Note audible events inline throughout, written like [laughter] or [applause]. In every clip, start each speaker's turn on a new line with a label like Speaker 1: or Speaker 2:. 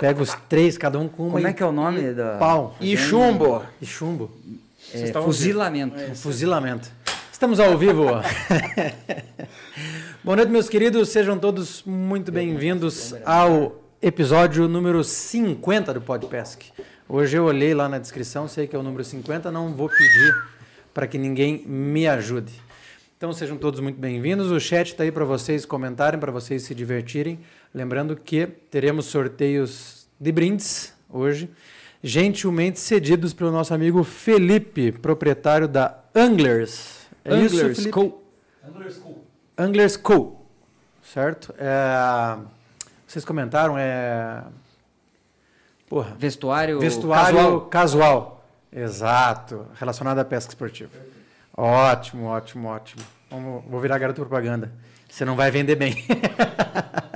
Speaker 1: pega os três, cada um com uma.
Speaker 2: Como é que é o nome da.
Speaker 1: Pau.
Speaker 3: E chumbo.
Speaker 1: E chumbo.
Speaker 2: É, fuzilamento.
Speaker 1: Um fuzilamento. Estamos ao vivo. [laughs] Boa noite, meus queridos. Sejam todos muito bem-vindos ao episódio número 50 do Podpesc. Hoje eu olhei lá na descrição, sei que é o número 50, não vou pedir para que ninguém me ajude. Então sejam todos muito bem-vindos. O chat está aí para vocês comentarem, para vocês se divertirem. Lembrando que teremos sorteios de brindes hoje, gentilmente cedidos pelo nosso amigo Felipe, proprietário da Anglers. É isso,
Speaker 2: Anglers
Speaker 1: Felipe?
Speaker 2: Co.
Speaker 1: Anglers Co. Certo? É, Vocês comentaram, é. Porra.
Speaker 2: Vestuário,
Speaker 1: Vestuário
Speaker 2: casual.
Speaker 1: casual. Exato. Relacionado à pesca esportiva. Ótimo, ótimo, ótimo. Vamos- vou virar garoto propaganda. Você não vai vender bem. [laughs]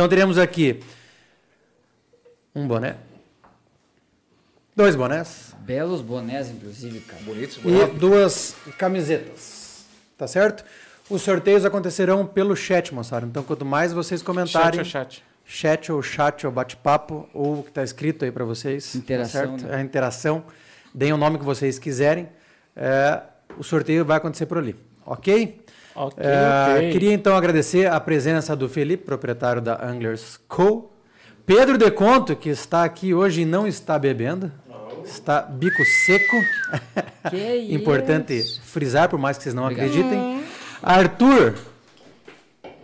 Speaker 1: então teremos aqui um boné. Dois bonés.
Speaker 2: Belos bonés, inclusive, cara.
Speaker 3: Bonito,
Speaker 1: E duas camisetas. Tá certo? Os sorteios acontecerão pelo chat, moçada. Então, quanto mais vocês
Speaker 4: Chat
Speaker 1: comentarem,
Speaker 4: ou chat?
Speaker 1: chat ou chat ou bate-papo, ou o que está escrito aí para vocês.
Speaker 2: Interação,
Speaker 1: tá certo?
Speaker 2: né?
Speaker 1: A interação. Deem o nome que vocês quiserem. É, o sorteio vai acontecer por ali. Ok?
Speaker 4: Ok,
Speaker 1: É,
Speaker 4: ok.
Speaker 1: Queria então agradecer a presença do Felipe, proprietário da Anglers Co. Pedro De Conto, que está aqui hoje e não está bebendo. Está bico seco.
Speaker 2: Que [laughs]
Speaker 1: Importante
Speaker 2: isso?
Speaker 1: frisar, por mais que vocês não
Speaker 2: Obrigado.
Speaker 1: acreditem. Arthur,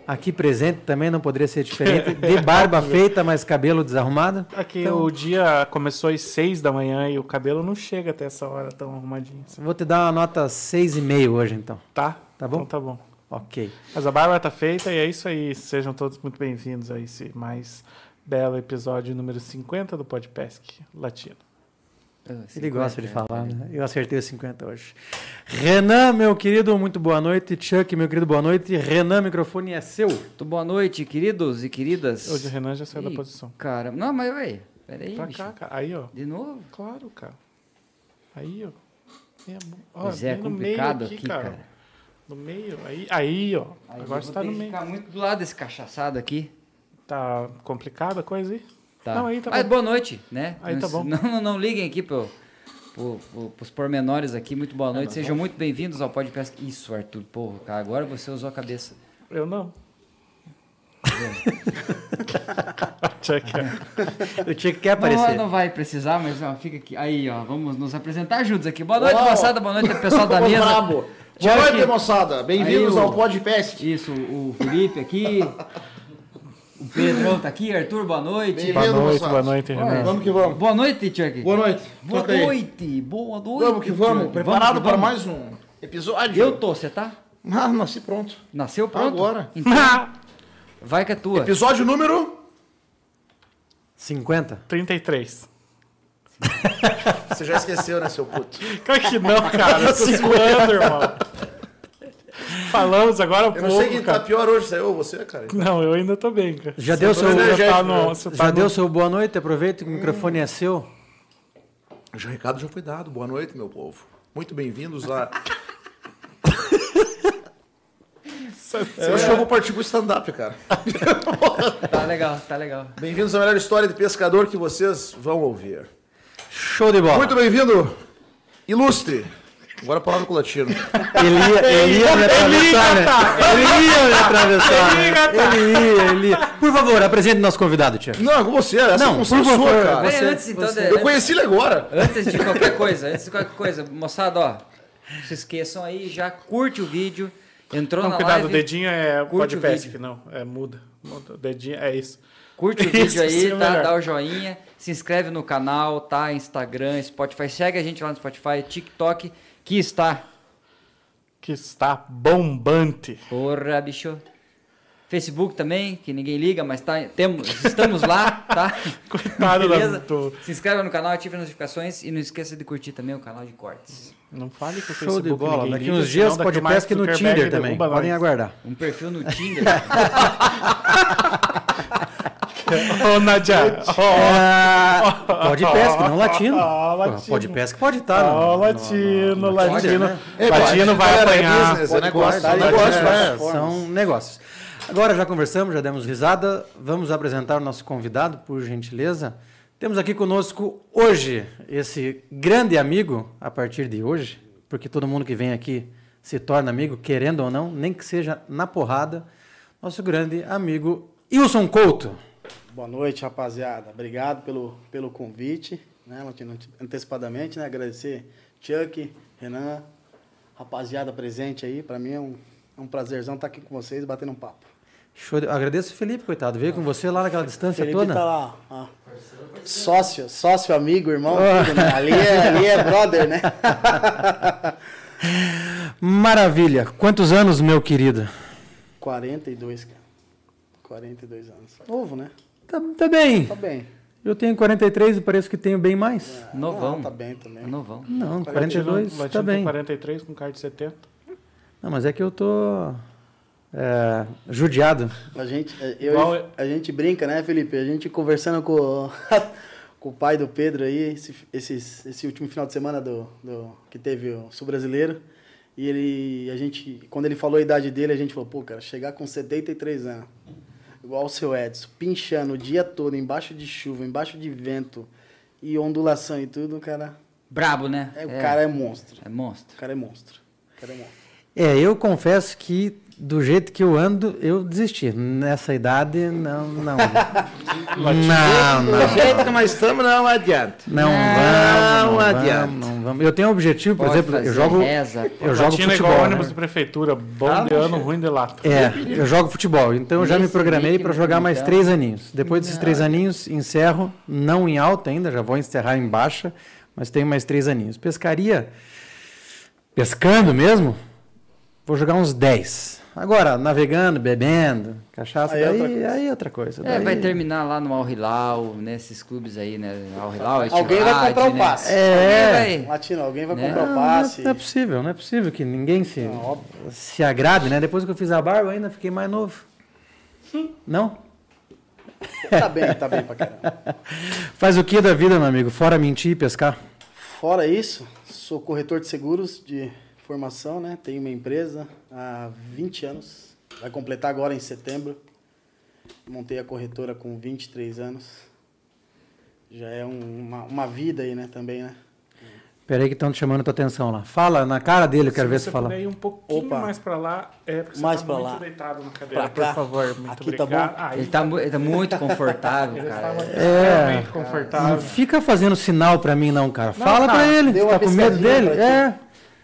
Speaker 1: aqui presente também não poderia ser diferente. De [laughs] barba feita, mas cabelo desarrumado.
Speaker 4: Aqui
Speaker 1: Então-
Speaker 4: o dia começou às 6 da manhã e o cabelo não chega até essa hora tão arrumadinho. assim.
Speaker 1: Vou te dar uma nota 6,5 hoje, então.
Speaker 4: Tá?
Speaker 1: Tá bom?
Speaker 4: Então tá bom.
Speaker 1: Ok.
Speaker 4: Mas a barba tá feita e é isso aí. Sejam todos muito bem-vindos a esse mais belo episódio número 50 do Podpesc Latino.
Speaker 2: Ah,
Speaker 1: Ele
Speaker 2: 50,
Speaker 1: gosta de
Speaker 2: é,
Speaker 1: falar,
Speaker 2: é.
Speaker 1: né? Eu acertei os 50 hoje. Renan, meu querido, muito boa noite. Chuck, meu querido, boa noite. Renan, microfone é seu.
Speaker 2: Muito boa noite, queridos e queridas.
Speaker 4: Hoje o Renan já saiu da
Speaker 2: Ih,
Speaker 4: posição.
Speaker 2: Cara, não, mas ué, peraí,
Speaker 4: Pra
Speaker 2: bicho.
Speaker 4: cá, cara. Aí, ó.
Speaker 2: De novo?
Speaker 4: Claro, cara. Aí, ó. É. Ó,
Speaker 2: é, complicado aqui, cara.
Speaker 4: No meio. Aí, aí ó.
Speaker 2: Aí
Speaker 4: Agora você tá no
Speaker 2: que
Speaker 4: meio.
Speaker 2: ficar muito do lado desse cachaçado aqui.
Speaker 4: Tá complicada a coisa aí?
Speaker 2: Tá.
Speaker 4: Não, aí tá
Speaker 2: Mas
Speaker 4: bom.
Speaker 2: boa noite, né?
Speaker 4: Aí
Speaker 2: não,
Speaker 4: tá bom.
Speaker 2: Não, não, não liguem aqui pro, pro, pro, pros pormenores aqui. Muito boa noite. Sejam muito bem-vindos ao Podcast. Isso, Arthur. Porra, cara, agora você usou a cabeça.
Speaker 4: Eu não. É.
Speaker 1: O Chuck quer aparecer.
Speaker 2: Não, não vai precisar, mas ó, fica aqui. Aí, ó, vamos nos apresentar juntos aqui. Boa noite,
Speaker 3: Uau.
Speaker 2: moçada. Boa noite, pessoal da mesa.
Speaker 3: Boa noite, moçada. Bem-vindos
Speaker 2: Aí,
Speaker 3: ao Podpesc.
Speaker 2: Isso, o Felipe aqui. [laughs] O Pedrão tá aqui. Arthur, boa noite.
Speaker 4: Boa noite,
Speaker 3: moçada?
Speaker 4: boa noite, Renan.
Speaker 3: Vamos que vamos.
Speaker 2: Boa noite, Chuck.
Speaker 3: Boa noite.
Speaker 2: Boa
Speaker 3: Toca aí.
Speaker 2: noite. Boa noite.
Speaker 3: Vamos que vamos.
Speaker 2: Chuck.
Speaker 3: Preparado
Speaker 2: que
Speaker 3: para
Speaker 2: vamos.
Speaker 3: mais um episódio?
Speaker 2: Eu tô, você tá?
Speaker 3: Ah, nasci pronto.
Speaker 2: Nasceu pronto?
Speaker 3: Agora.
Speaker 2: Então, [laughs] vai que é tua.
Speaker 3: Episódio número...
Speaker 1: 50.
Speaker 4: 33.
Speaker 3: Você já esqueceu, né, seu puto?
Speaker 4: Claro que não, cara. Eu tô zoando, irmão. Falamos agora
Speaker 3: Eu
Speaker 4: pouco,
Speaker 3: não sei quem tá
Speaker 4: cara.
Speaker 3: pior hoje, saiu você, cara.
Speaker 4: Não, eu ainda tô bem, cara.
Speaker 1: Já deu seu,
Speaker 4: Você tá no, você tá
Speaker 1: já
Speaker 4: no-
Speaker 1: deu seu boa noite? Aproveita que o microfone é seu.
Speaker 3: Já o recado já foi dado. Boa noite, meu povo. Muito bem-vindos a... Eu acho que eu vou partir pro stand-up, cara. [laughs]
Speaker 2: Tá legal, tá legal.
Speaker 3: Bem-vindos à melhor história de pescador que vocês vão ouvir.
Speaker 1: Show de bola.
Speaker 3: Muito bem-vindo, ilustre. Agora a palavra com o latino.
Speaker 1: Ele ia, ele ia me atravessar, né? Ele ia me atravessar. né? Ele ia, ele ia. Por favor, apresente nosso convidado, Tia.
Speaker 3: Não, é com você. Essa
Speaker 1: Não,
Speaker 3: função
Speaker 1: por
Speaker 3: é sua,
Speaker 1: favor,
Speaker 3: cara.
Speaker 1: Você-
Speaker 2: antes, então,
Speaker 1: você-
Speaker 3: Eu conheci ele agora.
Speaker 2: antes de qualquer coisa, antes de qualquer coisa, moçada, ó, não se esqueçam aí, já curte o vídeo, entrou
Speaker 4: Não,
Speaker 2: na
Speaker 4: cuidado, o
Speaker 2: live,
Speaker 4: dedinho é
Speaker 2: o vídeo.
Speaker 4: não. É muda. Dedinho é isso.
Speaker 2: curte o [laughs]
Speaker 4: Isso,
Speaker 2: vídeo aí,
Speaker 4: é
Speaker 2: tá?
Speaker 4: melhor.
Speaker 2: Dá o joinha, se inscreve no canal, tá? Instagram, Spotify, segue a gente lá no Spotify, TikTok, que está,
Speaker 4: Que está bombante.
Speaker 2: porra, bicho. Facebook também, que ninguém liga, mas tá, temos, estamos lá, tá?
Speaker 4: Coitado da-
Speaker 2: Beleza? Se inscreva no canal, ative as notificações e não esqueça de curtir também o canal de cortes.
Speaker 4: Não fale que o
Speaker 1: Show
Speaker 4: Facebook
Speaker 1: de bola.
Speaker 4: ninguém
Speaker 1: Daqui
Speaker 4: liga,
Speaker 1: uns dias pode
Speaker 4: mais
Speaker 1: pesca no Tinder também. Podem aguardar.
Speaker 2: Um perfil no Tinder.
Speaker 4: Ô, Nadia.
Speaker 1: Ah, pode pesca, não latino. Porra,
Speaker 4: latino.
Speaker 1: Pode pesca pode estar.
Speaker 4: Ó, latino, latino.
Speaker 1: né?
Speaker 3: É,
Speaker 4: Latino vai
Speaker 3: é
Speaker 4: apanhar.
Speaker 3: business, é negócio, é negócio,
Speaker 1: né?
Speaker 3: né?
Speaker 1: São negócios. Agora já conversamos, já demos risada. Vamos apresentar o nosso convidado, por gentileza. Temos aqui conosco hoje esse grande amigo, a partir de hoje, porque todo mundo que vem aqui se torna amigo, querendo ou não, nem que seja na porrada. Nosso grande amigo Wilson Couto.
Speaker 5: Boa noite, rapaziada. Obrigado pelo, pelo convite, né? Antecipadamente, né? Agradecer Chuck, Renan, rapaziada presente aí. Para mim é um, é um prazerzão estar aqui com vocês batendo um papo.
Speaker 1: Show de... Agradeço o Felipe, coitado. Veio com você lá naquela distância
Speaker 5: Felipe
Speaker 1: toda.
Speaker 5: tá lá, ó. Sócio, sócio, amigo, irmão, tudo, né? Ali é, ali é brother, né? [laughs]
Speaker 1: Maravilha. Quantos anos, meu querido?
Speaker 5: 42, cara. 42 anos. Novo, né?
Speaker 1: Tá, tá bem.
Speaker 5: Tá bem.
Speaker 1: Eu tenho 43 e parece que tenho bem mais.
Speaker 2: Novão.
Speaker 5: Não, tá bem também.
Speaker 2: Novão.
Speaker 1: Não,
Speaker 4: Latino-
Speaker 1: 42 tá bem.
Speaker 4: tem 43 com cara de 70.
Speaker 1: Não, mas é que eu tô é, judiado.
Speaker 5: A gente, é, eu,
Speaker 4: Igual-
Speaker 5: a gente brinca, né, Felipe? A gente conversando com, [laughs] com o pai do Pedro aí, esse, esses- esse último final de semana do, do, que teve o Sul Brasileiro. E ele, a gente, quando ele falou a idade dele, a gente falou, pô, cara, chegar com 73 anos, igual o seu Edson, pinchando o dia todo, embaixo de chuva, embaixo de vento e ondulação e tudo, cara,
Speaker 2: Brabo, né?
Speaker 5: é, o cara é monstro.
Speaker 2: É monstro.
Speaker 5: O cara é monstro. O cara é monstro.
Speaker 1: É, eu confesso que do jeito que eu ando, eu desisti. Nessa idade, não, não. [laughs] não,
Speaker 3: Do
Speaker 1: não.
Speaker 3: jeito que nós estamos, não adianta.
Speaker 1: Não,
Speaker 3: Não
Speaker 1: vamos, não
Speaker 3: adianta.
Speaker 1: vamos, não vamos. Eu tenho um objetivo, por
Speaker 2: Pode
Speaker 1: exemplo, eu jogo,
Speaker 2: reza,
Speaker 1: eu jogo
Speaker 4: é
Speaker 1: futebol.
Speaker 4: igual
Speaker 1: né?
Speaker 4: ônibus de prefeitura. Bom
Speaker 3: Ah,
Speaker 4: de ano, ruim de lata.
Speaker 1: É, eu jogo futebol, então eu já me programei para jogar mais
Speaker 2: então.
Speaker 1: três aninhos. Depois desses três aninhos, encerro, não em alta ainda, já vou encerrar em baixa, mas tenho mais três aninhos. Pescaria, pescando mesmo, vou jogar uns 10. Agora, navegando, bebendo, cachaça,
Speaker 5: Aí é
Speaker 1: daí,
Speaker 5: outra coisa.
Speaker 1: aí é outra coisa.
Speaker 2: É,
Speaker 1: daí-
Speaker 2: vai terminar lá no Al Hilal, nesses clubes aí, né? Al Hilal,
Speaker 5: Alguém vai comprar o
Speaker 2: né?
Speaker 5: passe.
Speaker 1: É.
Speaker 2: Alguém vai.
Speaker 5: Latino, alguém vai
Speaker 2: Né?
Speaker 5: comprar o
Speaker 1: Não,
Speaker 5: passe.
Speaker 1: não é possível, não é possível que ninguém se,
Speaker 5: Não,
Speaker 1: se agrade, né? Depois que eu fiz a barba, ainda fiquei mais novo. Não?
Speaker 5: Tá bem, tá bem pra caramba. [laughs]
Speaker 1: Faz o que da vida, meu amigo? Fora mentir e pescar?
Speaker 5: Fora isso, sou corretor de seguros de formação, né? Tenho uma empresa há 20 anos. Vai completar agora em setembro. Montei a corretora com 23 anos. Já é um- uma, uma vida aí, né? Também, né?
Speaker 1: Peraí que estão te chamando tua atenção lá. Fala na cara dele, eu quero ver se
Speaker 4: você
Speaker 1: fala.
Speaker 4: ir um pouquinho
Speaker 5: Opa.
Speaker 4: mais pra lá, é porque
Speaker 5: Mais
Speaker 4: você tá
Speaker 5: pra
Speaker 4: muito
Speaker 5: lá.
Speaker 4: deitado na cadeira,
Speaker 5: Pra
Speaker 4: por favor. Muito
Speaker 5: Aqui tá bom?
Speaker 4: Aí,
Speaker 2: Ele tá, ele tá muito [laughs] confortável,
Speaker 4: ele
Speaker 2: cara.
Speaker 4: fala
Speaker 1: É.
Speaker 4: extremamente
Speaker 1: Não
Speaker 4: confortável.
Speaker 1: fica fazendo sinal pra mim não, cara. Fala
Speaker 4: cara,
Speaker 1: pra ele.
Speaker 5: deu
Speaker 1: Você tá com medo dele? É.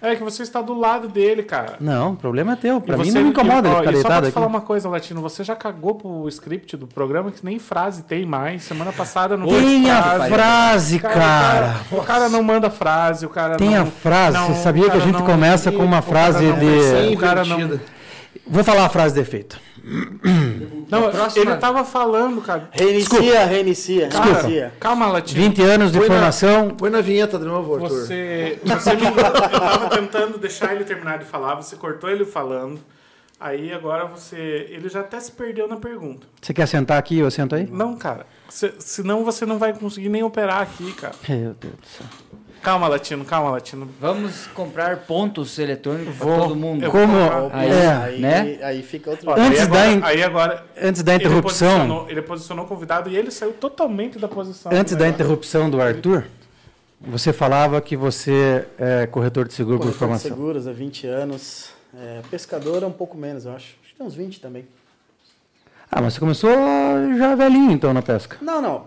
Speaker 4: É que você está do lado dele, cara.
Speaker 1: Não, o problema é teu. Pra
Speaker 4: E
Speaker 1: mim
Speaker 4: você-
Speaker 1: não me incomoda
Speaker 4: e,
Speaker 1: ele ficar
Speaker 4: e Só pra te
Speaker 1: aqui.
Speaker 4: falar uma coisa, Latino, você já cagou pro script do programa que nem frase tem mais. Semana passada não
Speaker 1: Tem a
Speaker 4: frase. Cara,
Speaker 1: cara.
Speaker 4: o cara, o cara não manda frase, o cara
Speaker 1: Tem
Speaker 4: não,
Speaker 1: a frase.
Speaker 4: não,
Speaker 1: Você sabia que a gente
Speaker 4: não-
Speaker 1: começa com uma
Speaker 4: o cara
Speaker 1: frase
Speaker 4: não
Speaker 1: de-
Speaker 4: O cara não.
Speaker 1: Vou falar a frase de efeito.
Speaker 4: não
Speaker 2: próxima-
Speaker 4: ele tava falando, cara.
Speaker 5: Reinicia, reinicia,
Speaker 4: Cara,
Speaker 5: reinicia.
Speaker 4: calma, Latino.
Speaker 1: 20 anos de
Speaker 3: Põe na-
Speaker 1: formação.
Speaker 3: Põe na vinheta de novo, Arthur.
Speaker 4: Você, você me, [laughs] eu tava tentando deixar ele terminar de falar, você cortou ele falando. Aí agora você. Ele já até se perdeu na pergunta.
Speaker 1: Você quer sentar aqui ou eu sento aí?
Speaker 4: Não, cara. Se- senão você não vai conseguir nem operar aqui, cara.
Speaker 1: Meu Deus do céu.
Speaker 4: Calma, Latino, calma, Latino.
Speaker 2: Vamos comprar pontos eletrônicos
Speaker 4: Vou-
Speaker 2: todo mundo.
Speaker 4: eu-
Speaker 1: Como.
Speaker 4: Aí,
Speaker 1: é,
Speaker 5: Aí,
Speaker 2: né?
Speaker 5: aí fica outro.
Speaker 4: Ó,
Speaker 1: Antes
Speaker 4: aí
Speaker 1: da
Speaker 4: agora,
Speaker 1: in-
Speaker 4: aí agora
Speaker 1: Antes da
Speaker 4: ele
Speaker 1: interrupção.
Speaker 4: posicionou, ele posicionou o convidado e ele saiu totalmente da posição.
Speaker 1: Antes da interrupção do Arthur, você falava que você é corretor de seguro por
Speaker 5: Corretor de
Speaker 1: formação.
Speaker 5: seguros há 20 anos. É, pescador é um pouco menos, eu acho. Acho que tem uns 20 também.
Speaker 1: Ah, mas você começou já velhinho então na pesca.
Speaker 5: Não, não.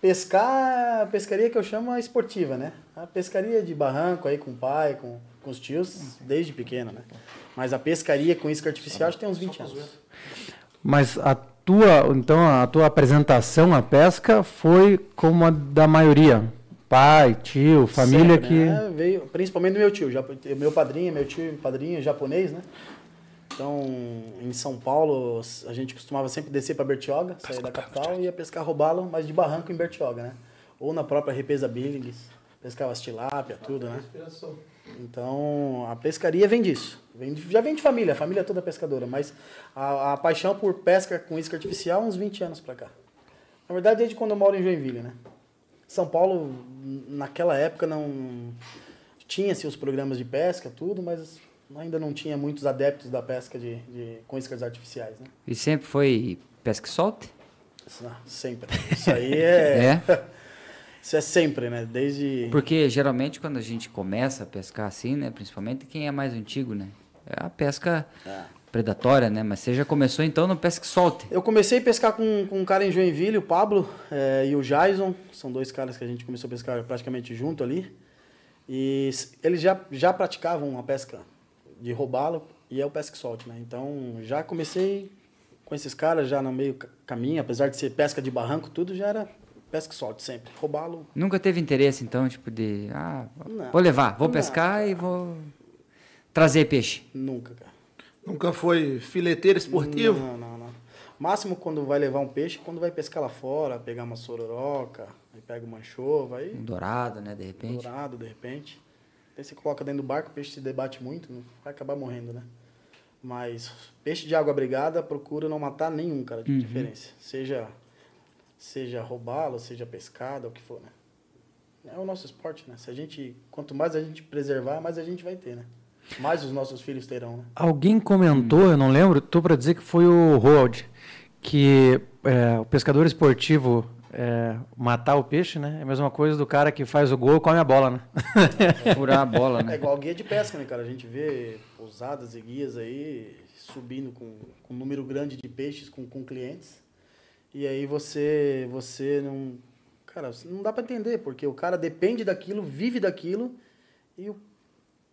Speaker 5: Pescar, a pescaria que eu chamo é esportiva, né? A pescaria de barranco aí com o pai, com, com os tios, desde pequeno, né? Mas a pescaria com isca artificial acho que tem uns 20 anos.
Speaker 1: Mas a tua, então a tua apresentação à pesca foi como a da maioria. Pai, tio, família
Speaker 5: Sempre,
Speaker 1: que.
Speaker 5: né? Veio, principalmente do meu tio. Meu padrinho, meu tio padrinho japonês, né? Então, em São Paulo, a gente costumava sempre descer para Bertioga, sair da capital e ia pescar robalo, mas de barranco em Bertioga, né? Ou na própria represa Billings, pescava as tilápia, tudo, né? Então, a pescaria vem disso. Vem de- já vem de família, a família toda é pescadora, mas a, a paixão por pesca com isca artificial uns 20 anos pra cá. Na verdade, desde quando eu moro em Joinville, né? São Paulo, naquela época, não tinha-se os programas de pesca, tudo, mas ainda não tinha muitos adeptos da pesca de, de com iscas artificiais, né?
Speaker 2: E sempre foi pesca e solte?
Speaker 5: Sempre. Isso aí é, [laughs]
Speaker 2: É? [laughs]
Speaker 5: Isso é sempre, né? Desde.
Speaker 2: Porque geralmente quando a gente começa a pescar assim, né? Principalmente quem é mais antigo, né? É a pesca
Speaker 5: É.
Speaker 2: predatória, né? Mas você já começou então no pesca e solte.
Speaker 5: Eu comecei a pescar com, com um cara em Joinville, o Pablo eh, e o Jason. São dois caras que a gente começou a pescar praticamente junto ali. E eles já, já praticavam a pesca de robalo e é o pesca e solte, né? Então já comecei com esses caras já no meio ca- caminho, apesar de ser pesca de barranco, tudo já era pesca e solte sempre. Robalo,
Speaker 2: Nunca teve interesse então, tipo de, ah,
Speaker 5: Não.
Speaker 2: vou levar, vou
Speaker 5: Não,
Speaker 2: pescar e vou trazer peixe.
Speaker 5: nunca, cara.
Speaker 3: Nunca foi fileteiro esportivo?
Speaker 5: Não, não, não. Máximo quando vai levar um peixe, quando vai pescar lá fora, pegar uma sororoca, aí pega uma anchova, aí
Speaker 2: Um dourado, né? De repente.
Speaker 5: dourado de repente. Aí você coloca dentro do barco, o peixe se debate muito, não- vai acabar morrendo, né? Mas peixe de água brigada procura não matar nenhum, cara, de preferência. Seja, seja roubá-lo, seja pescada, o que for, né? É o nosso esporte, né? Se a gente, quanto mais a gente preservar, mais a gente vai ter, né? Mais os nossos filhos terão, né?
Speaker 1: Alguém comentou, eu não lembro, tô para dizer que foi o Roald, que é, o pescador esportivo é, matar o peixe, né? É a mesma coisa do cara que faz o gol e come a bola, né? [laughs]
Speaker 2: Furar a bola,
Speaker 5: É
Speaker 2: né?
Speaker 5: igual guia de pesca, né, cara? A gente vê pousadas e guias aí subindo com, com um número grande de peixes com, com clientes. E aí você, você não. Cara, não dá pra entender, porque o cara depende daquilo, vive daquilo e o,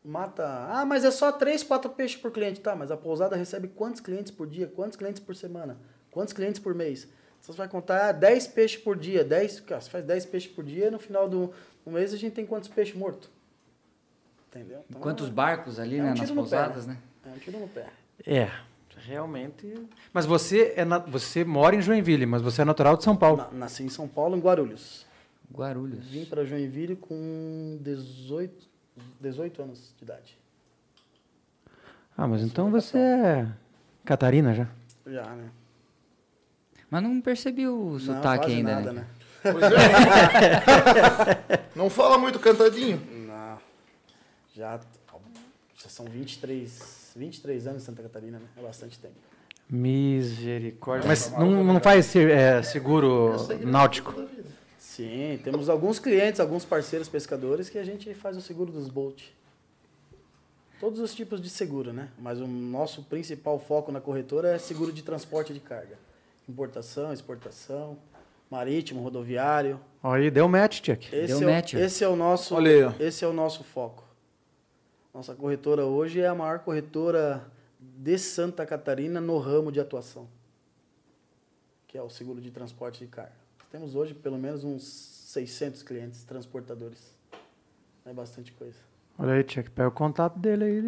Speaker 5: mata. Ah, mas é só três, quatro peixes por cliente. Tá, mas a pousada recebe quantos clientes por dia? Quantos clientes por semana? Quantos clientes por mês? Você vai contar ah, 10 peixes por dia. 10, cara, você faz 10 peixes por dia, no final do, do mês a gente tem quantos peixes mortos? Entendeu? Então,
Speaker 2: Quantos barcos ali,
Speaker 5: é um
Speaker 2: né?
Speaker 5: tiro
Speaker 2: Nas
Speaker 5: pé,
Speaker 2: pousadas,
Speaker 5: né?
Speaker 2: né?
Speaker 5: É um tiro no pé.
Speaker 1: É, realmente. Mas você é na- você mora em Joinville, mas você é natural de São Paulo.
Speaker 5: Na- nasci em São Paulo, em Guarulhos.
Speaker 2: Guarulhos.
Speaker 5: Vim para Joinville com 18, 18 anos de idade.
Speaker 1: Ah, mas então você é Catarina já.
Speaker 5: Já, né?
Speaker 2: Mas não percebi o
Speaker 5: Não,
Speaker 2: sotaque
Speaker 5: quase
Speaker 2: ainda,
Speaker 5: nada,
Speaker 2: né?
Speaker 5: né?
Speaker 3: Pois é. [laughs] Não fala muito cantadinho.
Speaker 5: Não. Já, já são 23, 23 anos em Santa Catarina, né? É bastante tempo.
Speaker 1: Misericórdia. Mas não, não faz se- é, seguro náutico.
Speaker 5: Sim, temos alguns clientes, alguns parceiros pescadores que a gente faz o seguro dos Bolt. Todos os tipos de seguro, né? Mas o nosso principal foco na corretora é seguro de transporte de carga. Importação, exportação, marítimo, rodoviário.
Speaker 1: Aí deu match, Chuck.
Speaker 5: Esse,
Speaker 2: Deu
Speaker 5: é, o-
Speaker 2: match,
Speaker 5: esse é o nosso,
Speaker 3: Olha aí,
Speaker 5: esse é o nosso foco. Nossa corretora hoje é a maior corretora de Santa Catarina no ramo de atuação, que é o seguro de transporte de carga. Temos hoje pelo menos uns 600 clientes transportadores. É bastante coisa.
Speaker 1: Olha aí, Chuck. Pega o contato dele aí.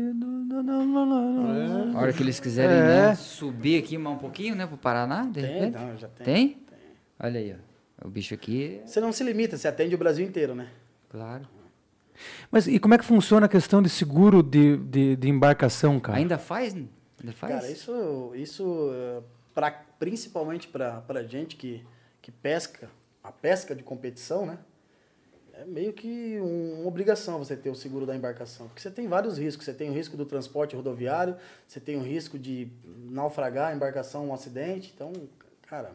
Speaker 2: A hora que eles quiserem
Speaker 1: É.
Speaker 2: né, subir aqui mais um pouquinho, né? Pro Paraná, de
Speaker 5: Tem,
Speaker 2: repente.
Speaker 5: não, já tem.
Speaker 2: Tem? Olha aí, ó. O bicho aqui,
Speaker 5: Você não se limita, você atende o Brasil inteiro, né?
Speaker 2: claro.
Speaker 1: Mas e como é que funciona a questão de seguro de, de, de embarcação, cara?
Speaker 2: Ainda faz? Ainda faz?
Speaker 5: Cara, isso, isso eh, pra, principalmente para a gente que, que pesca, a pesca de competição, né? É meio que um- uma obrigação você ter o seguro da embarcação. Porque você tem vários riscos. Você tem o risco do transporte rodoviário, você tem o risco de naufragar a embarcação um acidente. Então, cara.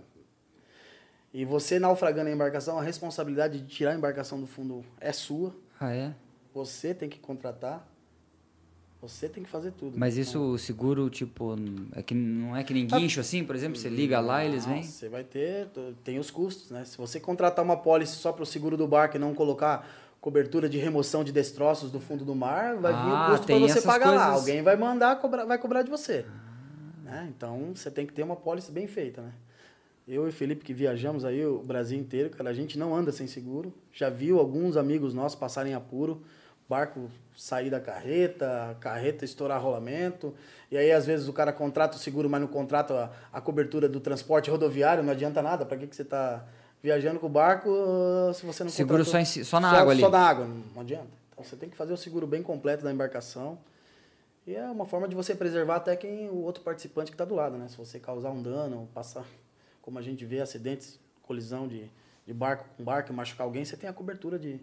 Speaker 5: E você naufragando a embarcação, a responsabilidade de tirar a embarcação do fundo é sua.
Speaker 2: Ah, é?
Speaker 5: Você tem que contratar. Você tem que fazer tudo.
Speaker 2: Mas
Speaker 5: Então,
Speaker 2: isso, o seguro, tipo, é que não é que nem guincho assim, por exemplo, você liga lá eles
Speaker 5: Não,
Speaker 2: vêm?
Speaker 5: Você vai ter, tem os custos, né? Se você contratar uma pólice só para o seguro do barco e não colocar cobertura de remoção de destroços do fundo do mar, vai vir
Speaker 2: Ah,
Speaker 5: o custo para você pagar lá.
Speaker 2: coisas.
Speaker 5: Alguém vai mandar, cobrar, vai cobrar de você. Né? Então, você tem que ter uma pólice bem feita, né? Eu e o Felipe que viajamos aí o Brasil inteiro, cara, a gente não anda sem seguro. Já viu alguns amigos nossos passarem apuro, barco sair da carreta, carreta estourar rolamento. E aí, às vezes, o cara contrata o seguro, mas não contrata a, a cobertura do transporte rodoviário, não adianta nada. Para que, que você está viajando com o barco uh, se você não
Speaker 2: Seguro só em si- só na água ali.
Speaker 5: Só na água, não adianta. Então, você tem que fazer o seguro bem completo da embarcação. E é uma forma de você preservar até quem o outro participante que está do lado, né? Se você causar um dano, passar, como a gente vê, acidentes, colisão de, de barco com barco machucar alguém, você tem a cobertura de,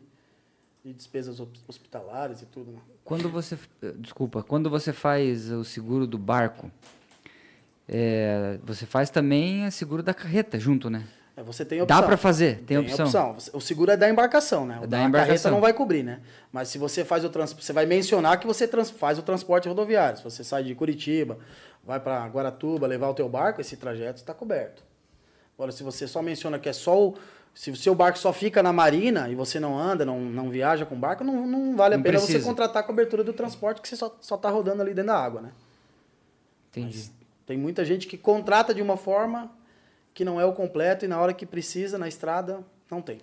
Speaker 5: de de despesas hos- hospitalares e tudo. Né?
Speaker 2: Quando você. eh, Desculpa, quando você faz o seguro do barco, é, você faz também o seguro da carreta junto, né?
Speaker 5: É, você tem opção.
Speaker 2: Dá pra fazer, tem, opção.
Speaker 5: Você- O seguro é da embarcação, né? O
Speaker 2: É
Speaker 5: da
Speaker 2: embarcação.
Speaker 5: carreta não vai cobrir, né? Mas se você faz o trans... você vai mencionar que você faz o transporte rodoviário. Se você sai de Curitiba, vai para Guaratuba, levar o teu barco, esse trajeto está coberto. Agora, se você só menciona que é só o se o seu barco só fica na marina e você não anda, não, não viaja com barco, não, não vale a
Speaker 2: Não
Speaker 5: pena você
Speaker 2: precisa.
Speaker 5: contratar a cobertura do transporte que você só, só tá rodando ali dentro da água, né?
Speaker 2: Entendi.
Speaker 5: Tem muita gente que contrata de uma forma que não é o completo e na hora que precisa, na estrada, não tem.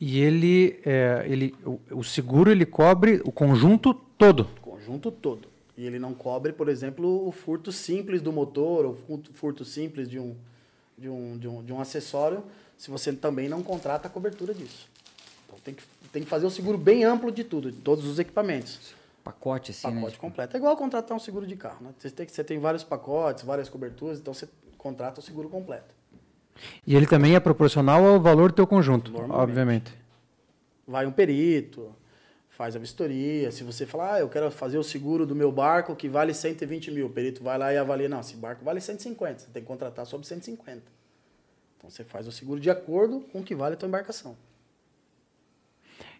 Speaker 1: E ele, é, ele o, o seguro ele cobre o conjunto todo.
Speaker 5: O conjunto todo. E ele não cobre, por exemplo, o furto simples do motor, ou furto simples de um, de um, de um, de um acessório, se você também não contrata a cobertura disso. Então tem que, tem que fazer o seguro bem amplo de tudo, de todos os equipamentos.
Speaker 2: Pacote assim,
Speaker 5: Pacote
Speaker 2: né?
Speaker 5: completo. É igual contratar um seguro de carro, né? Você tem, que- você tem vários pacotes, várias coberturas, então você contrata o seguro completo.
Speaker 1: E ele também é proporcional ao valor do teu conjunto, obviamente.
Speaker 5: vai um perito, faz a vistoria. Se você falar, ah, eu quero fazer o seguro do meu barco que vale 120 mil, o perito vai lá e avalia, não, esse barco vale 150, você tem que contratar sobre 150. Então você faz o seguro de acordo com o que vale a tua embarcação.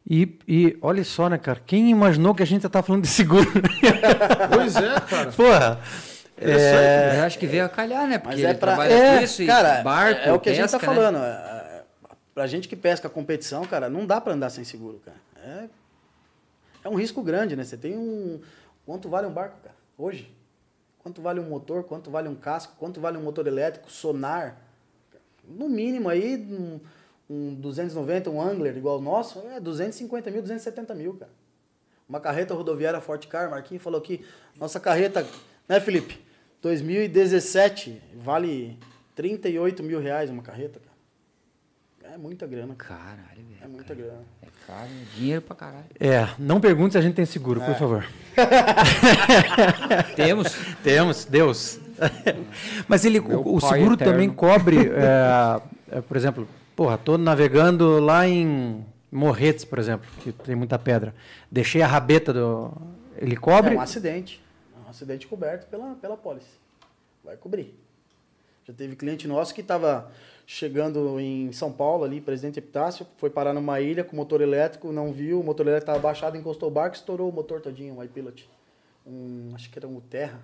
Speaker 1: E, e olha só, né, cara? Quem imaginou que a gente ia estar falando de seguro? [laughs]
Speaker 3: Pois é, cara.
Speaker 1: Porra!
Speaker 2: Eu acho que veio a calhar, né? Porque
Speaker 5: Mas é
Speaker 2: ele
Speaker 5: pra.
Speaker 2: trabalha
Speaker 5: é,
Speaker 2: isso, e
Speaker 5: cara,
Speaker 2: barco,
Speaker 5: é o que a gente tá
Speaker 2: pesca, né?
Speaker 5: falando. é, é, Pra gente que pesca competição, cara, não dá pra andar sem seguro, cara. É, é um risco grande, né? Você tem um. Quanto vale um barco, cara? Hoje? Quanto vale um motor? Quanto vale um casco? Quanto vale um motor elétrico? Sonar? No mínimo aí, um, um 290, um Angler igual o nosso, é 250 mil, 270 mil, cara. Uma carreta rodoviária Forte Car, Marquinhos falou aqui, nossa carreta, né, Felipe? 2017, vale 38 mil reais uma carreta, cara. É muita grana, cara.
Speaker 2: Caralho, velho.
Speaker 5: É muita grana.
Speaker 2: É caro, é dinheiro pra caralho.
Speaker 1: É, não pergunte se a gente tem seguro,
Speaker 5: É.
Speaker 1: por favor. [laughs]
Speaker 2: Temos.
Speaker 1: Temos, Deus. Mas ele,
Speaker 2: Meu
Speaker 1: o, o seguro
Speaker 2: eterno.
Speaker 1: também cobre, é, é, por exemplo, porra, tô navegando lá em Morretes, por exemplo, que tem muita pedra. Deixei a rabeta do. Ele cobre?
Speaker 5: É um acidente. É um acidente coberto pela, pela pólice. Vai cobrir. Já teve cliente nosso que estava chegando em São Paulo, ali, Presidente Epitácio, foi parar numa ilha com motor elétrico, não viu, o motor elétrico estava baixado, encostou o barco, estourou o motor todinho, um iPilot. Um, acho que era um Terra,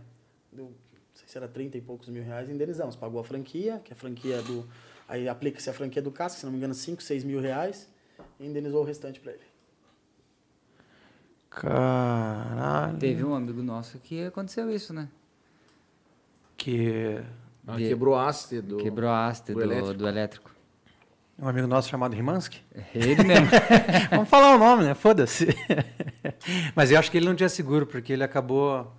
Speaker 5: deu, não sei se era 30 e poucos mil reais, indenizamos. Pagou a franquia, que é a franquia do... Aí aplica-se a franquia do casco, se não me engano, 5, 6 mil reais, e indenizou o restante para ele.
Speaker 1: Caralho.
Speaker 2: Teve um amigo nosso que aconteceu isso, né?
Speaker 1: Que.
Speaker 3: Ah,
Speaker 2: De-
Speaker 3: quebrou a haste do.
Speaker 2: Quebrou a haste
Speaker 3: do
Speaker 2: do,
Speaker 3: elétrico.
Speaker 2: do elétrico.
Speaker 1: Um amigo nosso chamado Rimansky.
Speaker 2: Ele mesmo. [laughs]
Speaker 1: Vamos falar o nome, né? Foda-se. [laughs] Mas eu acho que ele não tinha seguro, porque ele acabou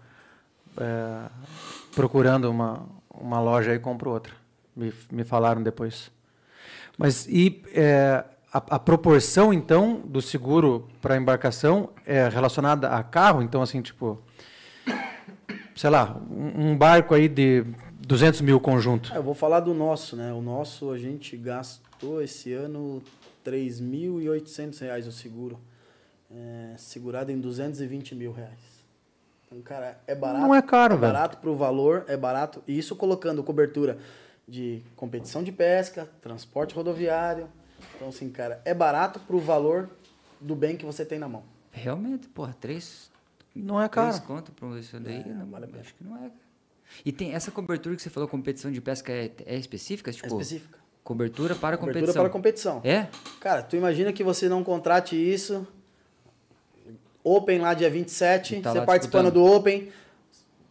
Speaker 1: é, procurando uma, uma loja e comprou outra. Me, me falaram depois. Mas e é, a, a proporção, então, do seguro para embarcação é relacionada a carro? Então, assim, tipo, sei lá, um, um barco aí de 200 mil conjunto.
Speaker 5: Ah, eu vou falar do nosso, né? O nosso a gente gastou esse ano 3.800 reais o seguro. É, segurado em 220 mil reais. Então, cara, é barato.
Speaker 1: Não é caro, velho.
Speaker 5: barato pro valor, é barato. E isso colocando cobertura de competição de pesca, transporte rodoviário. Então, assim, cara, é barato pro valor do bem que você tem na mão.
Speaker 2: Realmente, porra, três,
Speaker 1: Não é
Speaker 2: três
Speaker 1: caro.
Speaker 2: conto pra isso daí.
Speaker 5: É,
Speaker 2: não,
Speaker 5: vale
Speaker 2: acho que não é. cara. E tem essa cobertura que você falou, competição de pesca, é, é específica?
Speaker 5: É
Speaker 2: Tipo,
Speaker 5: específica.
Speaker 2: cobertura para
Speaker 5: Cobertura
Speaker 2: competição.
Speaker 5: para competição.
Speaker 2: É?
Speaker 5: Cara, tu imagina que você não contrate isso. Open lá dia 27,
Speaker 2: E tá
Speaker 5: você participando
Speaker 2: disputando.
Speaker 5: do Open,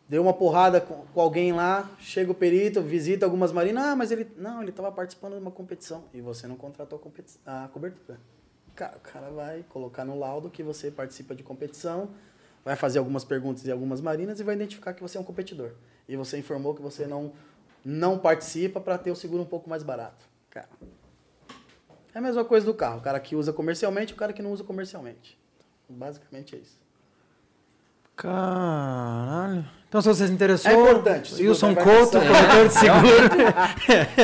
Speaker 5: deu uma porrada com, com alguém lá, chega o perito, visita algumas marinas, ah, mas ele. Não, ele estava participando de uma competição. E você não contratou a, a cobertura. Cara, o cara vai colocar no laudo que você participa de competição, vai fazer algumas perguntas em algumas marinas e vai identificar que você é um competidor. E você informou que você não, não participa para ter o seguro um pouco mais barato. Cara, é a mesma coisa do carro. O cara que usa comercialmente e o cara que não usa comercialmente. Basicamente é isso.
Speaker 1: Caralho. Então, se você se interessou,
Speaker 5: É importante,
Speaker 1: Wilson Couto, corretor de seguro.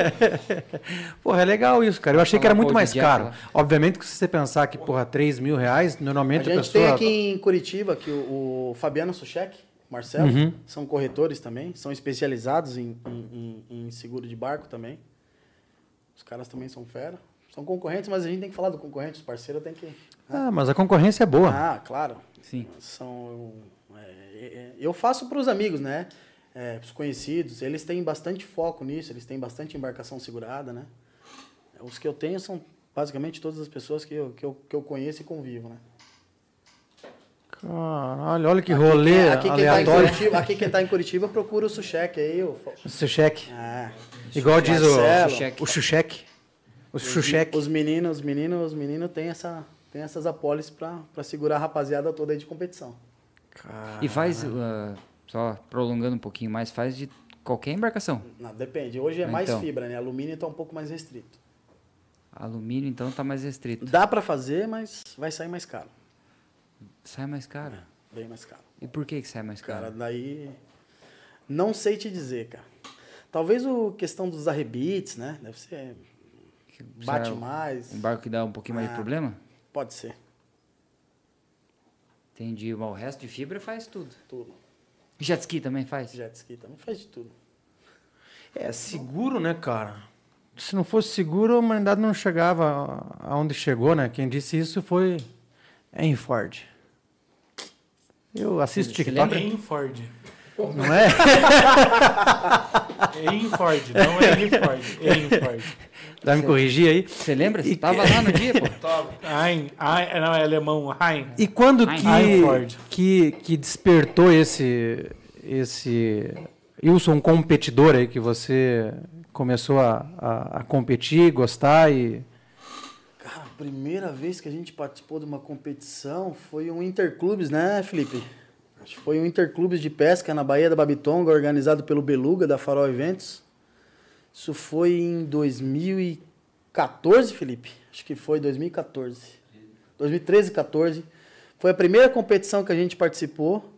Speaker 1: [laughs] porra, é legal isso, cara. Eu achei que era muito mais caro. Obviamente que se você pensar que, porra, 3 mil reais,
Speaker 5: A
Speaker 1: normalmente a,
Speaker 5: gente
Speaker 1: pessoa...
Speaker 5: tem aqui em Curitiba que o, o Fabiano Suchek, Marcelo,
Speaker 1: Uhum.
Speaker 5: são corretores também, são especializados em, em- em- em seguro de barco também. Os caras também são fera. São concorrentes, mas a gente tem que falar do concorrente, os parceiros tem que.
Speaker 1: Ah, mas a concorrência é boa.
Speaker 5: Ah, claro.
Speaker 2: Sim.
Speaker 5: São. é, é, eu faço para os amigos, né? É, para os conhecidos. Eles têm bastante foco nisso, eles têm bastante embarcação segurada, né? Os que eu tenho são basicamente todas as pessoas que eu, que eu, que eu conheço e convivo, né?
Speaker 1: Caralho, olha que rolê
Speaker 5: aqui, quem tá em
Speaker 1: aleatório.
Speaker 5: Curitiba, aqui quem tá em Curitiba procura o Suchek aí. O,
Speaker 1: cheque.
Speaker 5: ah,
Speaker 1: Igual diz o, o Xuxeque. O Xuxeque.
Speaker 5: Os meninos, os meninos, os meninos têm, essa, têm essas apólices para segurar a rapaziada toda aí de competição.
Speaker 2: E faz, uh, só prolongando um pouquinho mais, faz de qualquer embarcação.
Speaker 5: Não, depende. Hoje é mais
Speaker 2: Então.
Speaker 5: fibra, né? Alumínio tá um pouco mais restrito.
Speaker 2: Alumínio, então, tá mais restrito.
Speaker 5: Dá para fazer, mas vai sair mais caro.
Speaker 2: Sai mais caro.
Speaker 5: Bem mais caro.
Speaker 2: E por que, que sai mais caro?
Speaker 5: Cara, daí. Não sei te dizer, cara. Talvez o questão dos arrebites, né? Deve ser. Bate
Speaker 2: Será
Speaker 5: mais.
Speaker 2: Um barco que dá um pouquinho mais de
Speaker 5: Ah.
Speaker 2: problema?
Speaker 5: Pode ser.
Speaker 2: Entendi. Mas o resto de fibra faz tudo.
Speaker 5: Tudo.
Speaker 2: Jet ski também faz?
Speaker 5: Jet ski também faz de tudo.
Speaker 1: É seguro, né, cara? Se não fosse seguro, a humanidade não chegava aonde chegou, né? Quem disse isso foi Henry Ford. Eu assisto
Speaker 2: Você
Speaker 1: TikTok.
Speaker 4: Em Ford.
Speaker 1: Não é? [laughs]
Speaker 4: Em Ford, não é em Ford. Em Ford.
Speaker 1: Dá me corrigir aí.
Speaker 2: Você lembra? Você
Speaker 1: E-
Speaker 2: tava lá no dia, pô? [laughs]
Speaker 4: Hein, Hein, não, é alemão, Hein.
Speaker 1: E quando
Speaker 2: Ai,
Speaker 1: que,
Speaker 4: Ford.
Speaker 1: que, que despertou esse, esse Wilson competidor aí que você começou a, a, a competir, gostar e.
Speaker 5: Primeira vez que a gente participou de uma competição foi um Interclubes, né, Felipe? Foi um Interclubes de pesca na Baía da Babitonga, organizado pelo Beluga, da Farol Eventos. Isso foi em 2014, Felipe? Acho que foi 2014. 2013, 14. Foi a primeira competição que a gente participou.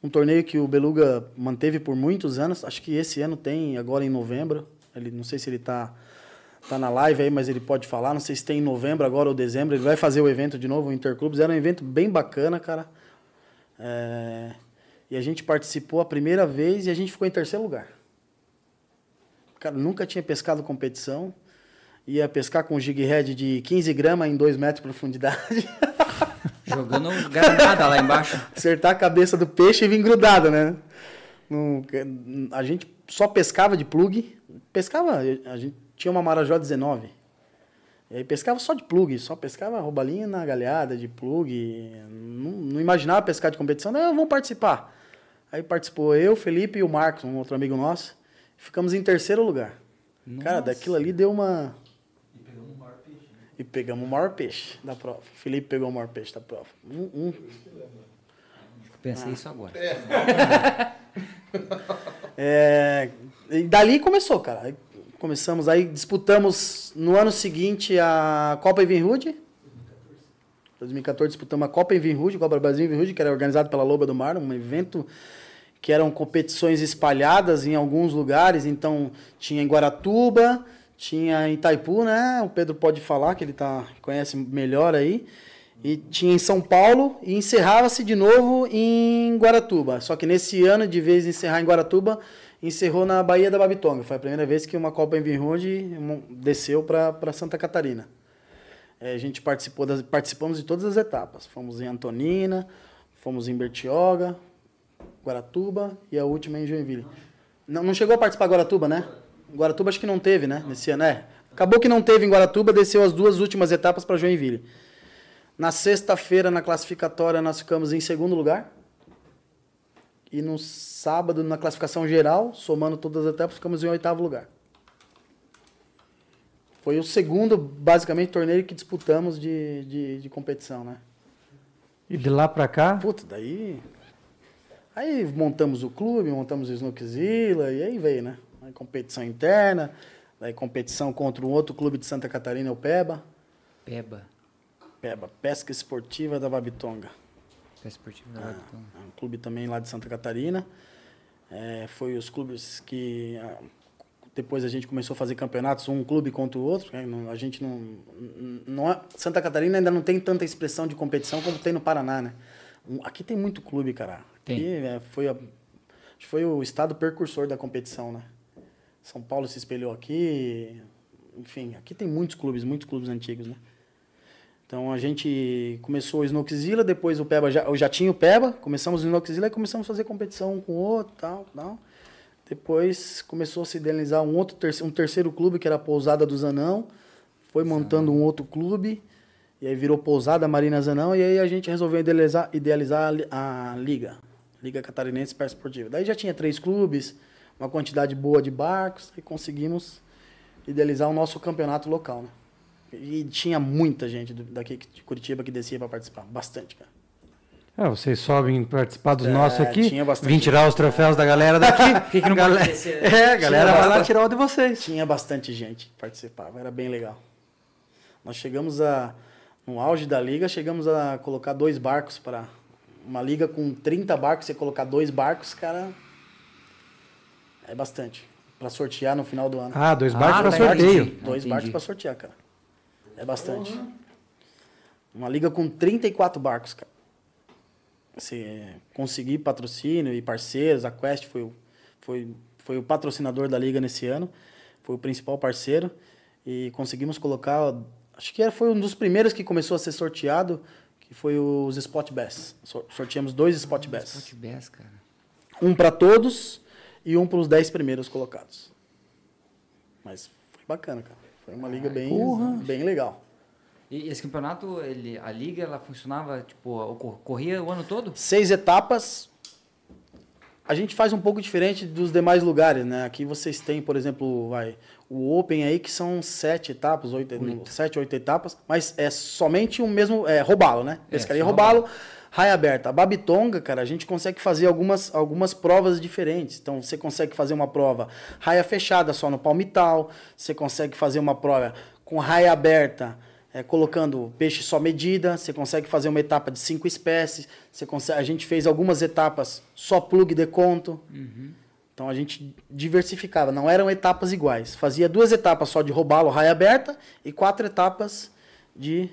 Speaker 5: Um torneio que o Beluga manteve por muitos anos. Acho que esse ano tem, agora em novembro. Ele, não sei se ele está tá na live aí, mas ele pode falar. Não sei se tem em novembro agora ou dezembro. Ele vai fazer o evento de novo, o Interclubes. Era um evento bem bacana, cara. É, E a gente participou a primeira vez e a gente ficou em terceiro lugar. Cara, nunca tinha pescado competição. Ia pescar com um jig head de 15 gramas em 2 metros de profundidade. [laughs]
Speaker 2: Jogando granada lá embaixo.
Speaker 5: Acertar a cabeça do peixe e vir grudado, né? A gente só pescava de plug. Pescava, a gente tinha uma Marajó 19. E aí pescava só de plug, só pescava roubalinha na galhada de plug. Não, não imaginava pescar de competição, não, vamos participar. Aí participou eu, Felipe e o Marcos, um outro amigo nosso. Ficamos em terceiro lugar. Cara, daquilo ali deu uma. E pegamos o maior peixe da prova. Felipe pegou o maior peixe da prova. Um, um
Speaker 2: Pensei isso agora. [laughs]
Speaker 5: É, e dali começou, cara. Começamos, aí disputamos no ano seguinte a Copa Evinrude. 2014 disputamos a Copa Evinrude, Copa Brasil Evinrude, que era organizado pela Loba do Mar, um evento que eram competições espalhadas em alguns lugares. Então tinha em Guaratuba, tinha em Itaipu, né? O Pedro pode falar que ele tá conhece melhor aí. E tinha em São Paulo e encerrava-se de novo em Guaratuba. Só que nesse ano, de vez de encerrar em Guaratuba, encerrou na Baía da Babitonga. Foi a primeira vez que uma Copa em desceu para Santa Catarina. É, a gente participou das, participamos de todas as etapas. Fomos em Antonina, fomos em Bertioga, Guaratuba e a última em Joinville. Não, não chegou a participar Guaratuba, né? Guaratuba acho que não teve, né? Nesse ano, é. Acabou que não teve em Guaratuba, desceu as duas últimas etapas para Joinville. Na sexta-feira, na classificatória, nós ficamos em segundo lugar. E no sábado, na classificação geral, somando todas as etapas, ficamos em oitavo lugar. Foi o segundo, basicamente, torneio que disputamos de, de, de competição, né?
Speaker 1: E de lá pra cá?
Speaker 5: Puta, daí. Aí montamos o clube, montamos o Snookzilla, e aí veio, né? Aí competição interna, daí competição contra um outro clube de Santa Catarina, o PEBA.
Speaker 2: Peba.
Speaker 5: PEBA, Pesca Esportiva da Babitonga.
Speaker 2: Pesca esportiva Webtoon.
Speaker 5: É um clube também lá de Santa Catarina. É, foi os clubes que ah, depois a gente começou a fazer campeonatos um clube contra o outro. né? A gente não, não é- Santa Catarina ainda não tem tanta expressão de competição como tem no Paraná, né? Aqui tem muito clube, cara. Aqui
Speaker 2: Tem.
Speaker 5: é, foi a- foi o estado precursor da competição, né? São Paulo se espelhou aqui. Enfim, aqui tem muitos clubes, muitos clubes antigos, né? Então a gente começou o Snookezilla, depois o Peba já, eu já tinha o Peba, começamos o Snookezilla e começamos a fazer competição um com o outro, tal, tal. Depois começou a se idealizar um outro terceiro, um terceiro clube que era a Pousada do Zanão, foi montando um outro clube e aí virou Pousada Marina Zanão e aí a gente resolveu idealizar, idealizar a a, liga, Liga Catarinense Esportiva. Daí já tinha três clubes, uma quantidade boa de barcos e conseguimos idealizar o nosso campeonato local, né? E tinha muita gente daqui de Curitiba que descia para participar. Bastante, cara.
Speaker 1: É, vocês sobem participar dos
Speaker 5: É,
Speaker 1: nossos aqui,
Speaker 5: tinha bastante.
Speaker 1: vim tirar os troféus da galera daqui. [laughs]
Speaker 2: que que não
Speaker 1: galera? [laughs] É, a galera vai lá tirar o de vocês.
Speaker 5: Tinha bastante gente que participava. Era bem legal. Nós chegamos a... No auge da liga, chegamos a colocar dois barcos para... Uma liga com 30 barcos, você colocar dois barcos, cara... É bastante. Para sortear no final do ano.
Speaker 1: Ah, dois
Speaker 2: Ah,
Speaker 1: barcos pra
Speaker 2: tá,
Speaker 1: sorteio.
Speaker 5: Dois
Speaker 2: entendi.
Speaker 5: barcos para sortear, cara. É bastante. Uma liga com 34 barcos, cara. Assim, é, conseguir patrocínio e parceiros, a Quest foi o, foi, foi o patrocinador da liga nesse ano, foi o principal parceiro e conseguimos colocar, acho que era- foi um dos primeiros que começou a ser sorteado, que foi os Spot Bass. Sor- Sorteamos dois Spot Bass.
Speaker 2: Spot Bass, cara.
Speaker 5: Um para todos e um para os 10 primeiros colocados. Mas foi bacana, cara. Foi uma liga bem, bem legal.
Speaker 2: E esse campeonato, ele, a liga, ela funcionava, tipo, corria o ano todo?
Speaker 5: Seis etapas. A gente faz um pouco diferente dos demais lugares, né? Aqui vocês têm, por exemplo, vai, o Open aí, que são sete etapas, oito, sete, oito etapas, mas é somente o mesmo, é robalo, né? Pescaria
Speaker 2: só
Speaker 5: robalo, raia aberta. A Babitonga, cara, a gente consegue fazer algumas, algumas provas diferentes. Então, você consegue fazer uma prova raia fechada só no palmital, você consegue fazer uma prova com raia aberta, é, colocando peixe só medida, você consegue fazer uma etapa de cinco espécies, você consegue, a gente fez algumas etapas só plug de conto. Então a gente diversificava, não eram etapas iguais. Fazia duas etapas só de robalo, raia aberta e quatro etapas de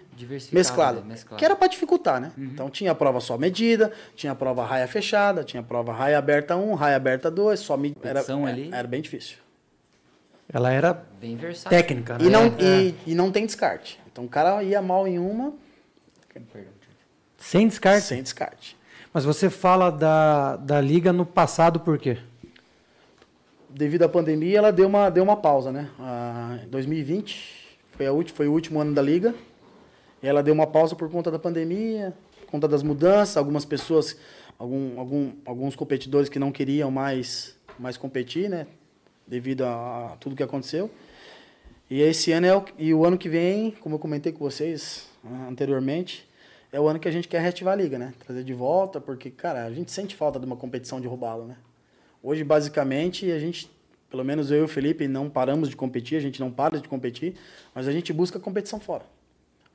Speaker 5: mesclado,
Speaker 2: né? Mesclado.
Speaker 5: que era para dificultar, né? Então tinha a prova só medida, tinha a prova raia fechada, tinha a prova raia aberta 1, raia aberta 2, só medida. Era,
Speaker 2: Competição ali.
Speaker 5: era bem difícil.
Speaker 1: Ela era
Speaker 2: Bem versátil.
Speaker 1: técnica, né?
Speaker 5: E não,
Speaker 1: É.
Speaker 5: e, e não tem descarte. Então o cara ia mal em uma,
Speaker 1: Sem descarte.
Speaker 5: sem descarte.
Speaker 1: Mas você fala da, da liga no passado por quê?
Speaker 5: Devido à pandemia, ela deu uma, deu uma pausa, né? Ah, em 2020 foi, a foi o último ano da liga. Ela deu uma pausa por conta da pandemia, por conta das mudanças. Algumas pessoas, algum, algum, alguns competidores que não queriam mais, mais competir, né? Devido a, a tudo que aconteceu. E esse ano é o, e o ano que vem, como eu comentei com vocês ah, anteriormente, é o ano que a gente quer reativar a liga, né? Trazer de volta, porque, cara, a gente sente falta de uma competição de robalo, né? Hoje, basicamente, a gente, pelo menos eu e o Felipe, não paramos de competir, a gente não para de competir, mas a gente busca competição fora.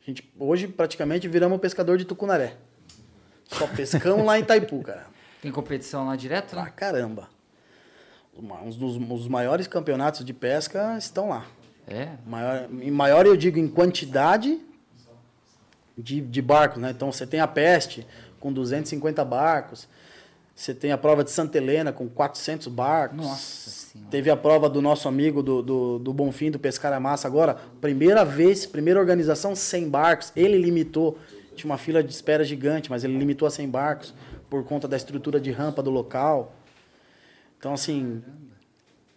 Speaker 5: A gente, hoje, praticamente, viramos pescador de tucunaré. Só pescamos lá em Itaipu, cara. [laughs]
Speaker 2: Tem competição lá direto,
Speaker 5: Pra
Speaker 2: né?
Speaker 5: caramba. Uns dos os maiores campeonatos de pesca estão lá.
Speaker 2: É.
Speaker 5: Maior, em maior eu digo em quantidade de, de barcos, né? Então você tem a Peste com 250 barcos, você tem a prova de Santa Helena com 400 barcos.
Speaker 2: Nossa Senhora.
Speaker 5: Teve a prova do nosso amigo do, do, do Bonfim, do Pescar a Massa agora. Primeira vez, primeira organização, 100 barcos. Ele limitou, tinha uma fila de espera gigante, mas ele limitou a 100 barcos por conta da estrutura de rampa do local. Então, assim,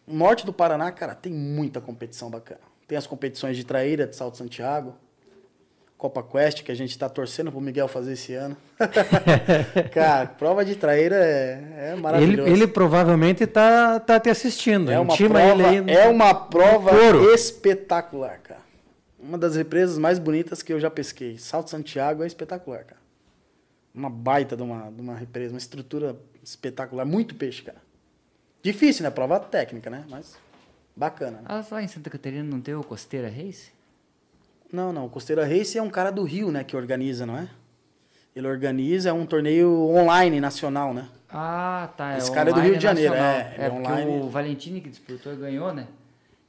Speaker 5: norte do Paraná, cara, tem muita competição bacana. Tem as competições de traíra, de Salto Santiago, Copa Quest, que a gente está torcendo pro Miguel fazer esse ano. [laughs] cara, prova de traíra é, é
Speaker 1: Ele,
Speaker 5: maravilhoso.
Speaker 1: ele provavelmente tá, tá te assistindo.
Speaker 5: É uma,
Speaker 1: Intima
Speaker 5: prova,
Speaker 1: ele aí.
Speaker 5: é uma prova espetacular, cara. Uma das represas mais bonitas que eu já pesquei. Salto Santiago é espetacular, cara. Uma baita de uma, de uma represa, uma estrutura espetacular. Muito peixe, cara. Difícil, né? Prova técnica, né? Mas bacana. Né?
Speaker 2: Ah, lá em Santa Catarina não tem o Costeira Race?
Speaker 5: Não, não. O Costeira Race é um cara do Rio, né? Que organiza, não é? Ele organiza, é um torneio online nacional, né?
Speaker 2: Ah, tá.
Speaker 5: Esse
Speaker 2: é
Speaker 5: cara é do Rio de Janeiro, é,
Speaker 2: É,
Speaker 5: é
Speaker 2: porque
Speaker 5: online.
Speaker 2: o Valentini que disputou e ganhou, né?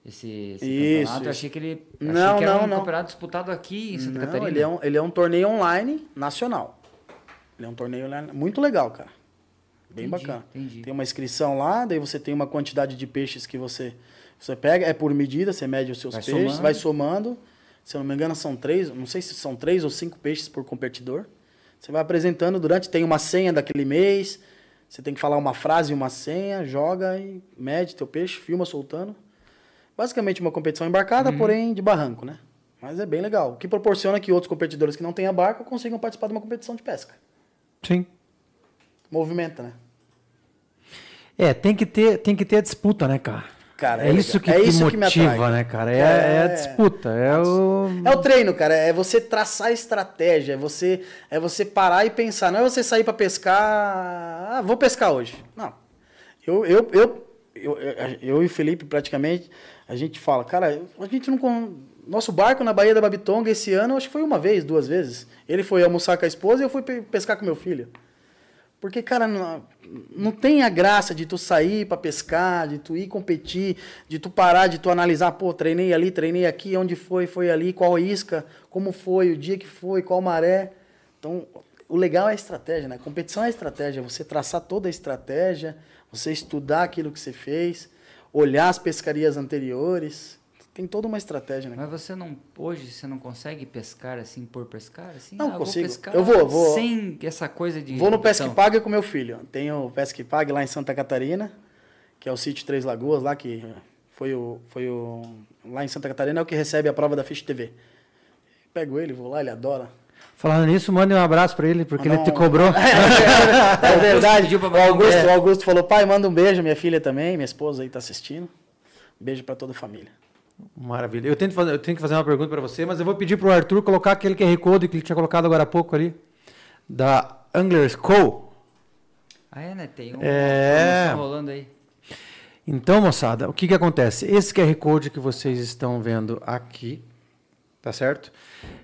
Speaker 2: Esse, esse
Speaker 5: Isso,
Speaker 2: campeonato. Eu achei que ele.
Speaker 5: Não,
Speaker 2: achei que era
Speaker 5: não,
Speaker 2: um
Speaker 5: não.
Speaker 2: campeonato disputado aqui em Santa
Speaker 5: Não,
Speaker 2: Catarina.
Speaker 5: ele é, um, ele é um torneio online nacional. Ele é um torneio online muito legal, cara. Bem
Speaker 2: Entendi,
Speaker 5: bacana.
Speaker 2: entendi.
Speaker 5: Tem uma inscrição lá, daí você tem uma quantidade de peixes que você, você pega, é por medida, você mede os seus
Speaker 2: Vai
Speaker 5: peixes,
Speaker 2: somando.
Speaker 5: vai somando. Se eu não me engano, são três, não sei se são três ou cinco peixes por competidor. Você vai apresentando durante, tem uma senha daquele mês, você tem que falar uma frase e uma senha, joga e mede teu peixe, filma soltando. Basicamente uma competição embarcada, porém de barranco, né? Mas é bem legal. O que proporciona que outros competidores que não têm a barca consigam participar de uma competição de pesca.
Speaker 1: Sim.
Speaker 5: Movimenta, né?
Speaker 1: É, tem que ter, tem que ter a disputa, né, cara?
Speaker 5: Cara,
Speaker 1: é,
Speaker 5: é
Speaker 1: isso que
Speaker 5: É isso que me
Speaker 1: motiva,
Speaker 5: atrai.
Speaker 1: né, cara? É,
Speaker 5: Cara,
Speaker 1: é a
Speaker 5: é-
Speaker 1: disputa, é o...
Speaker 5: É o treino, cara. É você traçar estratégia. É você, é você parar e pensar. Não é você sair pra pescar. Ah, vou pescar hoje. Não. Eu, eu, eu, eu, eu, eu e o Felipe, praticamente, a gente fala, cara, a gente não. Nosso barco na Baía da Babitonga esse ano, acho que foi uma vez, duas vezes. Ele foi almoçar com a esposa e eu fui pe- pescar com meu filho. Porque, cara, não, não tem a graça de tu sair pra pescar, de tu ir competir, de tu parar, de tu analisar, pô, treinei ali, treinei aqui, onde foi, foi ali, qual isca, como foi, o dia que foi, qual maré. Então, o legal é a estratégia, né? Competição é a estratégia, você traçar toda a estratégia, você estudar aquilo que você fez, olhar as pescarias anteriores. Tem toda uma estratégia, né?
Speaker 2: Mas você não. Hoje você não consegue pescar assim por pescar? Assim?
Speaker 5: Não
Speaker 2: ah, vou
Speaker 5: consigo.
Speaker 2: pescar
Speaker 5: Eu vou, vou.
Speaker 2: Sem essa coisa de.
Speaker 5: Vou no Pesque. Pague com meu filho. Tem o Pesque Pague lá em Santa Catarina, que é o sítio Três Lagoas, lá que foi o, foi o. Lá em Santa Catarina é o que recebe a prova da Fish TV. Pego ele, vou lá, ele adora.
Speaker 1: Falando nisso, mande um abraço pra ele, porque
Speaker 5: Não.
Speaker 1: ele te cobrou. [laughs]
Speaker 5: É verdade. O Augusto, o Augusto falou: pai, manda um beijo, minha filha também, minha esposa aí tá assistindo. Beijo pra toda a família.
Speaker 1: Maravilha. Eu, tento fazer, eu tenho que fazer uma pergunta para você, mas eu vou pedir pro Arthur colocar aquele QR Code que ele tinha colocado agora há pouco ali, da Anglers Co.
Speaker 2: Ah, é, né? Tem um
Speaker 1: É.
Speaker 2: rolando aí.
Speaker 1: Então, moçada, o que, que acontece? Esse QR Code que vocês estão vendo aqui, tá certo?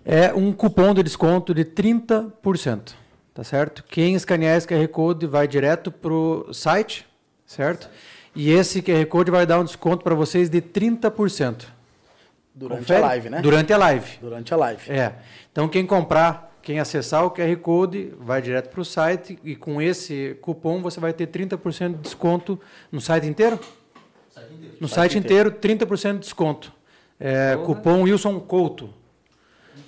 Speaker 1: É um cupom de desconto de 30%, tá certo? Quem escanear esse QR Code vai direto pro site, certo? E esse QR Code vai dar um desconto para vocês de 30%.
Speaker 5: Durante
Speaker 1: Confere?
Speaker 5: a live, né?
Speaker 1: Durante a live.
Speaker 5: Durante a live.
Speaker 1: É. Então, quem comprar, quem acessar o QR Code, vai direto para o site e com esse cupom você vai ter 30% de desconto no site inteiro? No site inteiro, 30% de desconto. É, cupom Wilson Couto.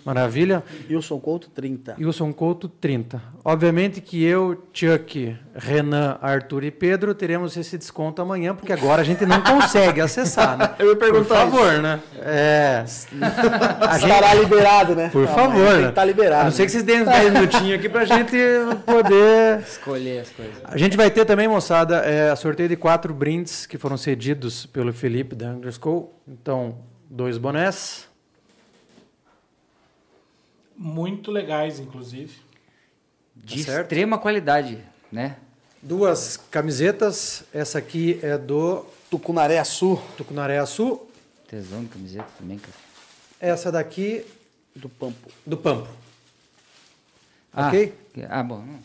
Speaker 1: Maravilha?
Speaker 5: Wilson Couto, 30.
Speaker 1: Wilson Couto 30. Obviamente que eu, Chuck, Renan, Arthur e Pedro teremos esse desconto amanhã, porque agora a gente não consegue acessar, né? [laughs]
Speaker 3: Eu ia
Speaker 1: Por
Speaker 3: perguntar
Speaker 1: favor, né? É. [laughs] A gente-
Speaker 5: Estará liberado, né?
Speaker 1: por
Speaker 5: Amanhã
Speaker 1: favor, né?
Speaker 5: estar liberado.
Speaker 1: A não ser que
Speaker 5: né?
Speaker 1: vocês deem uns 10 minutinhos aqui pra gente poder.
Speaker 2: Escolher as coisas.
Speaker 1: A gente vai ter também, moçada, é, sorteio de quatro brindes que foram cedidos pelo Felipe da Underscore. Então, dois bonés.
Speaker 4: Muito legais, inclusive.
Speaker 2: De
Speaker 1: certo.
Speaker 2: extrema qualidade, né?
Speaker 1: Duas camisetas. Essa aqui é do
Speaker 5: Tucunaré Sul,
Speaker 1: Tucunaré Sul.
Speaker 2: Tesão de camiseta também, cara.
Speaker 1: Essa daqui
Speaker 5: do Pampo.
Speaker 1: do Pampo.
Speaker 2: Ah,
Speaker 1: Ok?
Speaker 2: Ah, bom. Não.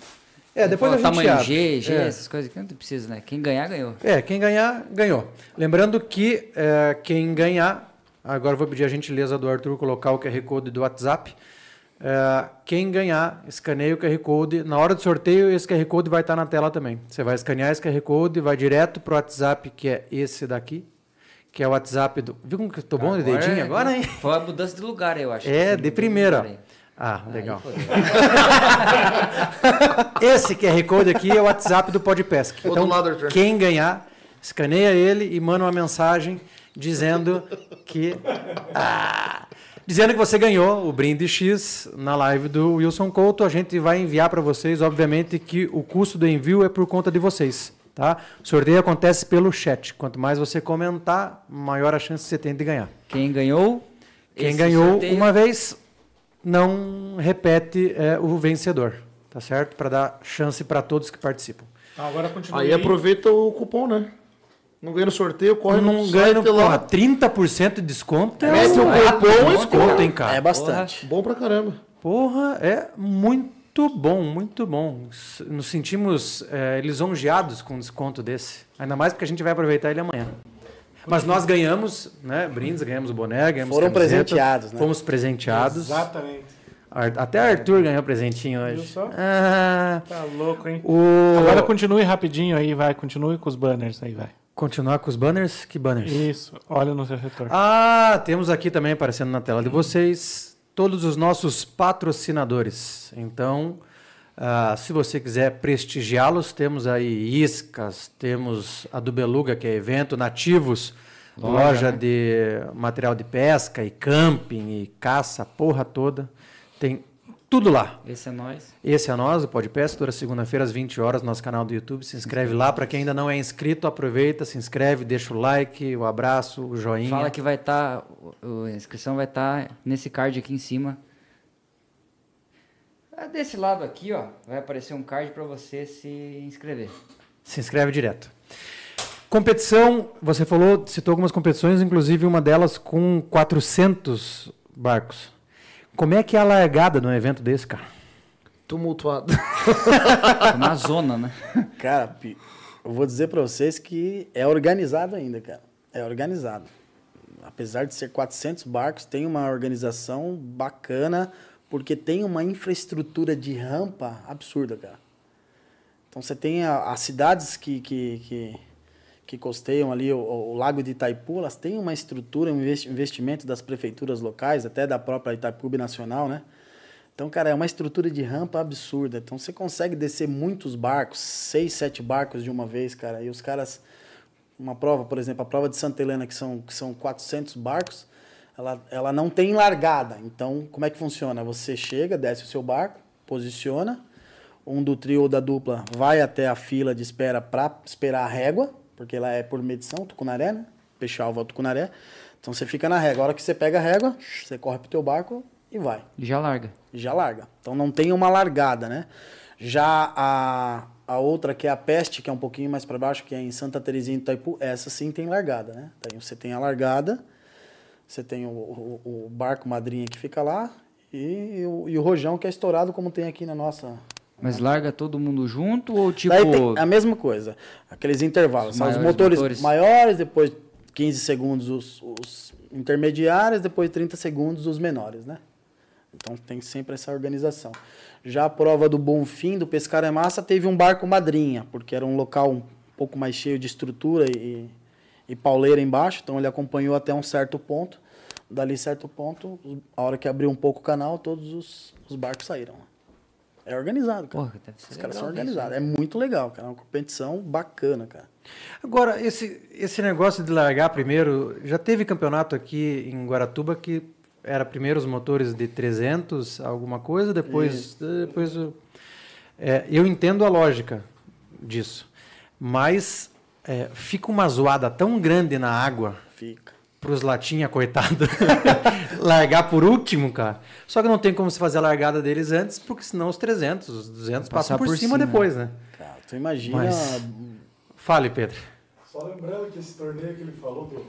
Speaker 1: É, depois a
Speaker 2: Fala
Speaker 1: gente
Speaker 2: tamanho
Speaker 1: abre.
Speaker 2: G, G,
Speaker 1: É.
Speaker 2: essas coisas que não precisa, né? Quem ganhar, ganhou.
Speaker 1: É, quem ganhar, ganhou. Lembrando que é, quem ganhar, agora eu vou pedir a gentileza do Arthur colocar o QR Code do WhatsApp. É, quem ganhar, escaneia o QR Code. Na hora do sorteio, esse QR Code vai estar na tela também. Você vai escanear esse QR Code, vai direto pro WhatsApp, que é esse daqui, que é o WhatsApp do. Viu como que eu tô bom de dedinho agora, hein?
Speaker 2: Foi a mudança de lugar, eu acho.
Speaker 1: É, de primeira. Ah, legal. [laughs] Esse QR Code aqui é o WhatsApp do Podpesc. Então, quem ganhar, escaneia ele e manda uma mensagem dizendo que. Ah, dizendo que você ganhou o brinde X na live do Wilson Couto. A gente vai enviar para vocês, obviamente, que o custo do envio é por conta de vocês. Tá? O sorteio acontece pelo chat. Quanto mais você comentar, maior a chance você tem de ganhar.
Speaker 2: Quem ganhou?
Speaker 1: Quem
Speaker 2: esse
Speaker 1: ganhou
Speaker 2: sorteio-
Speaker 1: uma vez não repete é, o vencedor, tá certo? Para dar chance para todos que participam.
Speaker 4: Então, agora continua
Speaker 3: Aí aproveita o cupom, né? Não ganha no sorteio, corre
Speaker 1: não
Speaker 3: no
Speaker 1: ganha
Speaker 3: site
Speaker 1: no
Speaker 3: lá.
Speaker 1: porra, 30% de desconto. É
Speaker 3: o
Speaker 1: um
Speaker 3: cupom e
Speaker 1: desconto, hein, cara?
Speaker 5: É bastante.
Speaker 3: Bom pra caramba.
Speaker 1: Porra, é muito bom, muito bom. Nos sentimos é, lisonjeados com um desconto desse. Ainda mais porque a gente vai aproveitar ele amanhã. Mas nós ganhamos, né? Brindes, ganhamos o boné, ganhamos
Speaker 5: Foram
Speaker 1: camiseta,
Speaker 5: presenteados, né?
Speaker 1: Fomos presenteados.
Speaker 4: Exatamente.
Speaker 1: Até Arthur ganhou presentinho hoje.
Speaker 4: Viu só?
Speaker 1: Ah,
Speaker 4: Tá louco, hein?
Speaker 1: o...
Speaker 4: Agora continue rapidinho aí, vai. Continue com os banners aí, vai.
Speaker 1: Continuar com os banners? Que banners?
Speaker 4: Isso, olha no seu retorno.
Speaker 1: Ah, temos aqui também aparecendo na tela de vocês todos os nossos patrocinadores. Então, ah, se você quiser prestigiá-los, temos aí Iscas, temos a do Beluga, que é evento, Nativos, loja,
Speaker 2: Loja, né?
Speaker 1: de material de pesca e camping e caça, a porra toda. Tem tudo lá.
Speaker 2: Esse é nós.
Speaker 1: Esse é nós, o Podpest, toda segunda-feira às 20 horas no nosso canal do YouTube. Se inscreve lá. Para quem ainda não é inscrito, aproveita, se inscreve, deixa o like, o abraço, o joinha.
Speaker 2: Fala que vai estar. a inscrição vai estar nesse card aqui em cima. Ah, Desse lado aqui, ó, vai aparecer um card para você se inscrever.
Speaker 1: Se inscreve direto. Competição, você falou, citou algumas competições, inclusive uma delas com 400 barcos. Como é que é a largada num evento desse, cara?
Speaker 3: Tumultuado. [laughs]
Speaker 2: Na zona, né?
Speaker 5: Cara, eu vou dizer pra vocês que é organizado ainda, cara. É organizado. Apesar de ser 400 barcos, tem uma organização bacana, porque tem uma infraestrutura de rampa absurda, cara. Então você tem as cidades que, que, que, que costeiam ali o, o Lago de Itaipu, elas têm uma estrutura, um investi- investimento das prefeituras locais, até da própria Itaipu Nacional, né? Então, cara, é uma estrutura de rampa absurda. Então, você consegue descer muitos barcos, seis, sete barcos de uma vez, cara. E os caras, uma prova, por exemplo, a prova de Santa Helena, que são, que são 400 barcos, ela, ela não tem largada. Então, como é que funciona? Você chega, desce o seu barco, posiciona, um do trio ou da dupla vai até a fila de espera para esperar a régua, porque ela é por medição, Tucunaré, né? Peixalva, Tucunaré. Então, você fica na régua. A hora que você pega a régua, você corre pro teu barco e vai
Speaker 2: E já larga.
Speaker 5: já larga. Então não tem uma largada, né? Já a, a outra, que é a Peste, que é um pouquinho mais para baixo, que é em Santa Terezinha e Itaipu, essa sim tem largada, né? Daí você tem a largada, você tem o, o, o barco madrinha que fica lá e, e o, e o rojão que é estourado, como tem aqui na nossa...
Speaker 2: Mas larga todo mundo junto ou tipo.
Speaker 5: A mesma coisa, aqueles intervalos.
Speaker 2: Os
Speaker 5: São os motores,
Speaker 2: motores.
Speaker 5: maiores, depois 15 segundos os, os intermediários, depois 30 segundos os menores, né? Então tem sempre essa organização. Já a prova do Bonfim, do Pescar é Massa, teve um barco madrinha, porque era um local um pouco mais cheio de estrutura e, e pauleira embaixo, então ele acompanhou até um certo ponto. Dali certo ponto, a hora que abriu um pouco o canal, todos os, os barcos saíram. É organizado, cara.
Speaker 2: Porra, deve ser
Speaker 5: Os caras
Speaker 2: legal
Speaker 5: são
Speaker 2: isso,
Speaker 5: organizados. É muito legal, cara. É uma competição bacana, cara.
Speaker 1: Agora, esse, esse negócio de largar primeiro, já teve campeonato aqui em Guaratuba que era primeiro os motores de 300, alguma coisa, depois... depois é, eu entendo a lógica disso, mas é, fica uma zoada tão grande na água
Speaker 5: Fica.
Speaker 1: Pros latinha, coitado, [laughs] largar por último, cara. Só que não tem como se fazer a largada deles antes, porque senão os 300, os 200 passam por,
Speaker 2: por
Speaker 1: cima,
Speaker 2: cima.
Speaker 1: depois, né?
Speaker 5: Cara, tu imagina.
Speaker 1: Mas- Fale, Pedro.
Speaker 6: Só lembrando que esse torneio que ele falou do...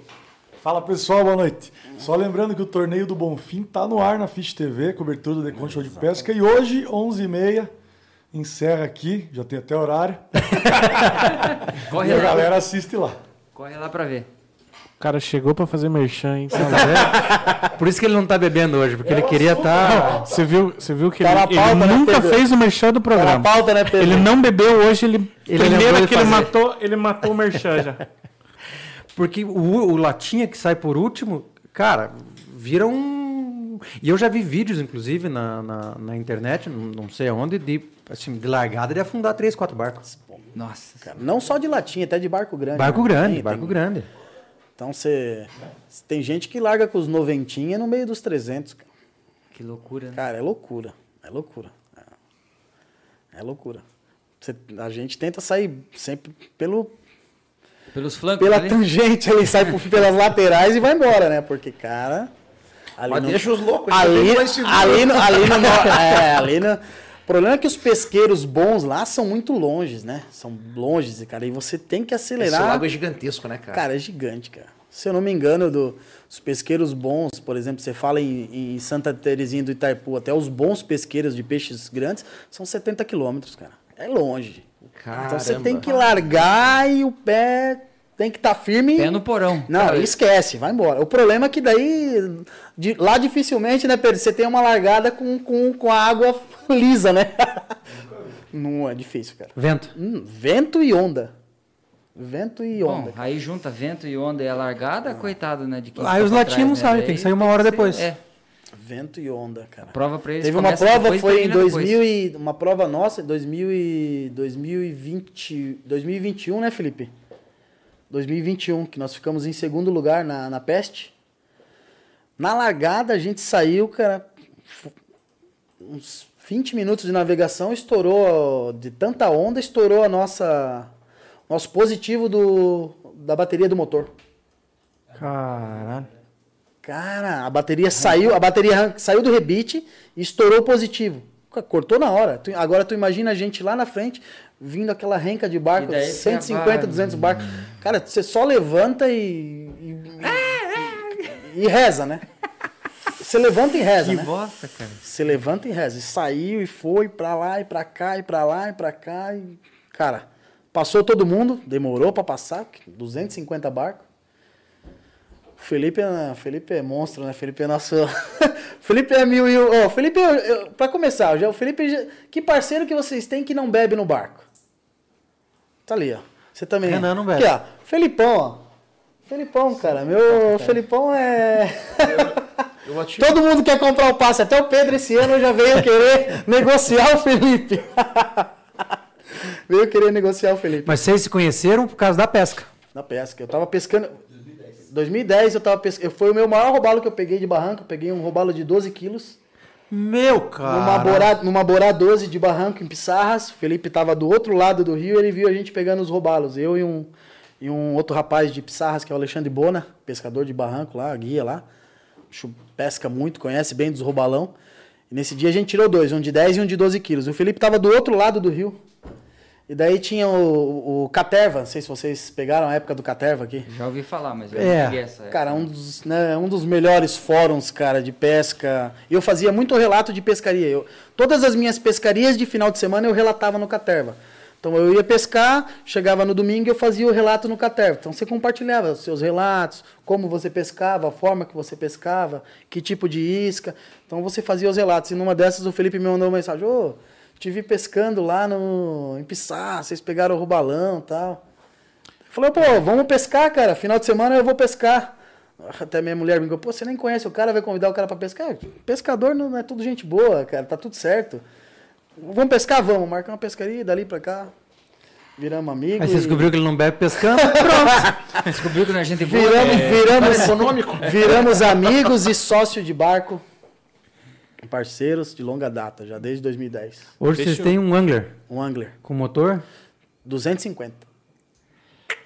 Speaker 6: Fala pessoal, boa noite. Só lembrando que o torneio do Bonfim tá no ar na Fish TV, cobertura do Decon Show de Pesca. E hoje, 11h30, encerra aqui, já tem até horário.
Speaker 2: Corre [laughs]
Speaker 6: E a
Speaker 2: lá.
Speaker 6: galera assiste lá.
Speaker 2: Corre lá pra ver.
Speaker 4: O cara chegou pra fazer merchan, hein? [laughs]
Speaker 1: Por isso que ele não tá bebendo hoje, porque ele queria estar...
Speaker 4: Você viu, você viu que
Speaker 5: Tá
Speaker 4: ele,
Speaker 5: pauta,
Speaker 4: ele
Speaker 5: né,
Speaker 4: nunca
Speaker 5: Pedro?
Speaker 4: fez o merchan do
Speaker 5: Tá
Speaker 4: programa.
Speaker 5: pauta, né, Pedro?
Speaker 4: Ele não bebeu hoje, ele,
Speaker 1: Ele
Speaker 4: primeiro que ele matou, ele matou o merchan já. [laughs]
Speaker 1: Porque o, o latinha que sai por último, cara, vira um. E eu já vi vídeos, inclusive, na, na, na internet, não não sei aonde, de, assim, de largada de afundar três, quatro barcos.
Speaker 2: Nossa.
Speaker 5: Cara, não só de latinha, até de barco grande.
Speaker 1: Barco
Speaker 5: né?
Speaker 1: grande,
Speaker 5: Tem-
Speaker 1: barco
Speaker 5: tem-
Speaker 1: grande.
Speaker 5: Então você. Tem gente que larga com os noventinha no meio dos 300. cara.
Speaker 2: Que loucura, né?
Speaker 5: Cara, é loucura. É loucura. É, é loucura. Você- a gente tenta sair sempre pelo,
Speaker 2: Pelos flancos
Speaker 5: pela
Speaker 2: ali.
Speaker 5: tangente ali, sai por- pelas laterais e vai embora, né? Porque, cara. Ali
Speaker 3: Mas
Speaker 5: no-
Speaker 3: deixa os loucos,
Speaker 5: Ali,
Speaker 3: seguros.
Speaker 5: ali, no, ali no. É, ali no. O problema é que os pesqueiros bons lá são muito longes, né? São longes, e, cara. E você tem que
Speaker 3: Esse
Speaker 5: acelerar.
Speaker 3: lago é gigantesco, né, cara?
Speaker 5: Cara, é gigante, cara. Se eu não me engano, do, os pesqueiros bons, por exemplo, você fala em, em Santa Terezinha do Itaipu, até os bons pesqueiros de peixes grandes são 70 quilômetros, cara. É longe. Então você tem que largar e o pé tem que estar firme.
Speaker 2: Pé no porão.
Speaker 5: Não,
Speaker 2: Cara,
Speaker 5: esquece, vai embora. O problema é que daí, de- lá dificilmente, né, Pedro, você tem uma largada com, com, com a água [laughs] lisa, né? [laughs] Não é difícil, cara.
Speaker 1: Vento.
Speaker 5: Hum, vento e onda. Vento e onda.
Speaker 2: Bom, aí junta vento e onda e a largada, coitado, né? De quem
Speaker 1: Aí
Speaker 2: fica
Speaker 1: os latinos
Speaker 2: né?
Speaker 1: sabem,
Speaker 2: Daí
Speaker 1: tem que sair uma hora depois.
Speaker 2: É,
Speaker 5: Vento e onda, cara.
Speaker 2: prova pra eles
Speaker 5: Teve uma prova,
Speaker 2: depois
Speaker 5: foi em
Speaker 2: termina depois.
Speaker 5: 2000 e, uma prova nossa em 2000 e, 2020, 2021, né, Felipe? 2021, que nós ficamos em segundo lugar na, na peste. Na largada a gente saiu, cara, uns 20 minutos de navegação, estourou de tanta onda, estourou a nossa nosso positivo do, da bateria do motor.
Speaker 1: Caralho.
Speaker 5: Cara, a bateria saiu, a bateria saiu do rebite e estourou positivo. Cortou na hora. Agora tu imagina a gente lá na frente, vindo aquela renca de barco,
Speaker 2: E daí
Speaker 5: 150,
Speaker 2: fica-
Speaker 5: 200 barcos. Cara, você só levanta e. e, e- reza, né? Você levanta e reza,
Speaker 2: Que
Speaker 5: né?
Speaker 2: bosta, cara.
Speaker 5: Você levanta e reza. E saiu e foi pra lá e pra cá e pra lá e pra cá. E... Cara, passou todo mundo, demorou pra passar, 250 barcos. Felipe é, Felipe é monstro, né? Felipe é nosso. [laughs] Felipe é mil e. um- Ó, Felipe, eu, eu, pra começar, já, o Felipe. já- Que parceiro que vocês têm que não bebe no barco? Tá ali, ó. Você também.
Speaker 1: Renan não bebe.
Speaker 5: Aqui, ó. Felipão, ó. Felipão, cara. Meu Felipão é.
Speaker 3: Eu ati- [laughs]
Speaker 5: Todo mundo quer comprar o passe. Até o Pedro esse ano já veio querer [laughs] negociar o Felipe. veio querer negociar o Felipe.
Speaker 1: Mas vocês se conheceram por causa da pesca.
Speaker 5: Na pesca. Eu tava pescando. 2010 eu tava pescando. Foi o meu maior robalo que eu peguei de barranco. Eu peguei um robalo de 12 quilos.
Speaker 1: Meu, cara.
Speaker 5: Numa borá, numa borá 12 de barranco em Pissarras. O Felipe tava do outro lado do rio. Ele viu a gente pegando os robalos. Eu e um, e um outro rapaz de Pissarras, que é o Alexandre Bona, pescador de barranco lá, guia lá. Pesca muito, conhece bem dos robalão. E nesse dia a gente tirou dois, um de 10 e um de 12 quilos. O Felipe tava do outro lado do rio. E daí tinha o, o Caterva, não sei se vocês pegaram a época do Caterva aqui.
Speaker 2: Já ouvi falar, mas eu
Speaker 1: É.
Speaker 2: não peguei essa.
Speaker 5: Cara, um dos, né, um dos melhores fóruns, cara, de pesca. Eu fazia muito relato de pescaria. Eu, todas as minhas pescarias de final de semana eu relatava no Caterva. Então eu ia pescar, chegava no domingo e eu fazia o relato no Caterva. Então você compartilhava os seus relatos, como você pescava, a forma que você pescava, que tipo de isca. Então você fazia os relatos. E numa dessas o Felipe me mandou uma mensagem: Ô, te vi pescando lá no, em Pissá, vocês pegaram o robalão e tal. Falou, pô, vamos pescar, cara. Final de semana eu vou pescar. Até minha mulher brincou, pô, você nem conhece o cara, vai convidar o cara pra pescar? Pescador não é tudo gente boa, cara, tá tudo certo. Vamos pescar? Vamos, marcar uma pescaria, dali pra cá. Viramos amigos.
Speaker 1: Aí você
Speaker 5: e-
Speaker 1: descobriu que ele não bebe pescando. [laughs]
Speaker 2: Descobriu que não é gente boa.
Speaker 5: Viramos,
Speaker 2: né?
Speaker 5: viramos,
Speaker 3: econômico.
Speaker 5: viramos amigos e sócio de barco. Parceiros de longa data, já desde 2010.
Speaker 1: Hoje
Speaker 4: Deixa
Speaker 1: vocês têm um angler
Speaker 5: Um angler.
Speaker 1: com motor.
Speaker 5: 250.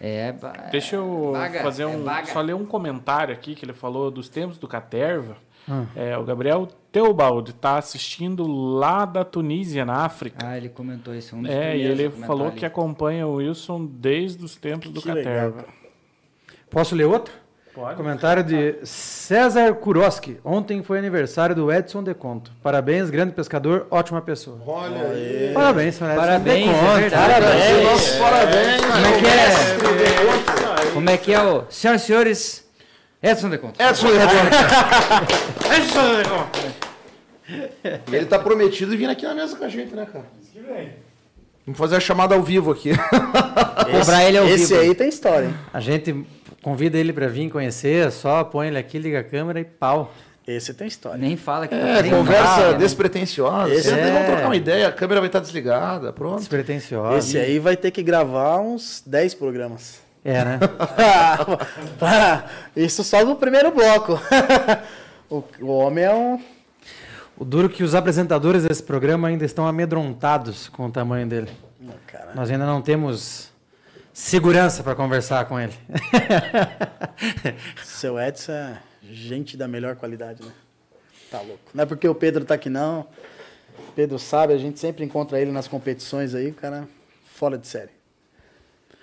Speaker 2: É, ba-
Speaker 4: Deixa eu
Speaker 2: Baga,
Speaker 4: fazer
Speaker 2: é
Speaker 4: um.
Speaker 2: baga.
Speaker 4: só ler um comentário aqui que ele falou dos tempos do Caterva.
Speaker 1: Ah.
Speaker 4: É, o Gabriel Teobaldi está assistindo lá da Tunísia, na África.
Speaker 2: Ah, ele comentou isso. Um dos
Speaker 4: é, e ele falou
Speaker 2: ali.
Speaker 4: que acompanha o Wilson desde os tempos do
Speaker 5: Que legal,
Speaker 4: Caterva.
Speaker 5: cara.
Speaker 1: Posso ler outro?
Speaker 4: Pode.
Speaker 1: Comentário de César Kuroski. Ontem foi aniversário do Edson Deconto. Parabéns, grande pescador, ótima pessoa.
Speaker 3: Olha aí.
Speaker 1: Parabéns, senhor Edson
Speaker 2: Parabéns, é
Speaker 1: Deconto.
Speaker 2: verdade.
Speaker 3: Parabéns, nossos parabéns.
Speaker 2: Como é que é? Como é que é o... Senhoras e senhores, Edson de Conto.
Speaker 3: Edson [laughs] E ele tá prometido vir aqui na mesa com a gente, né, cara? Vamos fazer a chamada ao vivo aqui.
Speaker 2: Cobrar ele ao
Speaker 5: Esse
Speaker 2: vivo.
Speaker 5: aí tem história, hein?
Speaker 1: A gente convida ele para vir conhecer, só põe ele aqui, liga a câmera e pau.
Speaker 5: Esse tem história.
Speaker 2: Nem fala que tá
Speaker 3: É,
Speaker 2: fazendo
Speaker 3: conversa
Speaker 2: nada, né?
Speaker 3: despretensiosa.
Speaker 5: Esse
Speaker 1: é-
Speaker 3: vamos trocar uma ideia, a câmera vai estar desligada, pronto.
Speaker 1: Despretensiosa.
Speaker 5: Esse aí vai ter que gravar uns 10 programas.
Speaker 1: É, né? [laughs]
Speaker 5: Isso só no primeiro bloco. [laughs] o, o homem é um.
Speaker 1: O duro é que os apresentadores desse programa ainda estão amedrontados com o tamanho dele.
Speaker 5: Cara,
Speaker 1: Nós ainda não temos segurança para conversar com ele. [laughs]
Speaker 5: seu Edson é gente da melhor qualidade, né? Tá louco. Não é porque o Pedro tá aqui, não. O Pedro sabe, a gente sempre encontra ele nas competições aí, o cara fora de série.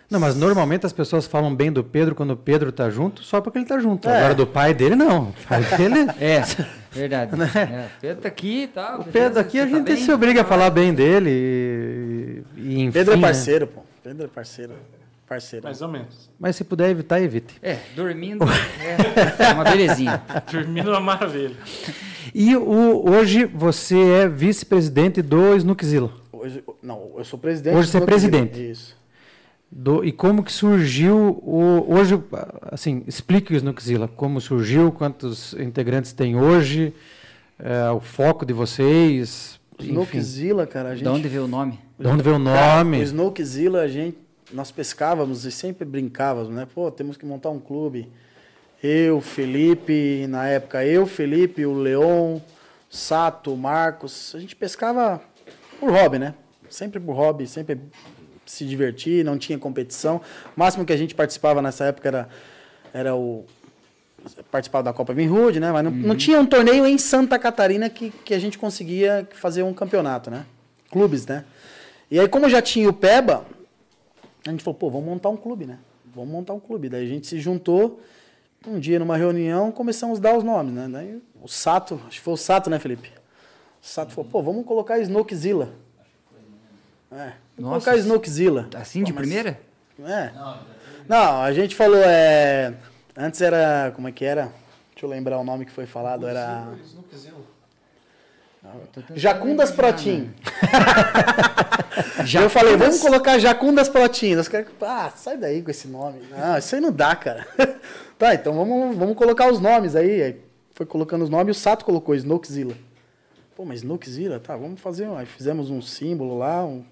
Speaker 1: Não, mas normalmente as pessoas falam bem do Pedro quando o Pedro tá junto, só porque ele tá junto.
Speaker 5: É.
Speaker 1: Agora do pai dele, não. O pai [laughs] dele.
Speaker 2: É, verdade. É, Pedro tá aqui e tal.
Speaker 1: O Pedro aqui a gente se obriga a falar bem dele e, e enfim,
Speaker 5: Pedro é
Speaker 1: né?
Speaker 5: parceiro, pô. Pedro é parceiro. Parceiro.
Speaker 4: Mais ou menos.
Speaker 1: Mas se puder evitar, evite.
Speaker 2: É, dormindo [laughs] é uma belezinha. [laughs]
Speaker 4: Dormindo é uma maravilha.
Speaker 1: E o, hoje você é vice-presidente do Snookzilla.
Speaker 5: Hoje, não, eu sou presidente.
Speaker 1: Hoje você é presidente.
Speaker 5: Isso.
Speaker 1: Do, e como que surgiu o hoje assim explique o Snookzilla como surgiu quantos integrantes tem hoje é, o foco de vocês
Speaker 5: Snookzilla, cara, a gente...
Speaker 2: De onde veio o nome?
Speaker 1: de onde veio o
Speaker 5: Cara,
Speaker 1: nome
Speaker 5: o Snookzilla, a gente... Nós pescávamos e sempre brincávamos, né? Pô, temos que montar um clube. Eu, Felipe, na época eu, Felipe, o Leon, Sato, o Marcos. A gente pescava por hobby, né? Sempre por hobby, sempre se divertir, não tinha competição. O máximo que a gente participava nessa época era, era o participar da Copa Vinhood, né? Mas não, não tinha um torneio em Santa Catarina que, que a gente conseguia fazer um campeonato, né? Clubes, né? E aí, como já tinha o PEBA, a gente falou, pô, vamos montar um clube, né? Vamos montar um clube. Daí a gente se juntou, um dia numa reunião, começamos a dar os nomes, né? Daí o Sato, acho que foi o Sato, né, Felipe? O Sato falou, pô, vamos colocar Snookzilla. É, vamos
Speaker 2: Nossa,
Speaker 5: colocar Snookzilla.
Speaker 2: Assim de
Speaker 5: Pô, mas-
Speaker 2: primeira?
Speaker 5: é. Não, a gente falou, é. Antes era. Como é que era? Deixa eu lembrar o nome que foi falado. Era. Jacundas Protim. Já [laughs] eu falei, vamos colocar Jacundas Protim. Os caras, ah, sai daí com esse nome. Não, isso aí não dá, cara. [laughs] tá, então vamos, vamos colocar os nomes aí. Aí foi colocando os nomes e o Sato colocou Snookzilla. Pô, mas Snookzilla? Tá, vamos fazer. Aí fizemos um símbolo lá, um,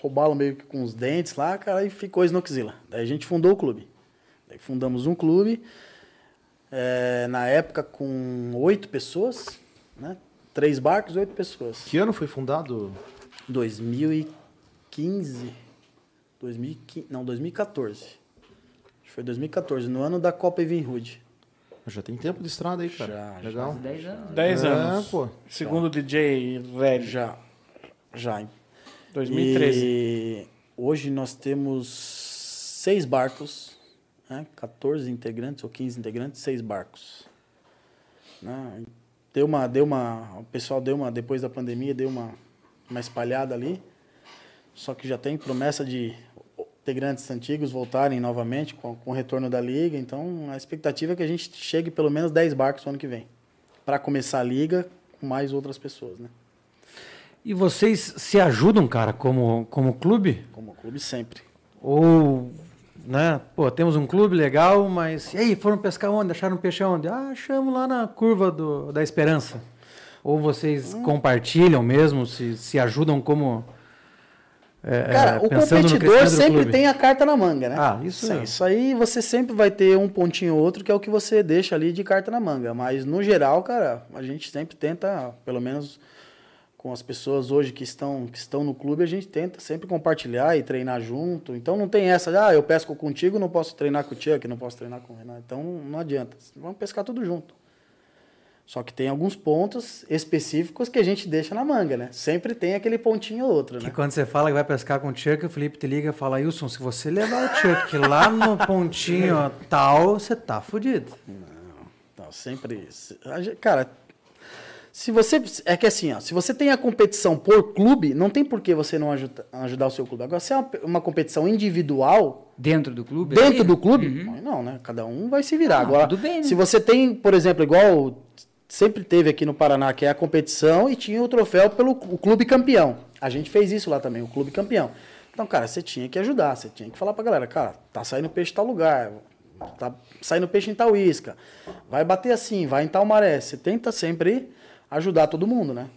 Speaker 5: roubaram meio que com os dentes lá, cara, e ficou Snookzilla. Daí a gente fundou o clube. Daí fundamos um clube, é, na época com oito pessoas, né? Três barcos, oito pessoas.
Speaker 3: Que ano foi fundado?
Speaker 5: 2015, 2015 não, 2014. Acho que foi 2014, no ano da Copa Evinrude.
Speaker 3: Já tem tempo de estrada aí, cara.
Speaker 5: Já, já.
Speaker 3: Legal.
Speaker 2: 10 anos.
Speaker 4: 10
Speaker 3: É,
Speaker 4: anos.
Speaker 3: pô.
Speaker 4: Segundo DJ velho.
Speaker 5: Já, já.
Speaker 4: 2013.
Speaker 5: E hoje nós temos seis barcos, né? 14 integrantes ou 15 integrantes, seis barcos. Né? Deu uma, deu uma, o pessoal deu uma, depois da pandemia, deu uma, uma espalhada ali. Só que já tem promessa de integrantes antigos voltarem novamente com, com o retorno da liga. Então a expectativa é que a gente chegue pelo menos 10 barcos no ano que vem. Para começar a liga com mais outras pessoas, né?
Speaker 1: e vocês se ajudam cara como como clube
Speaker 5: Como clube sempre.
Speaker 1: ou né pô temos um clube legal mas e aí foram pescar onde acharam peixe onde ah achamos lá na curva do, da Esperança ou vocês
Speaker 5: Hum.
Speaker 1: compartilham mesmo se, se ajudam como é,
Speaker 5: Cara,
Speaker 1: é,
Speaker 5: o
Speaker 1: pensando no
Speaker 5: competidor sempre tem a carta na manga, né?
Speaker 1: Ah, isso
Speaker 5: Sim,
Speaker 1: é.
Speaker 5: Isso aí você sempre vai ter um pontinho ou outro que é o que você deixa ali de carta na manga. Mas no geral, cara, a gente sempre tenta, pelo menos com as pessoas hoje que estão, que estão no clube, a gente tenta sempre compartilhar e treinar junto. Então não tem essa, de, ah, eu pesco contigo, não posso treinar com o Chuck, não posso treinar com o Renato. Então não adianta. Vamos pescar tudo junto. Só que tem alguns pontos específicos que a gente deixa na manga, né? Sempre tem aquele pontinho ou outro,
Speaker 1: Que
Speaker 5: né?
Speaker 1: quando você fala que vai pescar com o Chuck, o Felipe te liga e fala, Wilson, se você levar o Chuck lá no pontinho tal, você tá fudido.
Speaker 5: Não, sempre. se- a gen- Cara, se você. É que assim, ó, se você tem a competição por clube, não tem por que você não ajuda, ajudar o seu clube. Agora, se é uma, uma competição individual,
Speaker 2: Dentro do clube?
Speaker 5: dentro
Speaker 2: ali?
Speaker 5: do clube,
Speaker 2: Uhum.
Speaker 5: aí não, né? Cada um vai se virar.
Speaker 2: Ah,
Speaker 5: Agora,
Speaker 2: tudo bem, né?
Speaker 5: se você tem, por exemplo, igual sempre teve aqui no Paraná, que é a competição e tinha o troféu pelo o clube campeão. A gente fez isso lá também, o clube campeão. Então, cara, você tinha que ajudar, você tinha que falar pra galera, cara, tá saindo peixe em tal lugar, tá saindo peixe em tal isca, vai bater assim, vai em tal maré. Você tenta sempre ajudar todo mundo, né?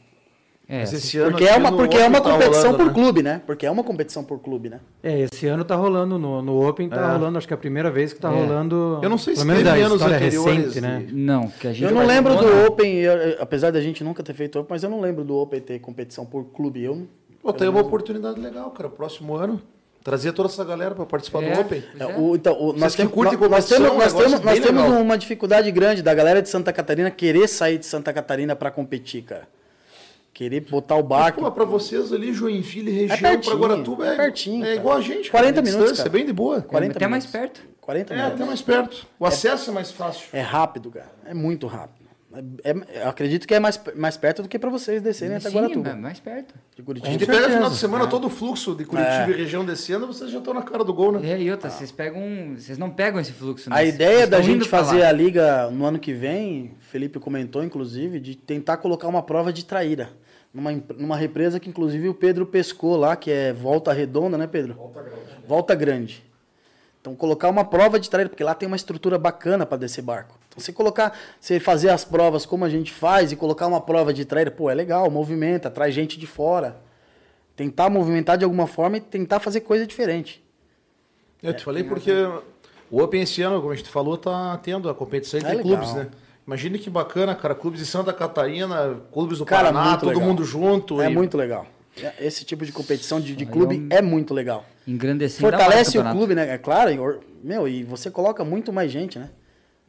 Speaker 2: É,
Speaker 3: esse ano
Speaker 5: Porque é uma, porque é uma
Speaker 3: tá
Speaker 5: competição
Speaker 3: rolando,
Speaker 5: por
Speaker 3: né?
Speaker 5: clube, né? Porque é uma competição por clube, né?
Speaker 1: É, esse ano tá rolando no, no Open, tá
Speaker 3: É.
Speaker 1: rolando, acho que é a primeira vez que tá
Speaker 2: É.
Speaker 1: rolando.
Speaker 3: Eu não sei se teve anos
Speaker 1: recente, né?
Speaker 2: Não, que a gente
Speaker 5: Eu não lembro do
Speaker 2: Não.
Speaker 5: Open, eu- apesar da gente nunca ter feito Open, mas eu não lembro do Open ter competição por clube. Eu,
Speaker 3: Pô, tem uma oportunidade legal, cara. Próximo ano, trazer toda essa galera pra participar
Speaker 2: É.
Speaker 3: do Open.
Speaker 5: É,
Speaker 2: é.
Speaker 5: o- então, o- nós,
Speaker 3: curtem
Speaker 5: nós, nós temos,
Speaker 3: é
Speaker 5: nós temos, nós temos uma dificuldade grande da galera de Santa Catarina querer sair de Santa Catarina para competir, cara. Querer botar o
Speaker 3: Mas,
Speaker 5: barco.
Speaker 3: pô, pra vocês ali, Joinville, região,
Speaker 5: pertinho,
Speaker 3: pra Guaratuba, é,
Speaker 5: pertinho,
Speaker 3: é
Speaker 5: cara.
Speaker 3: igual a gente.
Speaker 5: 40
Speaker 3: cara,
Speaker 5: minutos,
Speaker 3: distância,
Speaker 5: cara.
Speaker 3: É bem de boa.
Speaker 5: 40
Speaker 2: até mais
Speaker 5: minutos.
Speaker 2: perto.
Speaker 5: 40
Speaker 3: É,
Speaker 5: minutos.
Speaker 3: até mais perto. O acesso é mais fácil.
Speaker 5: É rápido, cara. É muito rápido. É- é- eu acredito que é mais, mais perto do que pra vocês descerem até
Speaker 2: Sim,
Speaker 5: Guaratuba.
Speaker 2: é mais perto.
Speaker 5: De
Speaker 3: A
Speaker 5: Curitiba.
Speaker 3: gente
Speaker 1: Com
Speaker 3: pega
Speaker 1: certeza.
Speaker 3: final de semana todo o fluxo de Curitiba e região descendo, vocês já estão na cara do gol, né?
Speaker 2: É, e outra, vocês pegam. Vocês não pegam esse fluxo, né?
Speaker 5: A ideia da gente fazer
Speaker 2: lá.
Speaker 5: a liga no ano que vem, Felipe comentou inclusive, de tentar colocar uma prova de traíra. Numa, numa represa que inclusive o Pedro pescou lá, que é Volta Redonda, né, Pedro? Volta Grande. Volta Grande. Então colocar uma prova de traíra, porque lá tem uma estrutura bacana para descer barco. Então você colocar, você fazer as provas como a gente faz e colocar uma prova de traíra, pô, é legal, movimenta, traz gente de fora. Tentar movimentar de alguma forma e tentar fazer coisa diferente.
Speaker 3: Eu te falei porque o Open esse ano, como a gente falou, tá tendo a competição entre
Speaker 5: É
Speaker 3: clubes, né? Imagine que bacana, cara. Clubes de Santa Catarina, clubes do
Speaker 5: Cara,
Speaker 3: Paraná, todo
Speaker 5: legal.
Speaker 3: mundo junto.
Speaker 5: É
Speaker 3: e-
Speaker 5: muito legal. Esse tipo de competição de, de clube
Speaker 2: eu-
Speaker 5: é muito legal.
Speaker 2: Engrandecendo
Speaker 5: Fortalece o
Speaker 2: campeonato.
Speaker 5: clube, né? É claro, meu, e você coloca muito mais gente, né?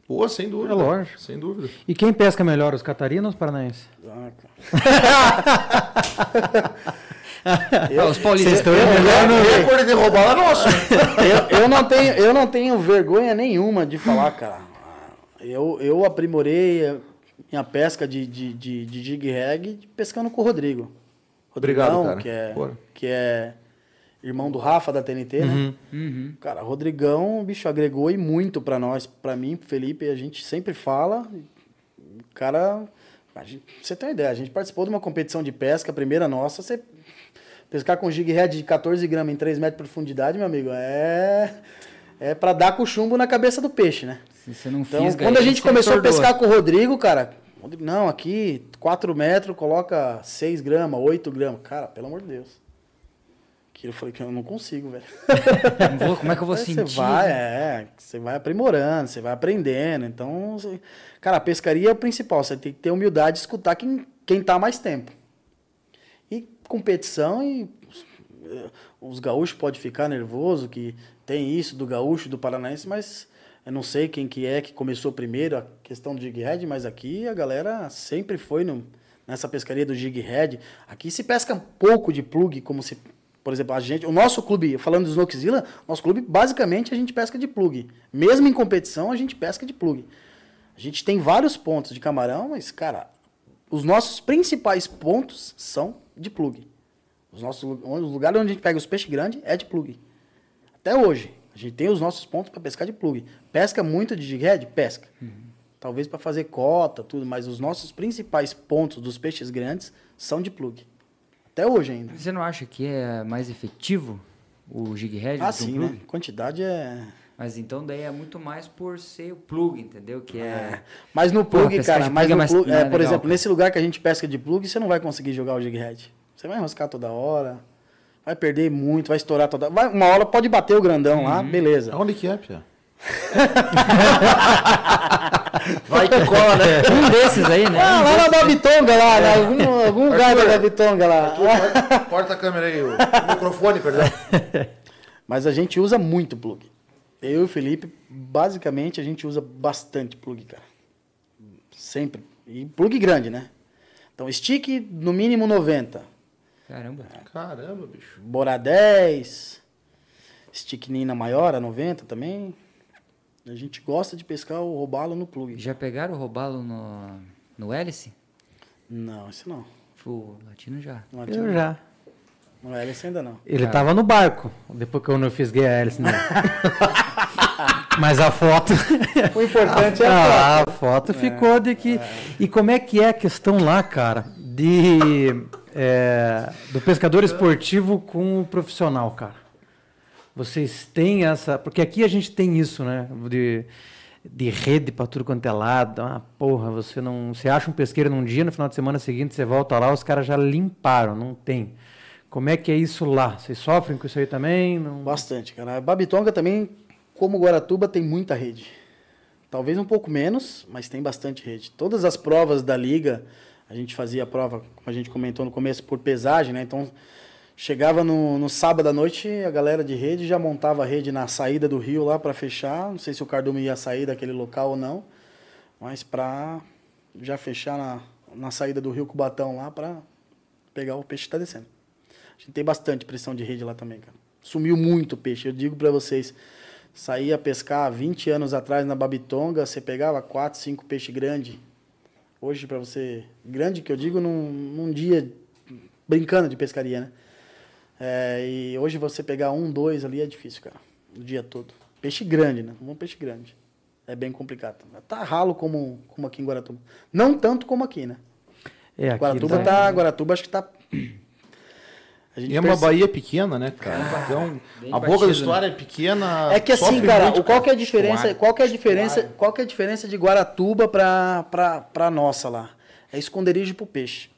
Speaker 3: Pô, sem dúvida.
Speaker 1: É lógico.
Speaker 3: Sem dúvida.
Speaker 1: E quem pesca melhor, os catarinos ou os paranaenses?
Speaker 5: Ah, cara. [laughs]
Speaker 2: Ah, os paulistas.
Speaker 1: Estão
Speaker 5: eu-
Speaker 1: melhor no...
Speaker 3: O recorde de roubar é nosso.
Speaker 5: eu, eu não tenho, eu não tenho vergonha nenhuma de falar, cara. Eu, eu aprimorei minha pesca de, de, de, de jig rag pescando com o Rodrigo.
Speaker 3: Obrigado,
Speaker 5: Rodrigão,
Speaker 3: cara.
Speaker 5: Que é, que é irmão do Rafa da TNT, né?
Speaker 2: Uhum.
Speaker 5: Cara, Rodrigão, bicho, agregou e muito pra nós, pra mim, pro Felipe, a gente sempre fala. O cara, a gente, você tem uma ideia, a gente participou de uma competição de pesca, a primeira nossa, você pescar com jig head de 14 gramas em 3 metros de profundidade, meu amigo, é é para dar com chumbo na cabeça do peixe, né?
Speaker 2: Se você não
Speaker 5: Então,
Speaker 2: fisga
Speaker 5: quando a gente começou a pescar com o Rodrigo, cara, não, aqui 4 metros, coloca 6 gramas, 8 gramas. Cara, pelo amor de Deus. Aquilo eu falei que eu não consigo, velho.
Speaker 2: Não [laughs] vou- como é que eu vou
Speaker 5: Aí
Speaker 2: sentir?
Speaker 5: Você vai, é, você vai aprimorando, você vai aprendendo. Então, você- cara, a pescaria é o principal. Você tem que ter humildade de escutar quem, quem tá mais tempo. E competição e eh, os gaúchos podem ficar nervoso que tem isso do gaúcho, do paranaense, mas eu não sei quem que é que começou primeiro a questão do jig head, mas aqui a galera sempre foi no, nessa pescaria do jig head. Aqui se pesca pouco de plug, como se, por exemplo, a gente, o nosso clube, falando do Snookzilla, nosso clube basicamente a gente pesca de plug. Mesmo em competição, a gente pesca de plug. A gente tem vários pontos de camarão, mas cara, os nossos principais pontos são de plug. Os nossos os lugares onde a gente pega os peixes grandes é de plug. Até hoje, a gente tem os nossos pontos para pescar de plug. Pesca muito de head? Pesca. Talvez para fazer cota, tudo, mas os nossos principais pontos dos peixes grandes são de plug. Até hoje ainda.
Speaker 2: Você não acha que é mais efetivo o jig head
Speaker 5: Ah, sim,
Speaker 2: plug?
Speaker 5: né? Quantidade é.
Speaker 2: Mas então daí é muito mais por ser o plug, entendeu? Que é...
Speaker 5: Mas no plug,
Speaker 2: pescar
Speaker 5: cara, mas
Speaker 2: plug é
Speaker 5: no
Speaker 2: mais-
Speaker 5: plug, é,
Speaker 2: é
Speaker 5: por
Speaker 2: legal,
Speaker 5: exemplo,
Speaker 2: cara.
Speaker 5: nesse lugar que a gente pesca de plug, você não vai conseguir jogar o jig head. Você vai enroscar toda hora, vai perder muito, vai estourar toda vai, Uma hora pode bater o grandão lá,
Speaker 2: Uhum.
Speaker 5: beleza.
Speaker 3: Aonde que é, Pia? [laughs] Vai que cola, né? [laughs]
Speaker 2: Um desses aí, né?
Speaker 5: Ah, lá na. Babitonga, lá, né? algum, algum lugar da Babitonga lá.
Speaker 3: Corta a câmera aí, o, o microfone, perdão. [laughs]
Speaker 5: Mas a gente usa muito plug. Eu e o Felipe, basicamente, a gente usa bastante plug, cara. Sempre. E plug grande, né? Então, stick no mínimo 90.
Speaker 2: Caramba.
Speaker 3: Caramba, bicho.
Speaker 5: Bora 10. Stick Nina maior, a 90 também. A gente gosta de pescar o robalo no plug.
Speaker 2: Já pegaram o robalo no, no hélice?
Speaker 5: Não, isso não.
Speaker 2: O latino já.
Speaker 5: No,
Speaker 1: Eu já.
Speaker 5: no hélice ainda não.
Speaker 1: Ele tava no barco, depois que eu não fisguei a hélice nele. [laughs] Mas a foto... [laughs]
Speaker 5: O importante é a
Speaker 1: Ah,
Speaker 5: foto.
Speaker 1: a foto ficou de que... E como é que é a questão lá, cara, de... é, do pescador esportivo com o profissional, cara? Vocês têm essa... Porque aqui a gente tem isso, né? De, de rede para tudo quanto é lado. Ah, porra, você não... Você acha um pesqueiro num dia, no final de semana seguinte você volta lá, os caras já limparam, não tem. Como é que é isso lá? Vocês sofrem com isso aí também? Não...
Speaker 5: Bastante, cara. Babitonga também, como Guaratuba, tem muita rede. Talvez um pouco menos, mas tem bastante rede. Todas as provas da liga, a gente fazia a prova, como a gente comentou no começo, por pesagem, né? Então, chegava no, no sábado à noite, a galera de rede já montava a rede na saída do rio lá para fechar. Não sei se o cardume ia sair daquele local ou não, mas para já fechar na, na saída do rio Cubatão lá para pegar o peixe que tá descendo. A gente tem bastante pressão de rede lá também, cara. Sumiu muito peixe. Eu digo para vocês, saía pescar 20 anos atrás na Babitonga, você pegava 4, 5 peixes grandes. Hoje, para você, grande que eu digo num, num dia brincando de pescaria, né? É, e hoje você pegar um, dois ali é difícil, cara. O dia todo. Peixe grande, né? Um peixe grande. É bem complicado. Tá ralo como, como aqui em Guaratuba. Não tanto como aqui, né?
Speaker 1: É, aqui
Speaker 5: Guaratuba
Speaker 1: tá-
Speaker 5: tá. Guaratuba acho que tá. A gente
Speaker 3: E é uma
Speaker 5: perce-
Speaker 3: Bahia pequena, né, cara? Então,
Speaker 2: bem
Speaker 3: a boca da história é pequena.
Speaker 5: É que assim, cara,
Speaker 3: muito,
Speaker 5: o- qual que é a diferença? Qual que é a diferença? Qual que é a diferença de Guaratuba pra, pra, pra nossa lá? É esconderijo pro peixe.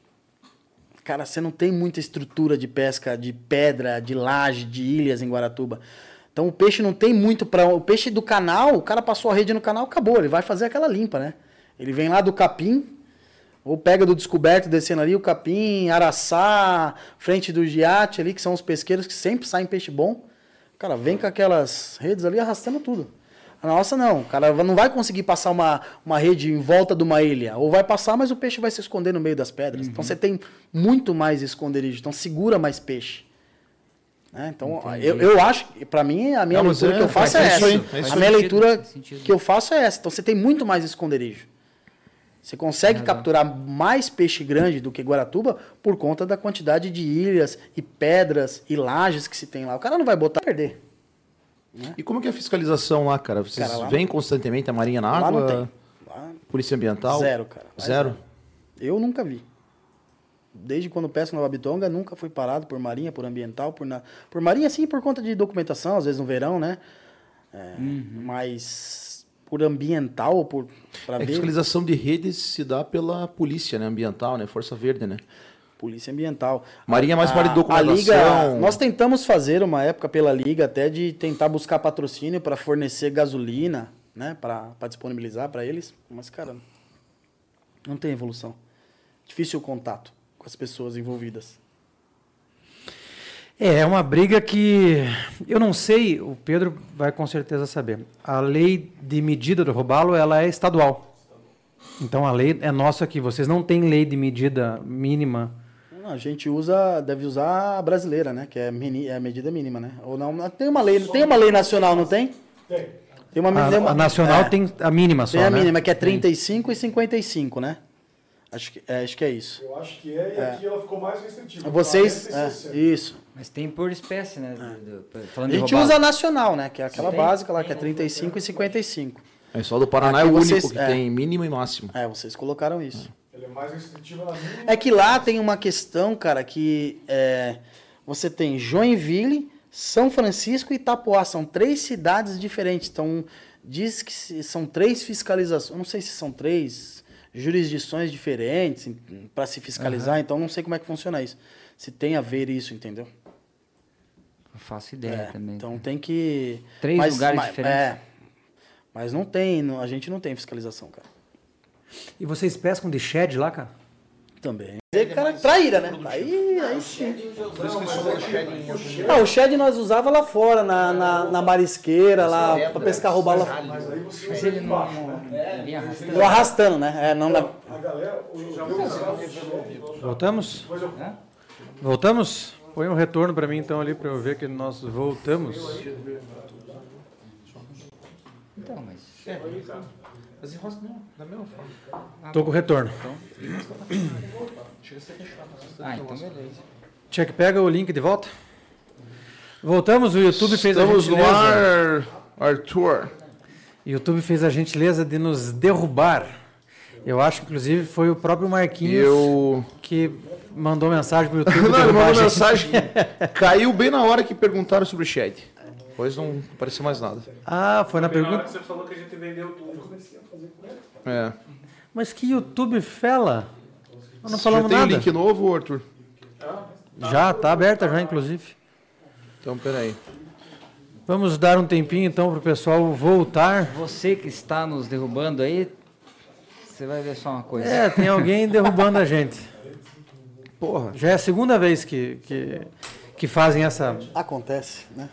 Speaker 5: Cara, você não tem muita estrutura de pesca de pedra, de laje, de ilhas em Guaratuba. Então o peixe não tem muito para o peixe do canal, o cara passou a rede no canal, acabou, ele vai fazer aquela limpa, né? Ele vem lá do capim, ou pega do descoberto descendo ali o capim, araçá, frente do giate ali, que são os pesqueiros que sempre saem peixe bom. Cara, vem com aquelas redes ali arrastando tudo. A nossa não, o cara não vai conseguir passar uma, uma rede em volta de uma ilha. Ou vai passar, mas o peixe vai se esconder no meio das pedras. Então você tem muito mais esconderijo, então segura mais peixe. Né? Então, eu, eu acho, pra mim, a minha
Speaker 3: Não,
Speaker 5: leitura
Speaker 3: é-
Speaker 5: que eu faço
Speaker 3: é
Speaker 5: é, essa.
Speaker 3: aí, é
Speaker 5: a minha leitura que eu faço é essa. Então você tem muito mais esconderijo. Você consegue capturar mais peixe grande do que Guaratuba por conta da quantidade de ilhas e pedras e lajes que se tem lá. O cara não vai botar perder.
Speaker 3: E como que é a fiscalização lá, cara? Vocês
Speaker 5: Cara, lá-
Speaker 3: veem constantemente a Marinha na
Speaker 5: Lá
Speaker 3: água?
Speaker 5: não tem. Lá,
Speaker 3: Polícia Ambiental?
Speaker 5: Zero, cara. Lá é
Speaker 3: Zero?
Speaker 5: Eu nunca vi. Desde quando pesco na Babitonga, nunca fui parado por marinha, por ambiental, por na... por marinha sim por conta de documentação, às vezes no verão, né? É, Mas por ambiental ou por para
Speaker 3: É
Speaker 5: ver
Speaker 3: fiscalização de redes se dá pela polícia, né? Ambiental, né? Força Verde, né?
Speaker 5: Polícia ambiental.
Speaker 3: Marinha é mais para de
Speaker 5: a
Speaker 3: documentação.
Speaker 5: liga, nós tentamos fazer uma época pela liga até de tentar buscar patrocínio para fornecer gasolina, né, para disponibilizar para eles, mas cara, não tem evolução. Difícil o contato com as pessoas envolvidas.
Speaker 1: É, é uma briga que eu não sei, o Pedro vai com certeza saber. A lei de medida do robalo, ela é estadual. Então a lei é nossa aqui. Vocês não têm lei de medida mínima.
Speaker 5: A gente usa, deve usar a brasileira, né, que é, mini, é a medida mínima, né? Ou não, tem uma lei, tem uma lei nacional, não tem?
Speaker 6: Tem.
Speaker 5: Tem uma,
Speaker 1: A,
Speaker 5: tem uma-
Speaker 1: a nacional
Speaker 5: é.
Speaker 1: tem a mínima só,
Speaker 5: Tem a
Speaker 1: né?
Speaker 5: mínima, que é 35 e 55, né? Acho que, é, acho que é isso.
Speaker 6: Eu acho que é, e aqui ela ficou mais restritiva.
Speaker 5: Vocês.
Speaker 6: 40 e
Speaker 5: É,
Speaker 6: 60.
Speaker 5: isso.
Speaker 2: Mas tem por espécie, né? do- do- falando
Speaker 5: A gente usa a nacional, né? Que é aquela
Speaker 2: Tem?
Speaker 5: básica lá, que é 35 e 55.
Speaker 3: É só do Paraná
Speaker 5: Aqui
Speaker 3: é o único
Speaker 5: vocês-
Speaker 3: que
Speaker 5: é.
Speaker 3: tem mínimo e máximo.
Speaker 5: É, vocês colocaram isso.
Speaker 6: Ele é mais restritiva na mínima.
Speaker 5: É que lá tem uma questão, cara, que é, você tem Joinville, São Francisco e Itapoá. São três cidades diferentes. Então, diz que são três fiscalizações. Não sei se são três jurisdições diferentes para se fiscalizar. Então, não sei como é que funciona isso. Se tem a ver isso, entendeu?
Speaker 2: Não faço ideia
Speaker 5: É,
Speaker 2: também.
Speaker 5: então tem que.
Speaker 2: Três lugares diferentes?
Speaker 5: É. Mas não tem, a gente não tem fiscalização, cara.
Speaker 1: E vocês pescam de shed lá, cara?
Speaker 5: Também. Dizer, cara, traíra, né? Aí, aí sim. Ah, o shed nós usava lá fora, na, na, na marisqueira, lá, pra pescar roubar lá.
Speaker 6: Mas aí você
Speaker 2: Mas não,
Speaker 6: embaixo,
Speaker 2: não,
Speaker 6: né?
Speaker 2: não arrastando.
Speaker 5: Tô arrastando, né? É, não dá.
Speaker 1: Voltamos? Voltamos? Põe um retorno para mim então ali para eu ver que nós voltamos.
Speaker 2: Então, mas...
Speaker 3: Mas enrosca não, da mesma forma.
Speaker 1: Tô com retorno.
Speaker 2: Ah, então beleza.
Speaker 1: Check, pega o link de volta. Voltamos, o YouTube fez a
Speaker 3: Estamos no
Speaker 1: gentileza.
Speaker 3: ar, Arthur.
Speaker 1: O YouTube fez a gentileza de nos derrubar. Eu acho que inclusive foi o próprio Marquinhos
Speaker 3: Eu.
Speaker 1: que mandou mensagem pro [laughs] YouTube
Speaker 3: Não, ele mandou mensagem. [laughs] Caiu bem na hora que perguntaram sobre o Shed. Depois não apareceu mais nada.
Speaker 1: Ah, foi na
Speaker 4: Na hora
Speaker 1: pergunta.
Speaker 4: que você falou que a gente vendeu tudo.
Speaker 3: É.
Speaker 1: Mas que YouTube fela? Nós não
Speaker 3: Já
Speaker 1: falamos
Speaker 3: tem
Speaker 1: nada.
Speaker 3: um link novo, Arthur?
Speaker 1: Já, tá aberta já, inclusive.
Speaker 3: Então, peraí.
Speaker 1: Vamos dar um tempinho então pro pessoal voltar.
Speaker 2: Você que está nos derrubando aí, você vai ver só uma coisa.
Speaker 1: É, tem alguém derrubando a gente.
Speaker 3: Porra.
Speaker 1: Já é a segunda vez que, que, que fazem essa.
Speaker 5: Acontece, né?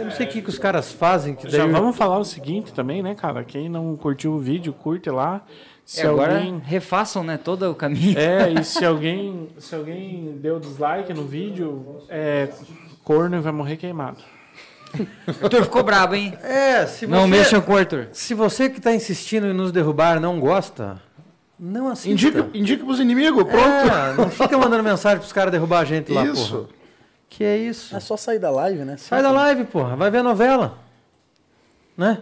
Speaker 1: Eu não sei o que, que os caras fazem. Que
Speaker 4: Já
Speaker 1: daí-
Speaker 4: vamos falar o seguinte também, né, cara? Quem não curtiu o vídeo, curte lá. Se
Speaker 2: E agora
Speaker 4: alguém...
Speaker 2: refaçam, né, todo o caminho.
Speaker 4: É, [laughs] e se alguém, se alguém deu dislike no vídeo, é corno e vai morrer queimado.
Speaker 2: O Arthur ficou brabo, hein?
Speaker 1: É, se
Speaker 2: Não
Speaker 1: você-
Speaker 2: mexam com o Arthur.
Speaker 1: Se você que está insistindo em nos derrubar não gosta, não assista.
Speaker 3: Indica, indica pros inimigos, pronto.
Speaker 1: É, não fica mandando mensagem pros caras derrubar a gente lá,
Speaker 3: Isso.
Speaker 1: porra. Que é isso?
Speaker 5: É só sair da live, né?
Speaker 1: Sai da live, porra. Vai ver a novela. Né?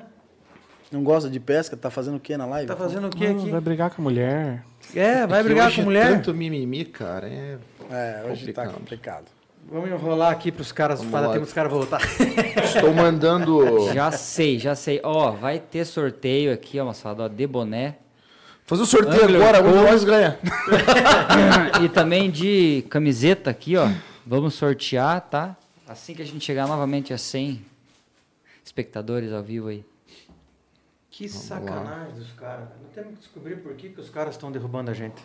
Speaker 5: Não gosta de pesca, tá fazendo o que na live?
Speaker 1: Tá fazendo o que
Speaker 4: Não,
Speaker 1: aqui?
Speaker 4: vai brigar com a mulher.
Speaker 1: É, vai
Speaker 3: Que
Speaker 1: brigar
Speaker 3: hoje
Speaker 1: com
Speaker 3: é
Speaker 1: mulher.
Speaker 3: Tanto mimimi, cara. É...
Speaker 5: É, hoje tá
Speaker 3: Complicado.
Speaker 5: complicado.
Speaker 1: Vamos enrolar aqui pros caras,
Speaker 3: Vamos
Speaker 1: para
Speaker 3: lá.
Speaker 1: tempo os caras voltar. [laughs]
Speaker 3: Estou mandando.
Speaker 2: Já sei, já sei. Ó, vai ter sorteio aqui, ó, moçada, ó, de boné.
Speaker 3: Fazer o sorteio
Speaker 2: Angler
Speaker 3: agora, um de
Speaker 2: Code.
Speaker 3: nós ganha. [laughs]
Speaker 2: e também de camiseta aqui, ó. Vamos sortear, tá? Assim que a gente chegar novamente a 100 espectadores ao vivo aí.
Speaker 1: Que sacanagem dos caras. Não temos que descobrir por que, que os caras estão derrubando a gente.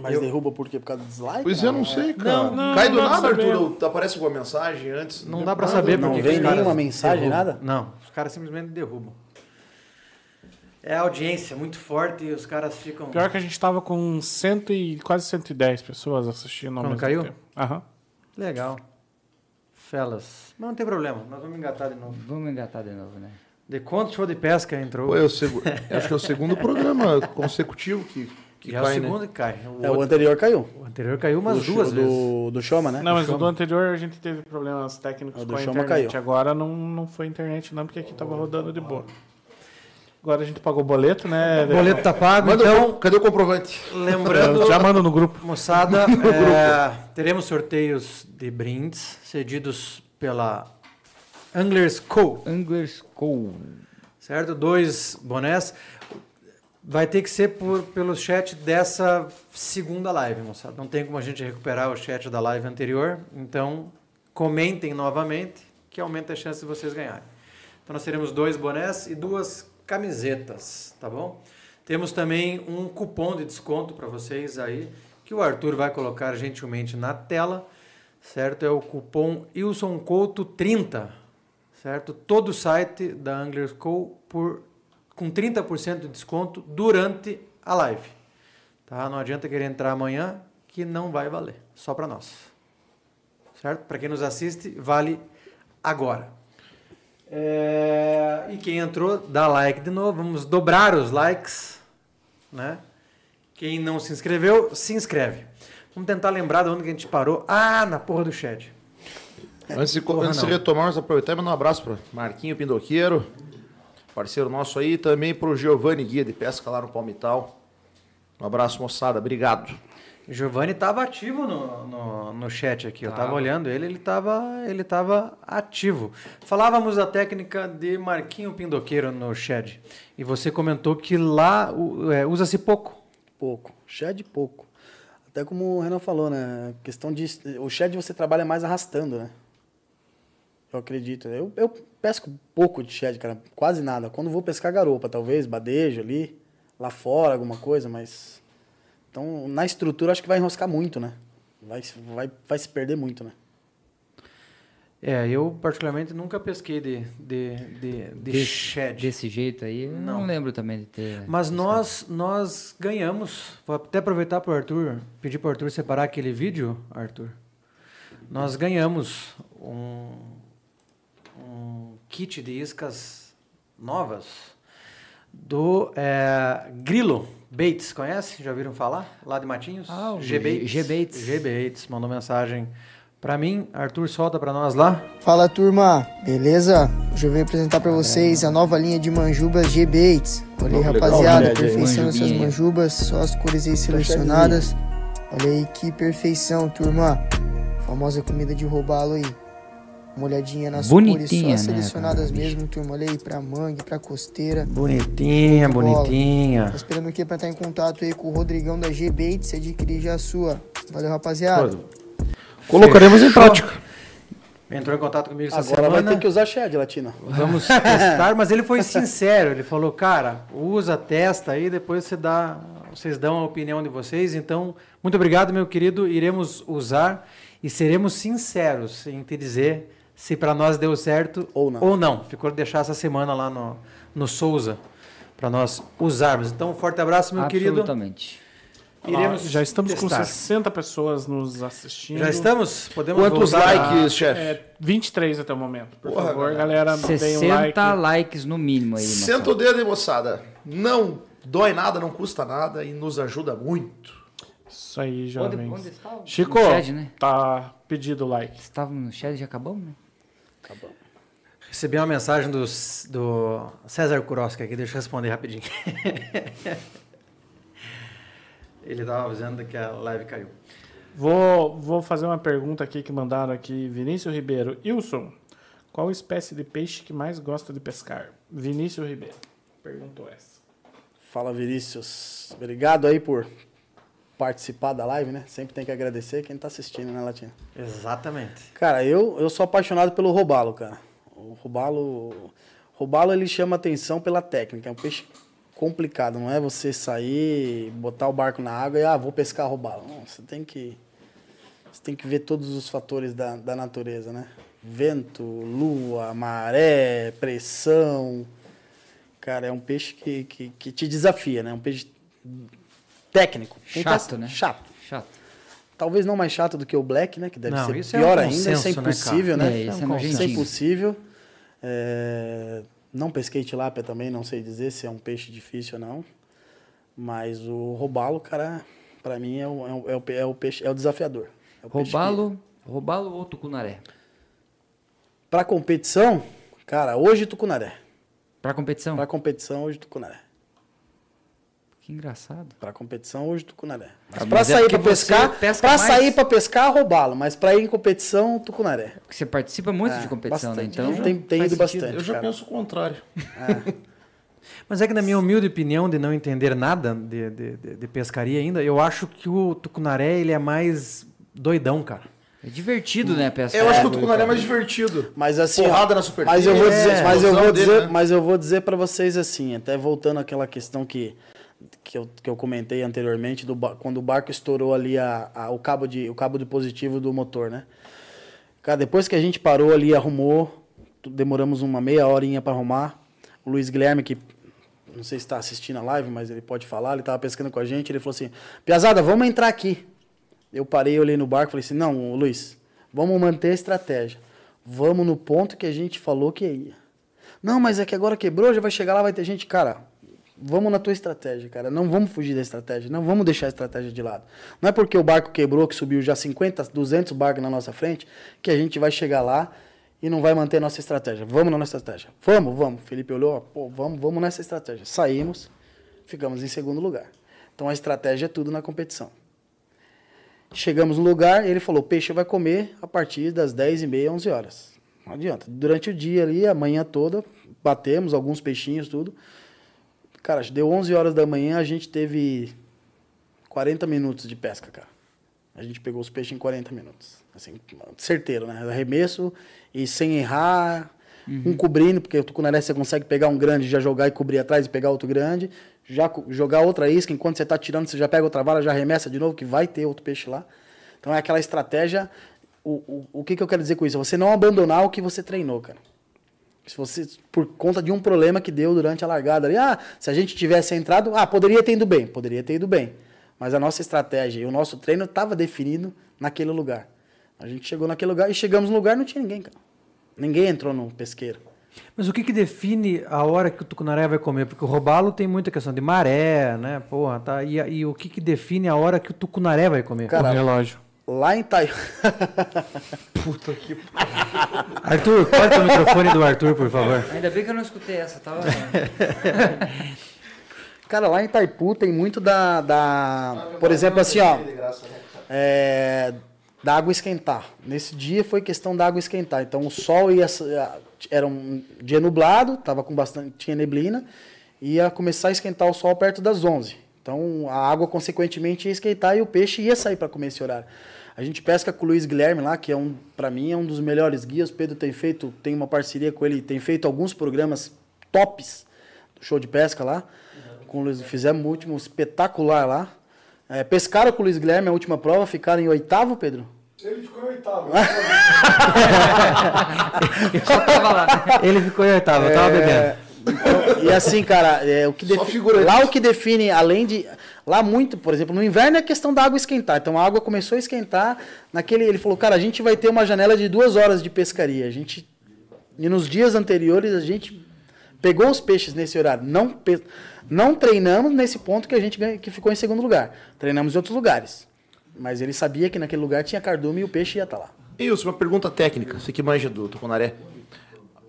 Speaker 5: Mas derruba por quê? Por causa do dislike?
Speaker 3: Pois é, eu não sei, cara.
Speaker 1: Não,
Speaker 4: não,
Speaker 3: Cai do
Speaker 4: não
Speaker 3: nada. Arthur. Aparece alguma mensagem antes.
Speaker 1: Não dá pra saber
Speaker 5: Não
Speaker 1: por que
Speaker 5: vem
Speaker 1: os caras
Speaker 5: nenhuma mensagem,
Speaker 1: derrubam.
Speaker 5: nada?
Speaker 1: Não, os caras simplesmente derrubam. É a audiência muito forte e os caras ficam.
Speaker 4: Pior que a gente tava com cento e, quase 110 pessoas assistindo ao
Speaker 1: Quando
Speaker 4: mesmo
Speaker 1: caiu?
Speaker 4: tempo. Aham.
Speaker 1: Legal. Felas. Mas não tem problema, nós vamos engatar de novo.
Speaker 2: Vamos engatar de novo, né?
Speaker 1: De quanto show de pesca entrou?
Speaker 3: Pô, é o segu... [laughs] acho que é o segundo programa consecutivo que, que
Speaker 1: Já é
Speaker 3: cai,
Speaker 1: o
Speaker 3: né?
Speaker 1: segundo que cai. O,
Speaker 5: É, o
Speaker 1: outro-
Speaker 5: anterior caiu.
Speaker 1: o anterior caiu umas
Speaker 5: do,
Speaker 1: duas
Speaker 5: do,
Speaker 1: vezes.
Speaker 5: Do Choma, né?
Speaker 4: Não, mas no do anterior a gente teve problemas técnicos
Speaker 5: O do
Speaker 4: com a
Speaker 5: Chama
Speaker 4: internet.
Speaker 5: caiu.
Speaker 4: Agora não, não foi internet não, porque aqui tava rodando de boa. Agora a gente pagou o boleto, né?
Speaker 1: O boleto tá pago,
Speaker 3: Manda
Speaker 1: então,
Speaker 3: o- Cadê o comprovante?
Speaker 1: lembrando,
Speaker 4: Já manda no grupo.
Speaker 1: moçada, [laughs] é, teremos sorteios de brindes cedidos pela Anglers Co.
Speaker 2: Anglers Co.
Speaker 1: certo? Dois bonés. Vai ter que ser por, pelo chat dessa segunda live, moçada. Não tem como a gente recuperar o chat da live anterior. Então, comentem novamente, que aumenta a chance de vocês ganharem. Então, nós teremos dois bonés e duas camisetas, tá bom? Temos também um cupom de desconto para vocês aí, que o Arthur vai colocar gentilmente na tela, certo? É o cupom Wilson Couto 30, certo? Todo o site da Anglers Co por com 30% de desconto durante a live. Tá? Não adianta querer entrar amanhã que não vai valer, só para nós. Certo? Para quem nos assiste, vale agora. É, E quem entrou, dá like de novo. Vamos dobrar os likes, né? Quem não se inscreveu, se inscreve. Vamos tentar lembrar de onde que a gente parou. Ah, na porra do chat.
Speaker 3: Antes de,
Speaker 1: Porra,
Speaker 3: antes de retomar, vamos aproveitar e mandar um abraço para Marquinho Pindoqueiro, parceiro nosso aí, e também para o Giovanni Guia de Pesca lá no Palmital. Um abraço, moçada. Obrigado.
Speaker 1: Giovanni estava ativo no, no, no chat aqui. Eu estava olhando ele, ele estava ele tava ativo. Falávamos da técnica de Marquinho Pindoqueiro no chat. E você comentou que lá é, usa-se pouco.
Speaker 5: Pouco. Shed pouco. Até como o Renan falou, né? A questão de. O shed você trabalha mais arrastando, né? Eu acredito. Eu, eu pesco pouco de shed, cara. Quase nada. Quando vou pescar garopa, talvez, badejo ali, lá fora, alguma coisa, mas. Então, na estrutura, acho que vai enroscar muito, né? Vai, vai, vai se perder muito, né?
Speaker 1: É, eu particularmente nunca pesquei de, de, de, de
Speaker 2: Desse-
Speaker 1: shed.
Speaker 2: Desse jeito aí, não,
Speaker 1: Não.
Speaker 2: lembro também de ter.
Speaker 1: Mas nós, nós ganhamos. Vou até aproveitar para o Arthur, pedir para o Arthur separar aquele vídeo, Arthur. Nós ganhamos um, um kit de iscas novas do é, Grilo Bates. Conhece? Já ouviram falar? Lá de Matinhos?
Speaker 2: Ah, o
Speaker 1: G Bates.
Speaker 2: G Bates.
Speaker 1: G Bates mandou mensagem para mim. Arthur, solta para nós lá.
Speaker 7: Fala turma, beleza? Hoje eu venho apresentar pra vocês a nova linha de manjubas G-Baits. Olha aí,
Speaker 3: Legal,
Speaker 7: rapaziada,
Speaker 5: né,
Speaker 7: perfeição
Speaker 2: manjubinha.
Speaker 7: manjubas, só as cores aí selecionadas. Olha aí que perfeição, turma. Famosa comida de roubalo aí. Uma olhadinha nas
Speaker 2: Bonitinha, né,
Speaker 7: cores só selecionadas
Speaker 2: cara,
Speaker 7: mesmo, turma. Olha aí, pra mangue, pra costeira.
Speaker 1: Bonitinha,
Speaker 7: de
Speaker 1: bonitinha.
Speaker 7: Tá esperando o que pra estar em contato aí com o Rodrigão da G-Baits e adquirir já a sua. Valeu, rapaziada.
Speaker 3: Colocaremos em prática.
Speaker 1: Entrou em contato comigo essa
Speaker 5: Agora
Speaker 1: semana.
Speaker 5: vai ter que usar shed, Latina.
Speaker 1: Vamos [laughs] testar, mas ele foi sincero. Ele falou, cara, usa, testa aí, depois você dá, vocês dão a opinião de vocês. Então, muito obrigado, meu querido. Iremos usar e seremos sinceros em te dizer se para nós deu certo
Speaker 5: Ou não.
Speaker 1: Ou não. Ficou de deixar essa semana lá no, no Souza para nós usarmos. Então, um forte abraço, meu querido.
Speaker 2: Absolutamente.
Speaker 1: Iremos
Speaker 4: já estamos com
Speaker 1: testar.
Speaker 4: 60 pessoas nos assistindo.
Speaker 1: Já estamos? Podemos
Speaker 3: Quantos
Speaker 1: voltar?
Speaker 3: likes, chefe?
Speaker 4: É, 23 até o momento. Por
Speaker 3: Porra,
Speaker 4: favor, galera, deem
Speaker 2: 60
Speaker 4: um like.
Speaker 2: likes no mínimo aí.
Speaker 3: Senta o dedo aí, moçada. Não dói nada, não custa nada e nos ajuda muito.
Speaker 4: Isso aí,
Speaker 2: Onde,
Speaker 4: jovens.
Speaker 2: onde está? o-
Speaker 4: Chico,
Speaker 2: No chat, né?
Speaker 4: tá pedido o like.
Speaker 2: Estávamos no chat e já acabamos, né?
Speaker 1: Recebi uma mensagem do, do César Kuroski aqui, deixa eu responder rapidinho. [laughs] Ele estava avisando que a live caiu.
Speaker 4: Vou, vou fazer uma pergunta aqui que mandaram aqui. Vinícius Ribeiro. Wilson, qual espécie de peixe que mais gosta de pescar? Vinícius Ribeiro. Perguntou essa.
Speaker 5: Fala, Vinícius. Obrigado aí por participar da live, né? Sempre tem que agradecer quem tá assistindo, né, Latinha?
Speaker 1: Exatamente.
Speaker 5: Cara, eu, eu sou apaixonado pelo robalo, cara. O robalo, robalo ele chama atenção pela técnica. É um peixe complicado, não é você sair, botar o barco na água e ah, vou pescar robalo. Não, você tem que você tem que ver todos os fatores da, da natureza, né? Vento, lua, maré, pressão. Cara, é um peixe que, que, que te desafia, né? É um peixe técnico. Quem tá-
Speaker 2: Chato, né?
Speaker 5: Chato.
Speaker 2: Chato.
Speaker 5: Talvez não mais chato do que o Black, né? Que deve
Speaker 1: Não,
Speaker 5: ser
Speaker 1: isso é
Speaker 5: pior
Speaker 1: um
Speaker 5: ainda, isso é
Speaker 1: consenso, né,
Speaker 5: impossível,
Speaker 2: cara?
Speaker 5: né?
Speaker 2: É, isso é
Speaker 5: Isso é
Speaker 2: nojentinho.
Speaker 5: impossível. É, Não pesquei tilápia também, não sei dizer se é um peixe difícil ou não. Mas o robalo, cara, pra mim é o, é o, é o pe- é o peixe, é o desafiador. É o peixe que-
Speaker 2: roubalo ou tucunaré?
Speaker 5: Pra competição, cara, hoje tucunaré.
Speaker 2: Pra competição?
Speaker 5: Pra competição, hoje tucunaré.
Speaker 2: Que engraçado.
Speaker 5: Pra competição, hoje tucunaré. Mas
Speaker 2: é
Speaker 5: sair
Speaker 2: porque
Speaker 5: pra
Speaker 2: você
Speaker 5: pescar,
Speaker 2: mais.
Speaker 5: sair pra pescar, roubalo. Mas pra ir em competição, tucunaré.
Speaker 2: Porque você participa muito
Speaker 5: É,
Speaker 2: de competição,
Speaker 5: bastante.
Speaker 2: né? Então
Speaker 5: Tem- tem ido
Speaker 2: sentido.
Speaker 5: bastante.
Speaker 3: Eu já
Speaker 5: cara.
Speaker 3: penso o contrário. [laughs]
Speaker 1: Mas é que na minha humilde opinião de não entender nada de, de, de- de pescaria ainda, eu acho que o tucunaré ele é mais doidão, cara.
Speaker 2: É divertido, né, pescar?
Speaker 3: Eu acho que o tucunaré é mais divertido.
Speaker 5: Mas assim, ó,
Speaker 3: Porrada na superfície.
Speaker 5: Mas eu vou
Speaker 3: É,
Speaker 5: dizer, mas eu vou
Speaker 3: dele,
Speaker 5: dizer,
Speaker 3: né?
Speaker 5: mas eu vou dizer para vocês assim, até voltando àquela questão que que eu, que eu comentei anteriormente do quando o barco estourou ali a, a- o cabo de o cabo de positivo do motor, né? Cara, depois que a gente parou ali, arrumou, demoramos uma meia horinha para arrumar. O Luiz Guilherme que não sei se está assistindo a live, mas ele pode falar, ele tava pescando com a gente, ele falou assim: "Piazada, vamos entrar aqui". Eu parei, olhei no barco falei assim: "Não, Luiz, vamos manter a estratégia. Vamos no ponto que a gente falou que ia". Não, mas é que agora quebrou, já vai chegar lá, vai ter gente, cara. Vamos na tua estratégia, cara. Não vamos fugir da estratégia. Não vamos deixar a estratégia de lado. Não é porque o barco quebrou, que subiu já 50, 200 barcos na nossa frente, que a gente vai chegar lá e não vai manter a nossa estratégia. Vamos na nossa estratégia. Vamos, vamos. Felipe olhou, pô, vamos, vamos nessa estratégia. Saímos, ficamos em segundo lugar. Então a estratégia é tudo na competição. Chegamos no lugar, ele falou: peixe vai comer a partir das 10h30, 11 horas. Não adianta. Durante o dia ali, a manhã toda, batemos alguns peixinhos, tudo. Cara, deu 11 horas da manhã, a gente teve 40 minutos de pesca, cara. A gente pegou os peixes em 40 minutos. Assim, certeiro, né? Arremesso e sem errar, um cobrindo, porque o tucunaré você consegue pegar um grande, já jogar e cobrir atrás e pegar outro grande, já jogar outra isca, enquanto você está tirando, você já pega outra vara, já arremessa de novo, que vai ter outro peixe lá. Então é aquela estratégia. O, o, o que, que eu quero dizer com isso? Você não abandonar o que você treinou, cara. Se você, por conta de um problema que deu durante a largada ali, ah, se a gente tivesse entrado, ah, poderia ter ido bem, poderia ter ido bem. Mas a nossa estratégia e o nosso treino estava definido naquele lugar. A gente chegou naquele lugar e chegamos no lugar e não tinha ninguém, cara. Ninguém entrou no pesqueiro.
Speaker 1: Mas o que, que define a hora que o tucunaré vai comer? Porque o robalo tem muita questão de maré, né? Porra, tá. E, e o que, que define a hora que o tucunaré vai comer?
Speaker 5: Cara,
Speaker 4: o relógio.
Speaker 5: Lá em Tai... [laughs]
Speaker 1: Arthur, corta o microfone do Arthur, por favor.
Speaker 2: Ainda bem que eu não escutei essa, tava. [laughs]
Speaker 5: Cara, lá em Itaipu tem muito da. da por exemplo, assim, ó. é, da água esquentar. Nesse dia foi questão da água esquentar. Então o sol ia. Era um dia nublado, tava com bastante. tinha neblina, ia começar a esquentar o sol perto das 11. Então a água, consequentemente, ia esquentar e o peixe ia sair para comer esse horário. A gente pesca com o Luiz Guilherme lá, que é um, para mim, é um dos melhores guias. O Pedro tem feito, tem uma parceria com ele, tem feito alguns programas tops do show de pesca lá. Com o Luiz, fizemos o último espetacular lá. É, pescaram com o Luiz Guilherme a última prova, ficaram em oitavo, Pedro?
Speaker 6: Ele ficou em oitavo. [laughs]
Speaker 2: Eu só tava lá. [laughs]
Speaker 1: Ele ficou em oitavo, eu tava bebendo.
Speaker 5: Então, e assim, cara, é, o que defi- lá o que define, além de. Lá muito, por exemplo, no inverno é a questão da água esquentar. Então a água começou a esquentar. Naquele, ele falou, cara, a gente vai ter uma janela de duas horas de pescaria. A gente. E nos dias anteriores a gente pegou os peixes nesse horário. Não, pe- não treinamos nesse ponto que a gente ganha- que ficou em segundo lugar. Treinamos em outros lugares. Mas ele sabia que naquele lugar tinha cardume e o peixe ia estar lá.
Speaker 3: Wilson, uma pergunta técnica. Você que manja do tucunaré.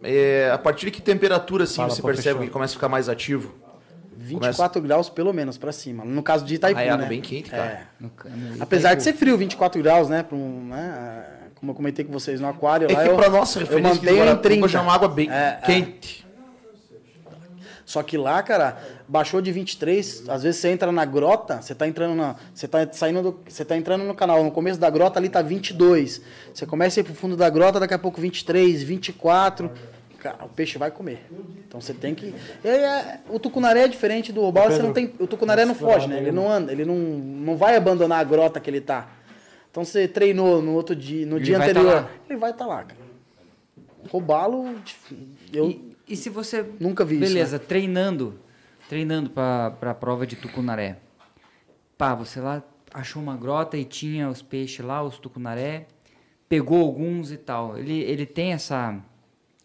Speaker 3: É, a partir de que temperatura assim,
Speaker 4: Fala,
Speaker 3: você percebe que começa a ficar mais ativo?
Speaker 5: 24 graus pelo menos pra cima. No caso de Itaipu,
Speaker 3: Ah, é água
Speaker 5: né?
Speaker 3: bem quente, cara.
Speaker 5: É.
Speaker 2: No ca- no-
Speaker 5: Apesar de ser frio, 24 graus, né? pra um, né, Como eu comentei com vocês no aquário
Speaker 3: É
Speaker 5: lá,
Speaker 3: que
Speaker 5: eu,
Speaker 3: pra nossa
Speaker 5: eu mantenho em
Speaker 3: Guaratuba
Speaker 5: 30.
Speaker 3: já é uma água bem
Speaker 5: É, é.
Speaker 3: quente.
Speaker 5: Só que lá, cara, baixou de 23. Às vezes você entra na grota, você tá entrando na. Você tá saindo do. Você tá entrando no canal. No começo da grota ali tá 22. Você começa a ir pro fundo da grota, daqui a pouco 23, 24. Cara, o peixe vai comer. Então você tem que. E aí, é- o tucunaré é diferente do robalo, você não tem. O tucunaré não foge, né? Ele não anda, ele não, não vai abandonar a grota que ele tá. Então você treinou no outro dia, no
Speaker 2: Ele
Speaker 5: dia
Speaker 2: vai tá
Speaker 5: anterior,
Speaker 2: lá.
Speaker 5: ele vai estar lá, cara. Roubá-lo, eu
Speaker 2: E, e se você.
Speaker 5: nunca vi isso, né?
Speaker 2: Beleza, treinando. Treinando pra, pra prova de tucunaré. Pá, você lá achou uma grota e tinha os peixes lá, os tucunaré. Pegou alguns e tal. Ele, ele tem essa,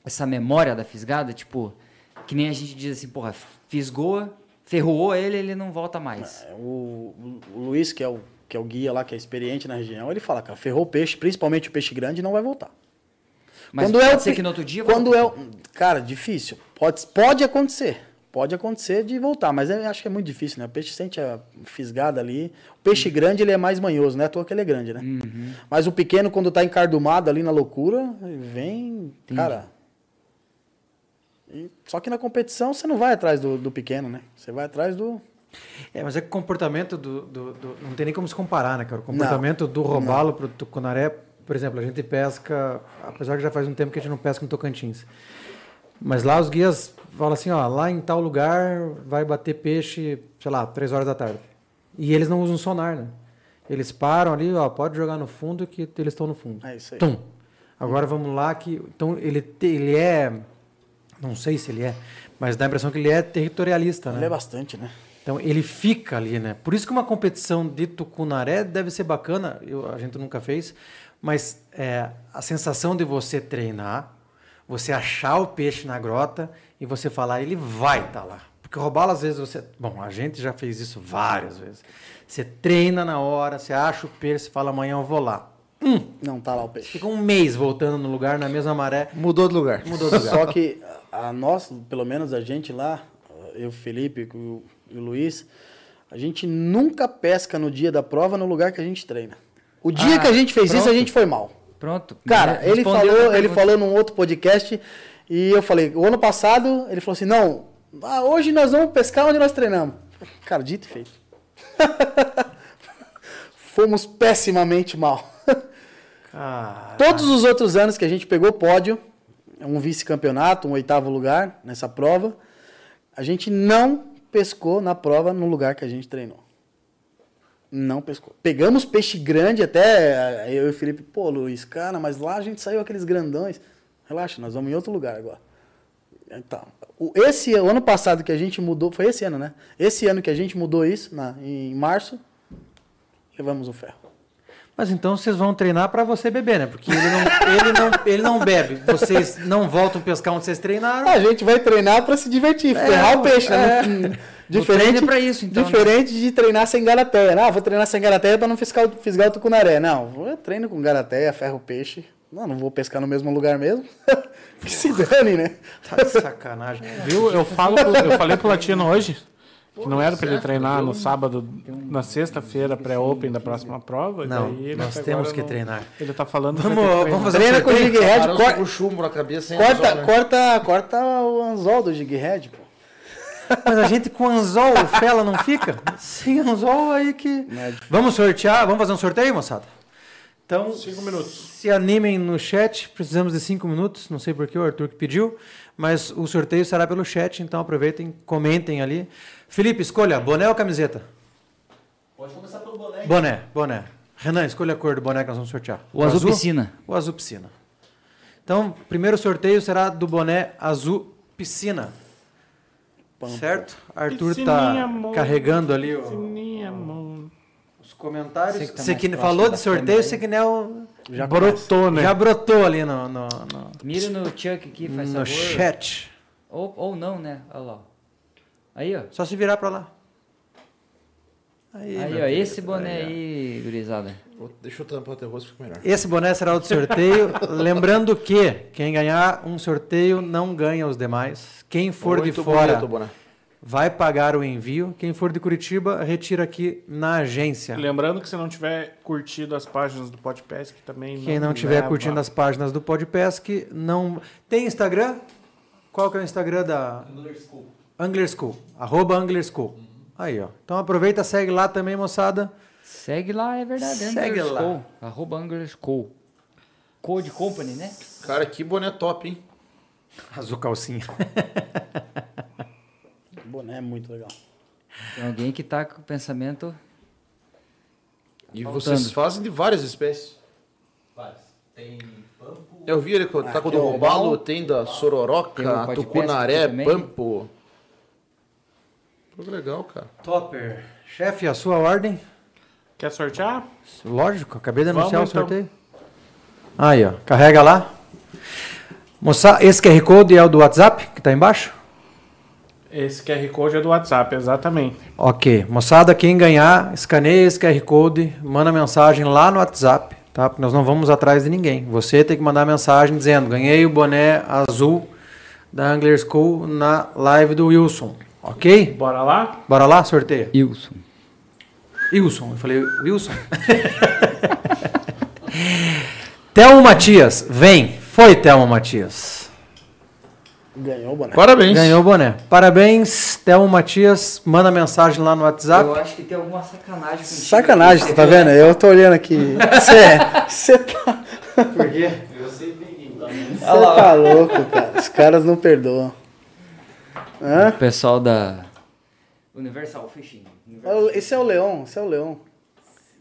Speaker 2: essa memória da fisgada, tipo. Que nem a gente diz assim, porra, fisgou, ferroou ele, ele não volta mais.
Speaker 5: O, o- o Luiz, que é o, que é o guia lá, que é experiente na região, ele fala, cara, ferrou o peixe, principalmente o peixe grande, não vai voltar.
Speaker 2: Mas
Speaker 5: quando
Speaker 2: pode
Speaker 5: é o
Speaker 2: ser que no outro dia
Speaker 5: Quando é o, Cara, difícil. Pode, pode acontecer. Pode acontecer de voltar, mas eu acho que é muito difícil, né? O peixe sente a fisgada ali. O peixe grande, ele é mais manhoso, né? À toa que ele é grande, né?
Speaker 2: Uhum.
Speaker 5: Mas o pequeno, quando tá encardumado ali na loucura, vem, cara... E- só que na competição você não vai atrás do, do pequeno, né? Você vai atrás do...
Speaker 1: É, mas é que o comportamento do, do- do- Não tem nem como se comparar, né, cara? O comportamento do robalo pro tucunaré, por exemplo, a gente pesca, apesar que já faz um tempo que a gente não pesca no Tocantins. Mas lá os guias falam assim, ó, lá em tal lugar vai bater peixe, sei lá, três horas da tarde. E eles não usam sonar, né? Eles param ali, ó, pode jogar no fundo que eles estão no fundo.
Speaker 5: É isso aí.
Speaker 1: Tum. Agora vamos lá que então ele ele é não sei se ele é, mas dá a impressão que ele é territorialista, né?
Speaker 5: Ele é bastante, né?
Speaker 1: Então ele fica ali, né? Por isso que uma competição de tucunaré deve ser bacana. Eu, a gente nunca fez, mas é, a sensação de você treinar, você achar o peixe na grota e você falar, ele vai estar lá. Porque roubá-lo às vezes você, bom, a gente já fez isso várias vezes. Você treina na hora, você acha o peixe, você fala amanhã eu vou lá.
Speaker 5: Não tá lá o peixe.
Speaker 1: Fica um mês voltando no lugar na mesma maré,
Speaker 3: Mudou de lugar.
Speaker 1: mudou de lugar.
Speaker 5: Só que a nós, pelo menos a gente lá, eu, Felipe e o, o Luiz, a gente nunca pesca no dia da prova no lugar que a gente treina. O dia
Speaker 2: Ah,
Speaker 5: que a gente fez isso, a
Speaker 2: pronto.
Speaker 5: gente foi mal.
Speaker 2: Pronto.
Speaker 5: Cara, ele falou, ele falou num outro podcast e eu falei, o ano passado, ele falou assim, não, ah, hoje nós vamos pescar onde nós treinamos. Cara, dito e feito. [laughs] Fomos pessimamente mal. [laughs]
Speaker 1: Ah,
Speaker 5: Todos os outros anos que a gente pegou pódio, um vice-campeonato, um oitavo lugar nessa prova, a gente não pescou na prova no lugar que a gente treinou. Não pescou. Pegamos peixe grande até, aí eu e o Felipe, pô, Luiz, cara, mas lá a gente saiu aqueles grandões. Relaxa, nós vamos em outro lugar agora. Então, esse o ano passado que a gente mudou, foi esse ano, né? Esse ano que a gente mudou isso, na, em março, levamos o ferro.
Speaker 1: Mas então vocês vão treinar para você beber, né? Porque ele não, [laughs] ele, não, ele não bebe. Vocês não voltam pescar onde vocês treinaram.
Speaker 5: A gente vai treinar para se divertir, ferrar o peixe, né? Hum, [laughs] Diferente,
Speaker 2: é pra isso, então, né?
Speaker 5: Diferente de treinar sem garateia. Não, vou treinar sem garateia para não fisgar, o- fisgar o tucunaré. Não, eu treino com garateia, ferro o peixe. Não, não vou pescar no mesmo lugar mesmo. [laughs] que se dane, né?
Speaker 1: Tá de sacanagem.
Speaker 4: Viu? Eu, falo eu falei pro Latino hoje que não era pra ele treinar no sábado, na sexta-feira, pré-open da próxima prova. e
Speaker 1: Não,
Speaker 4: daí ele
Speaker 1: nós temos que
Speaker 4: não-
Speaker 1: treinar.
Speaker 4: Ele tá falando que
Speaker 1: Vamos- vamos fazer
Speaker 5: Treina com o jig head,
Speaker 3: Parou
Speaker 5: cor-
Speaker 3: com chumbo na cabeça.
Speaker 5: corta,
Speaker 3: anzol, né?
Speaker 5: corta, corta o anzol do jig head, pô.
Speaker 1: Mas a gente com anzol, o fela não fica? Sem anzol aí que... Vamos sortear? Vamos fazer um sorteio, moçada? Então,
Speaker 4: Cinco minutos.
Speaker 1: se animem no chat. Precisamos de cinco minutos. Não sei porquê, o Arthur que pediu. Mas o sorteio será pelo chat, então aproveitem, comentem ali. Felipe, escolha, boné ou camiseta?
Speaker 5: Pode começar pelo boné.
Speaker 1: Boné, boné. Renan, escolha a cor do boné que nós vamos sortear.
Speaker 2: O azul piscina.
Speaker 1: O azul piscina. Então, primeiro sorteio será do boné azul piscina. Certo? Arthur tá
Speaker 4: amor.
Speaker 1: carregando ali o- comentários.
Speaker 2: Você que tá
Speaker 1: falou de sorteio, você
Speaker 2: aí.
Speaker 1: que nem é o...
Speaker 5: Já
Speaker 4: Brotou, né?
Speaker 1: Já brotou ali no, no, no,
Speaker 2: Mira no Chuck aqui, faz
Speaker 1: no
Speaker 2: favor.
Speaker 1: chat.
Speaker 2: Ou, ou não, né? Olha lá. Aí, ó.
Speaker 1: Só se virar pra lá. Aí,
Speaker 2: Aí, ó.
Speaker 1: querido.
Speaker 2: Esse boné aí, gurizada.
Speaker 3: Vou- Deixa eu tampar o teu rosto, fica melhor.
Speaker 1: Esse boné será o sorteio. [laughs] Lembrando que quem ganhar um sorteio não ganha os demais. Quem for
Speaker 3: Muito
Speaker 1: de fora
Speaker 3: bonito, Boné.
Speaker 1: Vai pagar o envio. Quem for de Curitiba, retira aqui na agência.
Speaker 4: Lembrando que se não tiver curtido as páginas do que também
Speaker 1: Quem não estiver
Speaker 4: leva.
Speaker 1: curtindo as páginas do Podpesc, não. Tem Instagram? Qual que é o Instagram da. Angler School. Angler School. Arroba Angler School. Aí, ó. Então aproveita, segue lá também, moçada.
Speaker 2: Segue lá, é verdade.
Speaker 1: Segue
Speaker 2: Angler
Speaker 1: lá.
Speaker 2: School. Arroba Angler School. Code Company, né?
Speaker 3: Cara, que boné top, hein?
Speaker 1: Azul calcinha. [laughs]
Speaker 5: O boné é muito legal.
Speaker 2: Tem alguém que tá com o pensamento...
Speaker 3: E
Speaker 2: Faltando.
Speaker 3: vocês fazem de várias espécies.
Speaker 8: Vários. Tem pampo.
Speaker 3: Eu vi ele que tá com o
Speaker 5: Aqui,
Speaker 3: do robalo, tem da
Speaker 2: Tem
Speaker 3: sororoca,
Speaker 2: pode
Speaker 3: tucunaré, pampo. Pô, legal, cara.
Speaker 1: Topper. Chefe, a sua ordem?
Speaker 4: Quer sortear?
Speaker 1: Lógico, acabei de anunciar
Speaker 4: Vamos,
Speaker 1: o
Speaker 4: então.
Speaker 1: sorteio. Aí, ó. Carrega lá. Moça, esse QR Code é o do WhatsApp, que tá embaixo?
Speaker 4: Esse QR Code é do WhatsApp, exatamente.
Speaker 1: Ok. Moçada, quem ganhar, escaneia esse QR Code, manda mensagem lá no WhatsApp, tá? Porque nós não vamos atrás de ninguém. Você tem que mandar mensagem dizendo: ganhei o boné azul da Angler School na live do Wilson. Ok?
Speaker 4: Bora lá?
Speaker 1: Bora lá, sorteia.
Speaker 2: Wilson.
Speaker 1: Wilson, eu falei Wilson. [laughs] Thelmo Matias, vem. Foi, Thelmo Matias.
Speaker 5: Ganhou o boné.
Speaker 3: Parabéns.
Speaker 1: Ganhou o boné. Parabéns, Thelmo Matias. Manda mensagem lá no WhatsApp.
Speaker 2: Eu acho que tem alguma sacanagem contigo.
Speaker 5: Sacanagem,
Speaker 2: aqui.
Speaker 5: tá vendo? Eu tô olhando aqui. Você tá.
Speaker 1: Por quê?
Speaker 8: Eu sei bem quem tá.
Speaker 5: Você tá louco, cara. Os caras não perdoam. Hã?
Speaker 2: O pessoal da Universal Fishing.
Speaker 5: Esse é o Leão, esse é o Leão.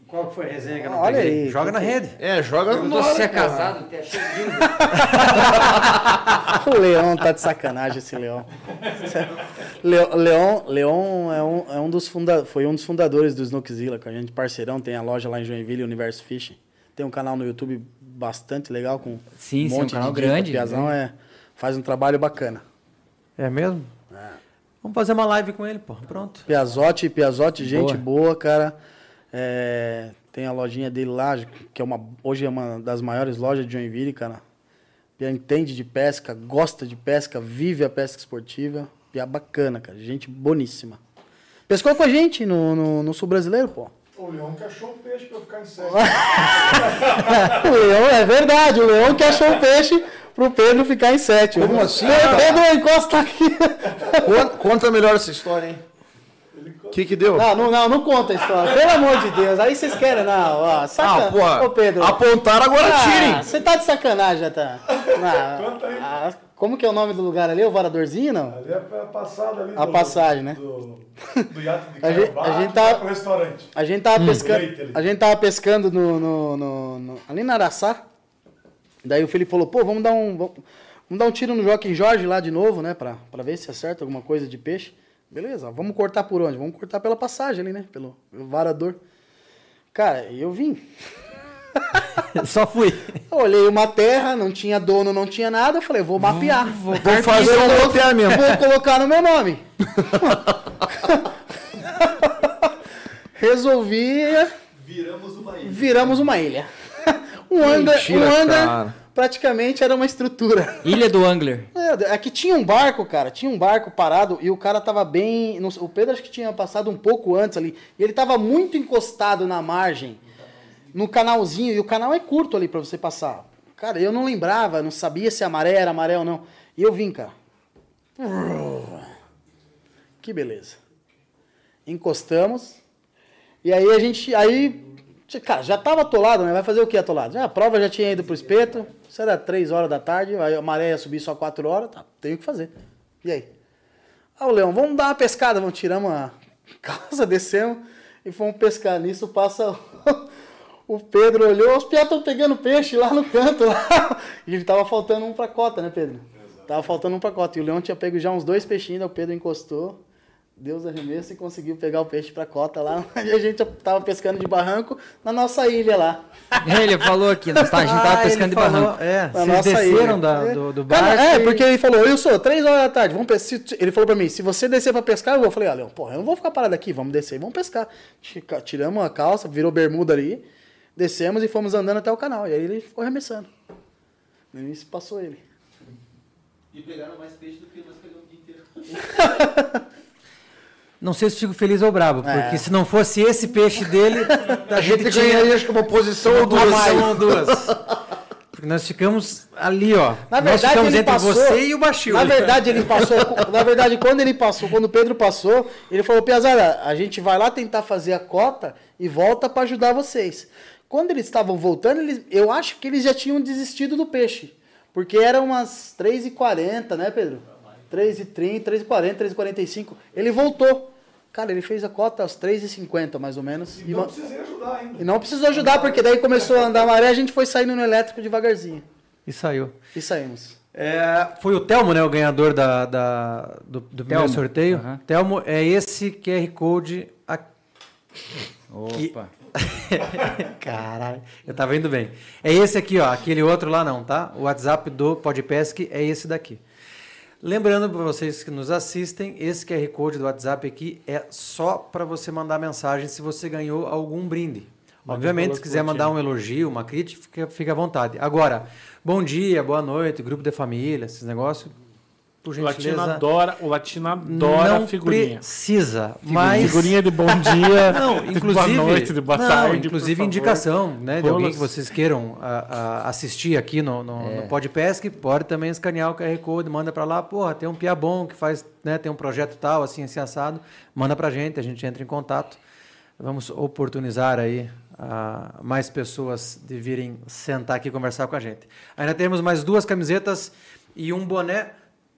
Speaker 1: Qual que foi a resenha que eu não
Speaker 5: Olha
Speaker 1: peguei?
Speaker 5: aí,
Speaker 1: Joga na rede.
Speaker 3: É, joga no
Speaker 2: se você é casado, de dúvida. [laughs]
Speaker 5: O Leão tá de sacanagem, esse Leão. Leão, Leão é um, é um dos funda foi um dos fundadores do Snookzilla, com a gente parceirão, tem a loja lá em Joinville, Universo Fishing. Tem um canal no YouTube bastante legal com
Speaker 2: Sim,
Speaker 5: um
Speaker 2: sim, é um
Speaker 5: monte
Speaker 2: canal
Speaker 5: de
Speaker 2: grande,
Speaker 5: O Piazão
Speaker 2: né?
Speaker 5: é, faz um trabalho bacana.
Speaker 1: É mesmo? Vamos fazer uma live com ele, pô. Pronto.
Speaker 5: Piazotti, Piazotti, gente
Speaker 2: Boa.
Speaker 5: boa, cara. É, tem a lojinha dele lá, que é uma, hoje é uma das maiores lojas de Joinville, cara. Pia entende de pesca, gosta de pesca, vive a pesca esportiva. Pia bacana, cara. Gente boníssima. Pescou com a gente no, no, no Sul Brasileiro, pô.
Speaker 6: O Leão que achou um peixe pra eu ficar em sério. [laughs]
Speaker 5: O Leão, é verdade, o Leão que achou o peixe pro Pedro ficar em sétimo.
Speaker 3: Como assim,
Speaker 5: Pedro, encosta aqui.
Speaker 3: Conta melhor essa história, hein? O que que deu?
Speaker 5: Não, não, não, não conta a história. Pelo amor de Deus. Aí vocês querem, não. Ó, saca...
Speaker 3: Ah, porra.
Speaker 5: Ô, Pedro.
Speaker 3: Apontaram, agora
Speaker 5: Ah,
Speaker 3: tirem.
Speaker 5: Você tá de sacanagem, já tá. Não, ah, como que é o nome do lugar ali? O Varadorzinho, não?
Speaker 6: Ali é a passada ali
Speaker 5: A
Speaker 6: do-
Speaker 5: passagem, né?
Speaker 6: Do, [laughs] do iate de
Speaker 5: A gente-
Speaker 6: Caiobá,
Speaker 5: a gente
Speaker 6: que
Speaker 5: tá-
Speaker 6: pro restaurante.
Speaker 5: A gente tava pescando.
Speaker 6: leite ali.
Speaker 5: A gente tava pescando no, no- no- no- ali na Araçá. Daí o Felipe falou, pô, vamos dar um. Vamos, vamos dar um tiro no Joaquim Jorge lá de novo, né? Pra, pra ver se acerta alguma coisa de peixe. Beleza, vamos cortar por onde? Vamos cortar pela passagem ali, né? Pelo, varador. Cara, eu vim. [laughs]
Speaker 1: Só fui.
Speaker 5: Eu olhei uma terra, não tinha dono, não tinha nada. Eu falei, vou mapear. Vou,
Speaker 3: Vou fazer um loteamento.
Speaker 5: Vou colocar no meu nome. [laughs] Resolvi.
Speaker 8: Viramos uma ilha.
Speaker 5: Viramos uma ilha. [laughs] Um
Speaker 3: Mentira,
Speaker 5: um hangar
Speaker 3: cara.
Speaker 5: Praticamente era uma estrutura.
Speaker 2: Ilha do [laughs] Angler.
Speaker 5: É, é que tinha um barco, cara. Tinha um barco parado e o cara tava bem. sei, O Pedro acho que tinha passado um pouco antes ali. E ele tava muito encostado na margem, no canalzinho. E o canal é curto ali pra você passar. Cara, eu não lembrava, não sabia se a maré era maré ou não. E eu vim, cara. Que beleza. Encostamos. E aí a gente. Aí. Cara, já tava atolado, né? Vai fazer o que atolado? Já, a prova já tinha ido pro espeto. Isso era 3 horas da tarde. A maré ia subir só 4 horas. Tá, tenho o que fazer. E aí? Ah, o Leão, vamos dar uma pescada. Vamos, tiramos a [laughs] casa, descemos e fomos pescar. Nisso passa O [laughs] Pedro olhou, os piá estão pegando peixe lá no canto. Lá. E ele tava faltando um pra cota, né, Pedro? Tava faltando um pra cota. E o Leão tinha pego já uns dois peixinhos, o Pedro encostou. Deus arremesso e conseguiu pegar o peixe pra cota lá. [laughs] E a gente tava pescando de barranco na nossa ilha lá. [laughs]
Speaker 2: Ele falou aqui, nós tá- a gente tava
Speaker 1: Ah,
Speaker 2: pescando de
Speaker 1: falou,
Speaker 2: barranco.
Speaker 1: É,
Speaker 5: Na
Speaker 1: vocês
Speaker 5: nossa
Speaker 1: desceram
Speaker 5: ilha.
Speaker 1: da-
Speaker 5: É.
Speaker 1: do, do barco.
Speaker 5: Cara, é,
Speaker 1: e-
Speaker 5: porque ele falou, eu sou três horas da tarde, vamos pescar. Ele falou pra mim, se você descer pra pescar, eu vou. Eu falei, ah, porra, eu não vou ficar parado aqui, vamos descer e vamos pescar. Tiramos a calça, virou bermuda ali, descemos e fomos andando até o canal. E aí ele ficou arremessando. No início passou ele.
Speaker 8: E pegaram mais peixe do que nós pegamos o dia inteiro. [laughs]
Speaker 1: Não sei se fico feliz ou bravo, porque
Speaker 5: É.
Speaker 1: se não fosse esse peixe dele, [laughs] a gente tinha
Speaker 3: ganharia, acho que uma posição ou
Speaker 1: uma
Speaker 3: duas.
Speaker 1: posição ou [laughs] duas. Porque nós ficamos ali, ó.
Speaker 5: Na
Speaker 1: nós
Speaker 5: verdade,
Speaker 1: ficamos
Speaker 5: ele
Speaker 1: entre
Speaker 5: passou,
Speaker 1: você e o Baixio.
Speaker 5: Na verdade, ele passou. na verdade, quando ele passou, quando o Pedro passou, ele falou: Piazara, a gente vai lá tentar fazer a cota e volta pra ajudar vocês. Quando eles estavam voltando, eles, eu acho que eles já tinham desistido do peixe. Porque eram umas 3h40, né, Pedro? 3h30, 3h40, 3h45. Ele voltou. Cara, ele fez a cota às 3h50, mais ou menos. E,
Speaker 6: Não
Speaker 5: ma-
Speaker 6: precisei ajudar ainda.
Speaker 5: e não precisou ajudar, porque daí começou a andar a maré, a gente foi saindo no elétrico devagarzinho.
Speaker 1: E saiu.
Speaker 5: E saímos.
Speaker 1: É, foi o Telmo, né, o ganhador da, da- do, do primeiro sorteio.
Speaker 2: Aham.
Speaker 1: Telmo, é esse QR Code aqui.
Speaker 2: Opa. [laughs]
Speaker 1: Caralho, eu tava indo bem. É esse aqui, ó. Aquele outro lá não, tá? O WhatsApp do Podpesc é esse daqui. Lembrando para vocês que nos assistem, esse QR Code do WhatsApp aqui é só para você mandar mensagem se você ganhou algum brinde. Obviamente, se quiser mandar um elogio, uma crítica, fica, fica à vontade. Agora, bom dia, boa noite, grupo de família, esses negócios, por
Speaker 4: O latino
Speaker 1: gentileza.
Speaker 4: adora, o latino adora
Speaker 1: não
Speaker 4: figurinha.
Speaker 1: precisa, mas...
Speaker 4: Figurinha de bom [laughs] dia,
Speaker 1: Não,
Speaker 4: de
Speaker 1: inclusive,
Speaker 4: boa noite, de boa
Speaker 1: não,
Speaker 4: tarde.
Speaker 1: inclusive indicação, né, de alguém que vocês queiram a- a- assistir aqui no, no, no Podpesc, pode também escanear o QR Code, manda para lá, porra, tem um pia bom que faz, né, tem um projeto tal, assim, assim, assado, manda pra gente, a gente entra em contato. Vamos oportunizar aí a mais pessoas de virem sentar aqui e conversar com a gente. Ainda temos mais duas camisetas e um boné,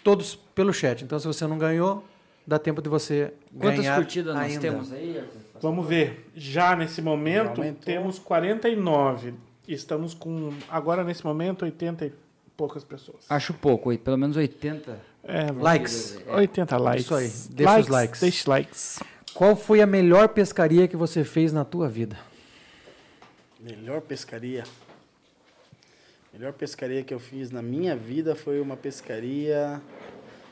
Speaker 1: todos pelo chat. Então, se você não ganhou, dá tempo de você
Speaker 2: Quantas
Speaker 1: ganhar
Speaker 2: curtidas nós
Speaker 1: ainda.
Speaker 2: temos aí?
Speaker 4: Vamos ver. Já nesse momento,
Speaker 5: Já
Speaker 4: temos 49. Estamos com, agora nesse momento, 80 e poucas pessoas.
Speaker 2: Acho pouco, pelo menos 80.
Speaker 4: É,
Speaker 1: Likes.
Speaker 4: 80 likes.
Speaker 1: Isso aí, deixa os likes.
Speaker 4: Deixa os likes.
Speaker 1: Qual foi a melhor pescaria que você fez na tua vida?
Speaker 5: Melhor pescaria. Melhor pescaria que eu fiz na minha vida foi uma pescaria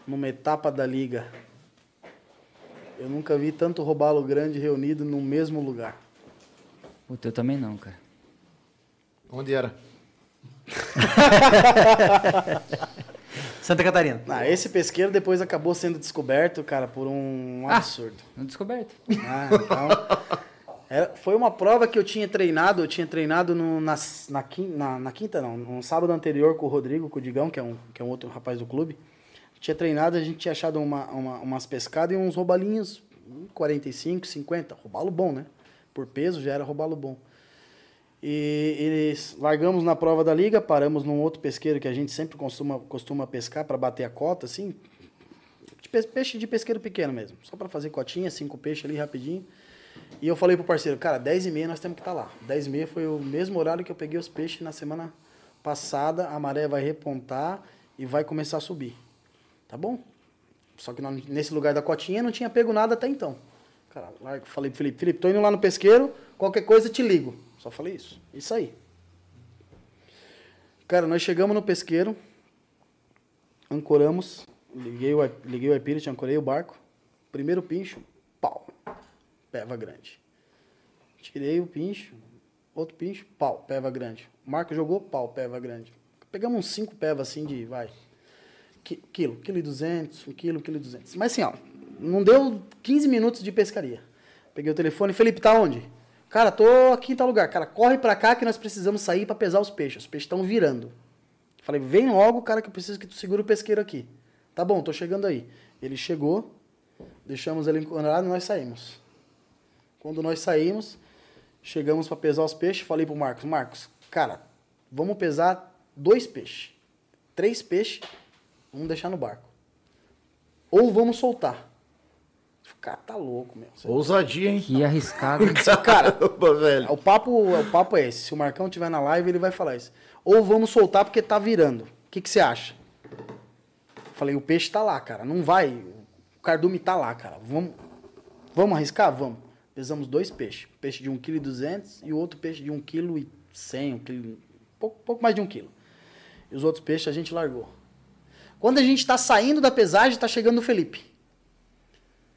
Speaker 5: numa etapa da liga. Eu nunca vi tanto robalo grande reunido no mesmo lugar.
Speaker 2: O teu também não, cara.
Speaker 3: Onde era? [laughs]
Speaker 1: Santa Catarina.
Speaker 5: Ah, esse pesqueiro depois acabou sendo descoberto, cara, por um
Speaker 2: Ah.
Speaker 5: absurdo.
Speaker 2: Não descoberto.
Speaker 5: Ah, então, era- foi uma prova que eu tinha treinado, eu tinha treinado no- na, na, na- na quinta, não, no sábado anterior com o Rodrigo, com o Digão, que é um, que é um outro rapaz do clube. Tinha treinado, a gente tinha achado uma, uma- umas pescadas e uns robalinhos, hum, 45, 50, robalo bom, né? Por peso já era robalo bom. E eles largamos na prova da liga, paramos num outro pesqueiro que a gente sempre costuma, costuma pescar para bater a cota, assim, de pe- peixe de pesqueiro pequeno mesmo. Só para fazer cotinha, cinco peixes ali rapidinho. E eu falei pro parceiro, cara, 10 e meia nós temos que estar lá. 10 e meia foi o mesmo horário que eu peguei os peixes na semana passada. A maré vai repontar e vai começar a subir. Tá bom? Só que nós- nesse lugar da cotinha não tinha pego nada até então. Cara, largo, falei pro Felipe, Felipe, tô indo lá no pesqueiro, qualquer coisa te ligo. Só falei isso. Isso aí. Cara, nós chegamos no pesqueiro, ancoramos, liguei o, liguei o iPilot, ancorei o barco. Primeiro pincho, pau. Peva grande. Tirei o pincho, outro pincho, pau, peva grande. Marco jogou, pau, peva grande. Pegamos uns cinco pevas assim de, vai, qui- quilo, quilo e duzentos, um quilo, quilo e duzentos. Mas assim, ó, não deu 15 minutos de pescaria. Peguei o telefone, Felipe, tá onde? Cara, tô aqui em tal lugar. Cara, corre pra cá que nós precisamos sair pra pesar os peixes. Os peixes estão virando. Falei, vem logo, cara, que eu preciso que tu segure o pesqueiro aqui. Tá bom, tô chegando aí. Ele chegou, deixamos ele encontrado e nós saímos. Quando nós saímos, chegamos para pesar os peixes, falei pro Marcos, Marcos, cara, vamos pesar dois peixes. Três peixes, vamos deixar no barco. Ou vamos soltar. Cara, tá louco, meu.
Speaker 3: Ousadia, hein?
Speaker 2: Que arriscado.
Speaker 5: Cara, [laughs]
Speaker 3: Caramba, velho.
Speaker 5: o papo, o papo é esse. Se o Marcão tiver na live, ele vai falar isso. Ou vamos soltar porque tá virando. O que, que você acha? Falei, o peixe tá lá, cara. Não vai. O cardume tá lá, cara. Vamos, vamos arriscar? Vamos. Pesamos dois peixes. Um peixe de 1,2 kg e o outro peixe de 1,1 kg, 1 kg, pouco, pouco mais de 1 kg. E os outros peixes a gente largou. Quando a gente tá saindo da pesagem, tá chegando o Felipe.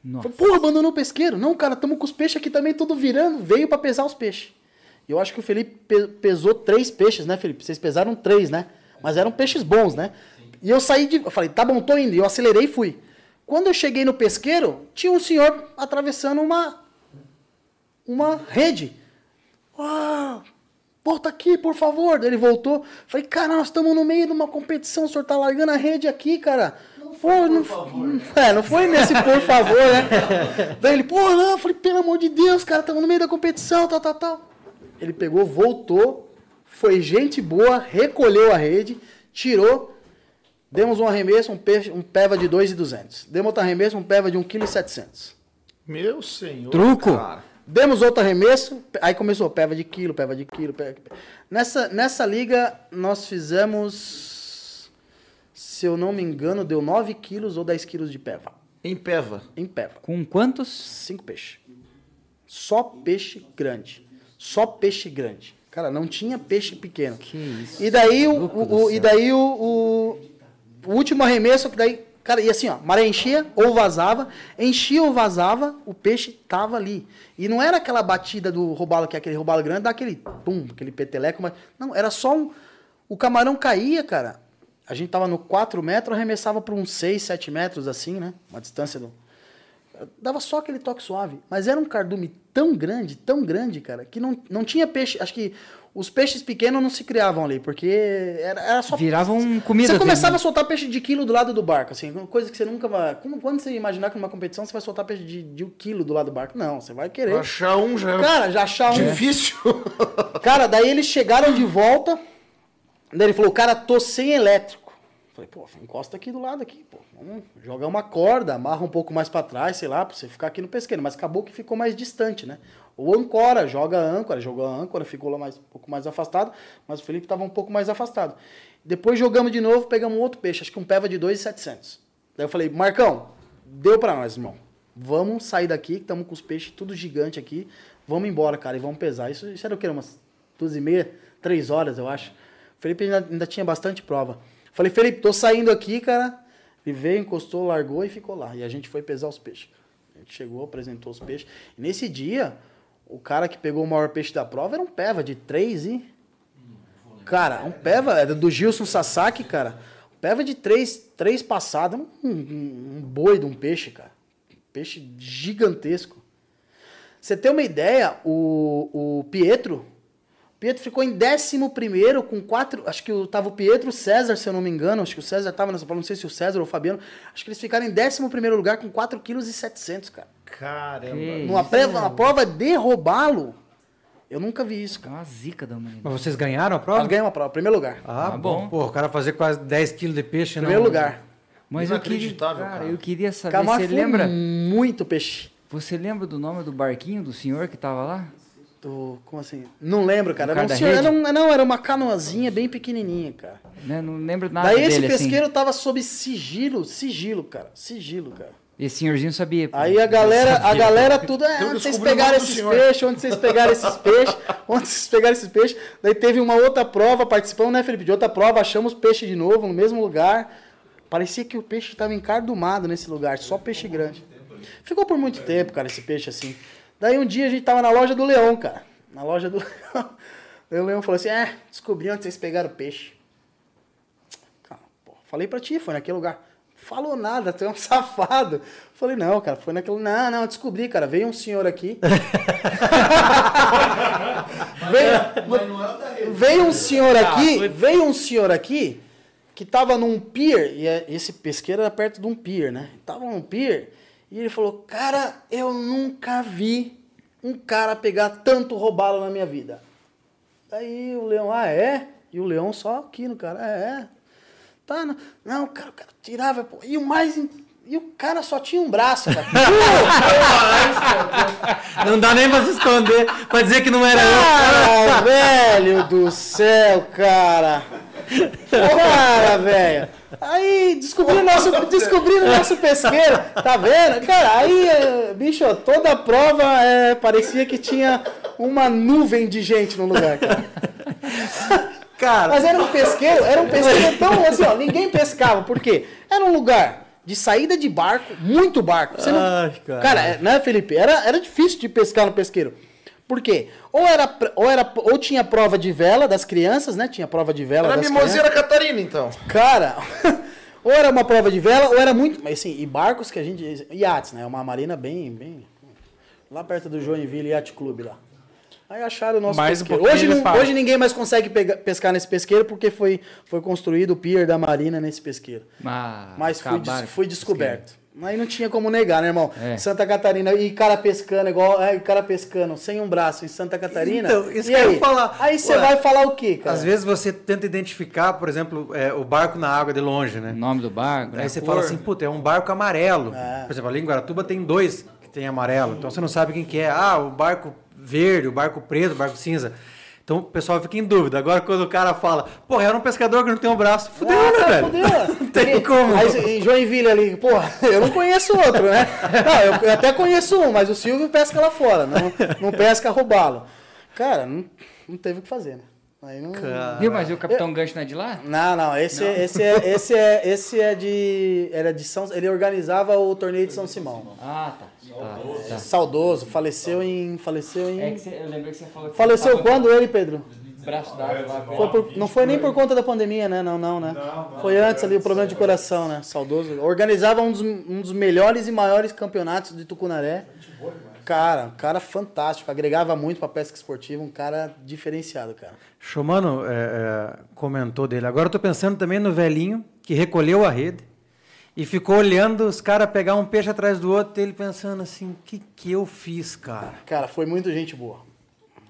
Speaker 2: Nossa.
Speaker 5: Porra, abandonou o pesqueiro? Não, cara, tamo com os peixes aqui também, tudo virando. Veio pra pesar os peixes. Eu acho que o Felipe pe- pesou três peixes, né, Felipe? Vocês pesaram três, né? Mas eram peixes bons, né? E eu saí de. Eu falei, tá bom, tô indo. E eu acelerei e fui. Quando eu cheguei no pesqueiro, tinha um senhor atravessando uma. Uma rede. Ah, volta aqui, por favor. Daí Ele voltou. Falei, cara, nós estamos no meio de uma competição, o senhor tá largando a rede aqui, cara. Pô, não, [laughs] é, não foi nesse por favor, né? [laughs] Daí ele, pô, não, eu falei, pelo amor de Deus, cara, estamos no meio da competição, tal, tal, tal. Ele pegou, voltou, foi gente boa, recolheu a rede, tirou, demos um arremesso, um, peixe, um peva de 2,200. Demos outro arremesso, um peva de 1,7 kg.
Speaker 3: Meu senhor.
Speaker 2: Truco.
Speaker 3: cara.
Speaker 5: Demos outro arremesso, aí começou peva de quilo, peva de quilo. Peva... Nessa, nessa liga, nós fizemos, se eu não me engano, deu 9 quilos ou 10 quilos de peva.
Speaker 3: Em peva.
Speaker 5: Em peva.
Speaker 2: Com quantos?
Speaker 5: Cinco peixes. Só peixe grande. Só peixe grande. Cara, não tinha peixe pequeno.
Speaker 2: Que isso.
Speaker 5: E daí o, o- o- e daí o, o, o último arremesso, que daí, cara, e assim, ó, maré enchia ou vazava, enchia ou vazava, o peixe tava ali. E não era aquela batida do robalo, que é aquele robalo grande, dá aquele pum, aquele peteleco, mas não, era só um o camarão caía, cara. A gente tava no 4 metros, arremessava para uns 6, 7 metros assim, né? Uma distância do dava só aquele toque suave. Mas era um cardume tão grande, tão grande, cara, que não, não tinha peixe. Acho que os peixes pequenos não se criavam ali, porque era, era só.
Speaker 2: Viravam comida.
Speaker 5: Você começava
Speaker 2: dele,
Speaker 5: a soltar peixe de quilo do lado do barco, assim, coisa que você nunca vai. Como, quando você imaginar que numa competição você vai soltar peixe de, de um quilo do lado do barco? Não, você vai querer.
Speaker 3: Achar um já é
Speaker 5: Cara, já achar um.
Speaker 3: difícil.
Speaker 5: Cara, daí eles chegaram de volta. Daí ele falou, cara, tô sem elétrico. Falei, pô, encosta aqui do lado aqui, pô. Vamos jogar uma corda, amarra um pouco mais pra trás, sei lá, pra você ficar aqui no pesqueiro. Mas acabou que ficou mais distante, né? Ou ancora, joga âncora, jogou âncora, ficou lá mais, um pouco mais afastado, mas o Felipe tava um pouco mais afastado. Depois jogamos de novo, pegamos outro peixe, acho que um peva de 2,700. Daí eu falei, Marcão, deu pra nós, irmão. Vamos sair daqui, que estamos com os peixes tudo gigante aqui. Vamos embora, cara, e vamos pesar. Isso, isso era o quê? Umas duas e meia, três horas, eu acho. O Felipe ainda, ainda tinha bastante prova. Falei, Felipe, tô saindo aqui, cara. Ele veio, encostou, largou e ficou lá. E a gente foi pesar os peixes. A gente chegou, apresentou os peixes. E nesse dia, o cara que pegou o maior peixe da prova era um peva de três e... Cara, um peva, era do Gilson Sasaki, cara. Um peva de três, três passadas, um, um, um boi de um peixe, cara. Peixe gigantesco. Você tem uma ideia, o, o Pietro, Pietro ficou em 11 com quatro. Acho que o- tava o Pietro o César, se eu não me engano. Acho que o César tava nessa prova, não sei se o César ou o Fabiano. Acho que eles ficaram em 11 lugar com 4,7 kg, cara.
Speaker 3: Caramba.
Speaker 2: Que
Speaker 5: Numa
Speaker 2: isso,
Speaker 5: prova, uma prova de roubá-lo, eu nunca vi isso,
Speaker 2: É
Speaker 5: cara.
Speaker 2: uma zica da humanidade.
Speaker 1: Mas vocês ganharam a
Speaker 5: Nós
Speaker 1: prova?
Speaker 5: ganhamos a prova, primeiro lugar.
Speaker 1: Ah,
Speaker 2: Ah,
Speaker 1: bom. Pô, o cara fazer quase 10 quilos de peixe, não.
Speaker 5: Primeiro lugar.
Speaker 2: Mas eu queria,
Speaker 3: Inacreditável,
Speaker 2: cara,
Speaker 3: cara.
Speaker 2: eu queria saber,
Speaker 5: mas
Speaker 2: você lembra?
Speaker 5: muito peixe.
Speaker 2: Você lembra do nome do barquinho do senhor que tava lá?
Speaker 5: Do- como assim? Não lembro, cara.
Speaker 2: No
Speaker 5: Era, um era um- não, era uma canoazinha bem pequenininha, cara.
Speaker 2: Né? Não lembro nada
Speaker 5: Daí
Speaker 2: dele
Speaker 5: esse
Speaker 2: assim.
Speaker 5: pesqueiro tava sob sigilo, sigilo, cara. Sigilo, cara.
Speaker 2: Esse senhorzinho sabia. pô.
Speaker 5: Aí a galera, a galera tudo, é,
Speaker 3: Então
Speaker 5: onde vocês pegaram esses peixes, onde vocês pegaram esses peixes, [laughs] onde vocês pegaram esses peixes. Daí teve uma outra prova, participamos, né, Felipe, de outra prova, achamos peixe de novo no mesmo lugar. Parecia que o peixe estava encardumado nesse lugar, só peixe grande. Ficou por muito tempo, cara, esse peixe assim. Daí um dia a gente tava na loja do Leão, cara. Na loja do Leão. [laughs] Daí o Leão falou assim: É, descobri onde vocês pegaram o peixe. Cara, pô, falei pra ti, foi naquele lugar. Falou nada, tu é um [laughs] safado. Falei, não, cara, foi naquele. Não, não, descobri, cara. Veio um senhor aqui. [laughs] veio,
Speaker 8: é rede.
Speaker 5: veio um senhor aqui, veio um senhor aqui que tava num pier, e é- esse pesqueiro era perto de um pier, né? Tava num pier, e ele falou, cara, eu nunca vi um cara pegar tanto robalo na minha vida. Daí o leão, ah, é? E o leão só aqui no cara, é, é. Tá, não, não cara, o cara tirava, pô. E o mais, E o cara só tinha um braço, cara. [laughs]
Speaker 1: Não dá nem pra se esconder, pra dizer que não era eu.
Speaker 5: Ah, velho do céu, cara. [laughs] Cara, velho. Aí descobri o nosso, descobri o nosso pesqueiro, tá vendo? Cara, aí, eh, bicho, toda a prova eh, parecia que tinha uma nuvem de gente no lugar, cara. [laughs]
Speaker 1: Cara,
Speaker 5: Mas era um pesqueiro, era um pesqueiro tão assim, ó, ninguém pescava. Por quê? Era um lugar de saída de barco, muito barco. Você não-
Speaker 1: Ai, cara.
Speaker 5: cara, é, né, Felipe? Era, era difícil de pescar no pesqueiro. Por quê? Ou, era, ou, era, ou tinha prova de vela das crianças, né? Tinha prova de vela
Speaker 3: Era
Speaker 5: das
Speaker 3: Mimoseira Catarina, então.
Speaker 5: Cara, [laughs] ou era uma prova de vela, ou era muito. Mas assim, e barcos que a gente. Iates, né? Uma marina bem. bem lá perto do Joinville Yacht Club lá. Aí acharam o nosso
Speaker 4: Mais um
Speaker 5: pesqueiro.
Speaker 4: pouquinho
Speaker 5: Hoje, não- hoje ninguém mais consegue pega- pescar nesse pesqueiro porque foi, foi construído o pier da marina nesse pesqueiro.
Speaker 2: Ah,
Speaker 5: Mas fui, des- fui descoberto. Aí não tinha como negar, né, irmão?
Speaker 2: É.
Speaker 5: Santa Catarina, e cara pescando, igual. É, e cara pescando sem um braço em Santa Catarina.
Speaker 1: Então, isso
Speaker 5: e
Speaker 1: que eu
Speaker 5: aí?
Speaker 1: ia falar.
Speaker 5: Aí você vai falar o quê, cara?
Speaker 1: às vezes você tenta identificar, por exemplo, é, o barco na água de longe, né?
Speaker 2: O nome do barco, né?
Speaker 1: Aí você
Speaker 2: a
Speaker 1: fala
Speaker 2: cor.
Speaker 1: assim, puta, é um barco amarelo.
Speaker 5: É.
Speaker 1: Por exemplo, ali em Guaratuba tem dois que tem amarelo. Então você não sabe quem que é. Ah, o barco verde, o barco preto, o barco cinza. Então o pessoal fica em dúvida. Agora quando o cara fala, porra, era um pescador que não tem um braço. Fudeu,
Speaker 5: Ah,
Speaker 1: né, velho?
Speaker 5: fudeu.
Speaker 1: Não [laughs] tem como.
Speaker 5: Aí, em Joinville ali, porra, eu não conheço outro, né? [laughs] Não, eu, eu até conheço um, mas o Silvio pesca lá fora, não, não pesca roubá-lo. Cara, não, não teve o que fazer, né? Aí não,
Speaker 2: Viu, mas e o Capitão Gancho não é de lá?
Speaker 5: não, não, esse, Esse, é, esse, é, esse é de. Era de São. Ele organizava o torneio de São Simão.
Speaker 2: Ah, tá. tá, tá.
Speaker 5: Saudoso, faleceu em. Faleceu em.
Speaker 2: É que você, eu lembrei que você falou que
Speaker 5: Faleceu
Speaker 2: você
Speaker 5: quando ele, Pedro?
Speaker 2: braço lá.
Speaker 5: Foi por- não foi nem por conta da pandemia, né? Não, não, né? foi antes ali o problema de coração, né? Saudoso. Organizava um dos, um dos melhores e maiores campeonatos de Tucunaré. Cara, um cara fantástico, agregava muito pra pesca esportiva, um cara diferenciado, cara.
Speaker 1: Chomano é, é, comentou dele. Agora tô pensando também no velhinho que recolheu a rede e ficou olhando os caras pegar um peixe atrás do outro e ele pensando assim, o que que eu fiz, cara?
Speaker 5: Cara, foi muito gente boa.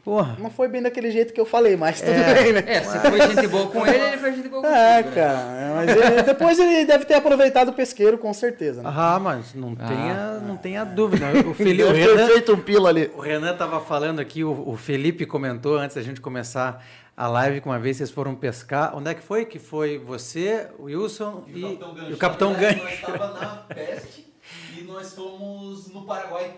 Speaker 1: Porra.
Speaker 5: Não foi bem daquele jeito que eu falei, mas tudo
Speaker 1: É.
Speaker 5: bem, né?
Speaker 2: É, se foi gente boa com ele, ele foi gente boa com
Speaker 5: É, cara. Mas ele- depois ele deve ter aproveitado o pesqueiro, com certeza. Né?
Speaker 1: Ah, mas não, tenha, não tenha dúvida. O Felipe, o Renan,
Speaker 3: feito um pila ali.
Speaker 1: o Renan tava falando aqui, o, o Felipe comentou antes da gente começar a live que uma vez vocês foram pescar. Onde é que foi? Que foi você, o Wilson e, e o Capitão Gancho.
Speaker 8: Nós estava na peste e nós fomos no Paraguai.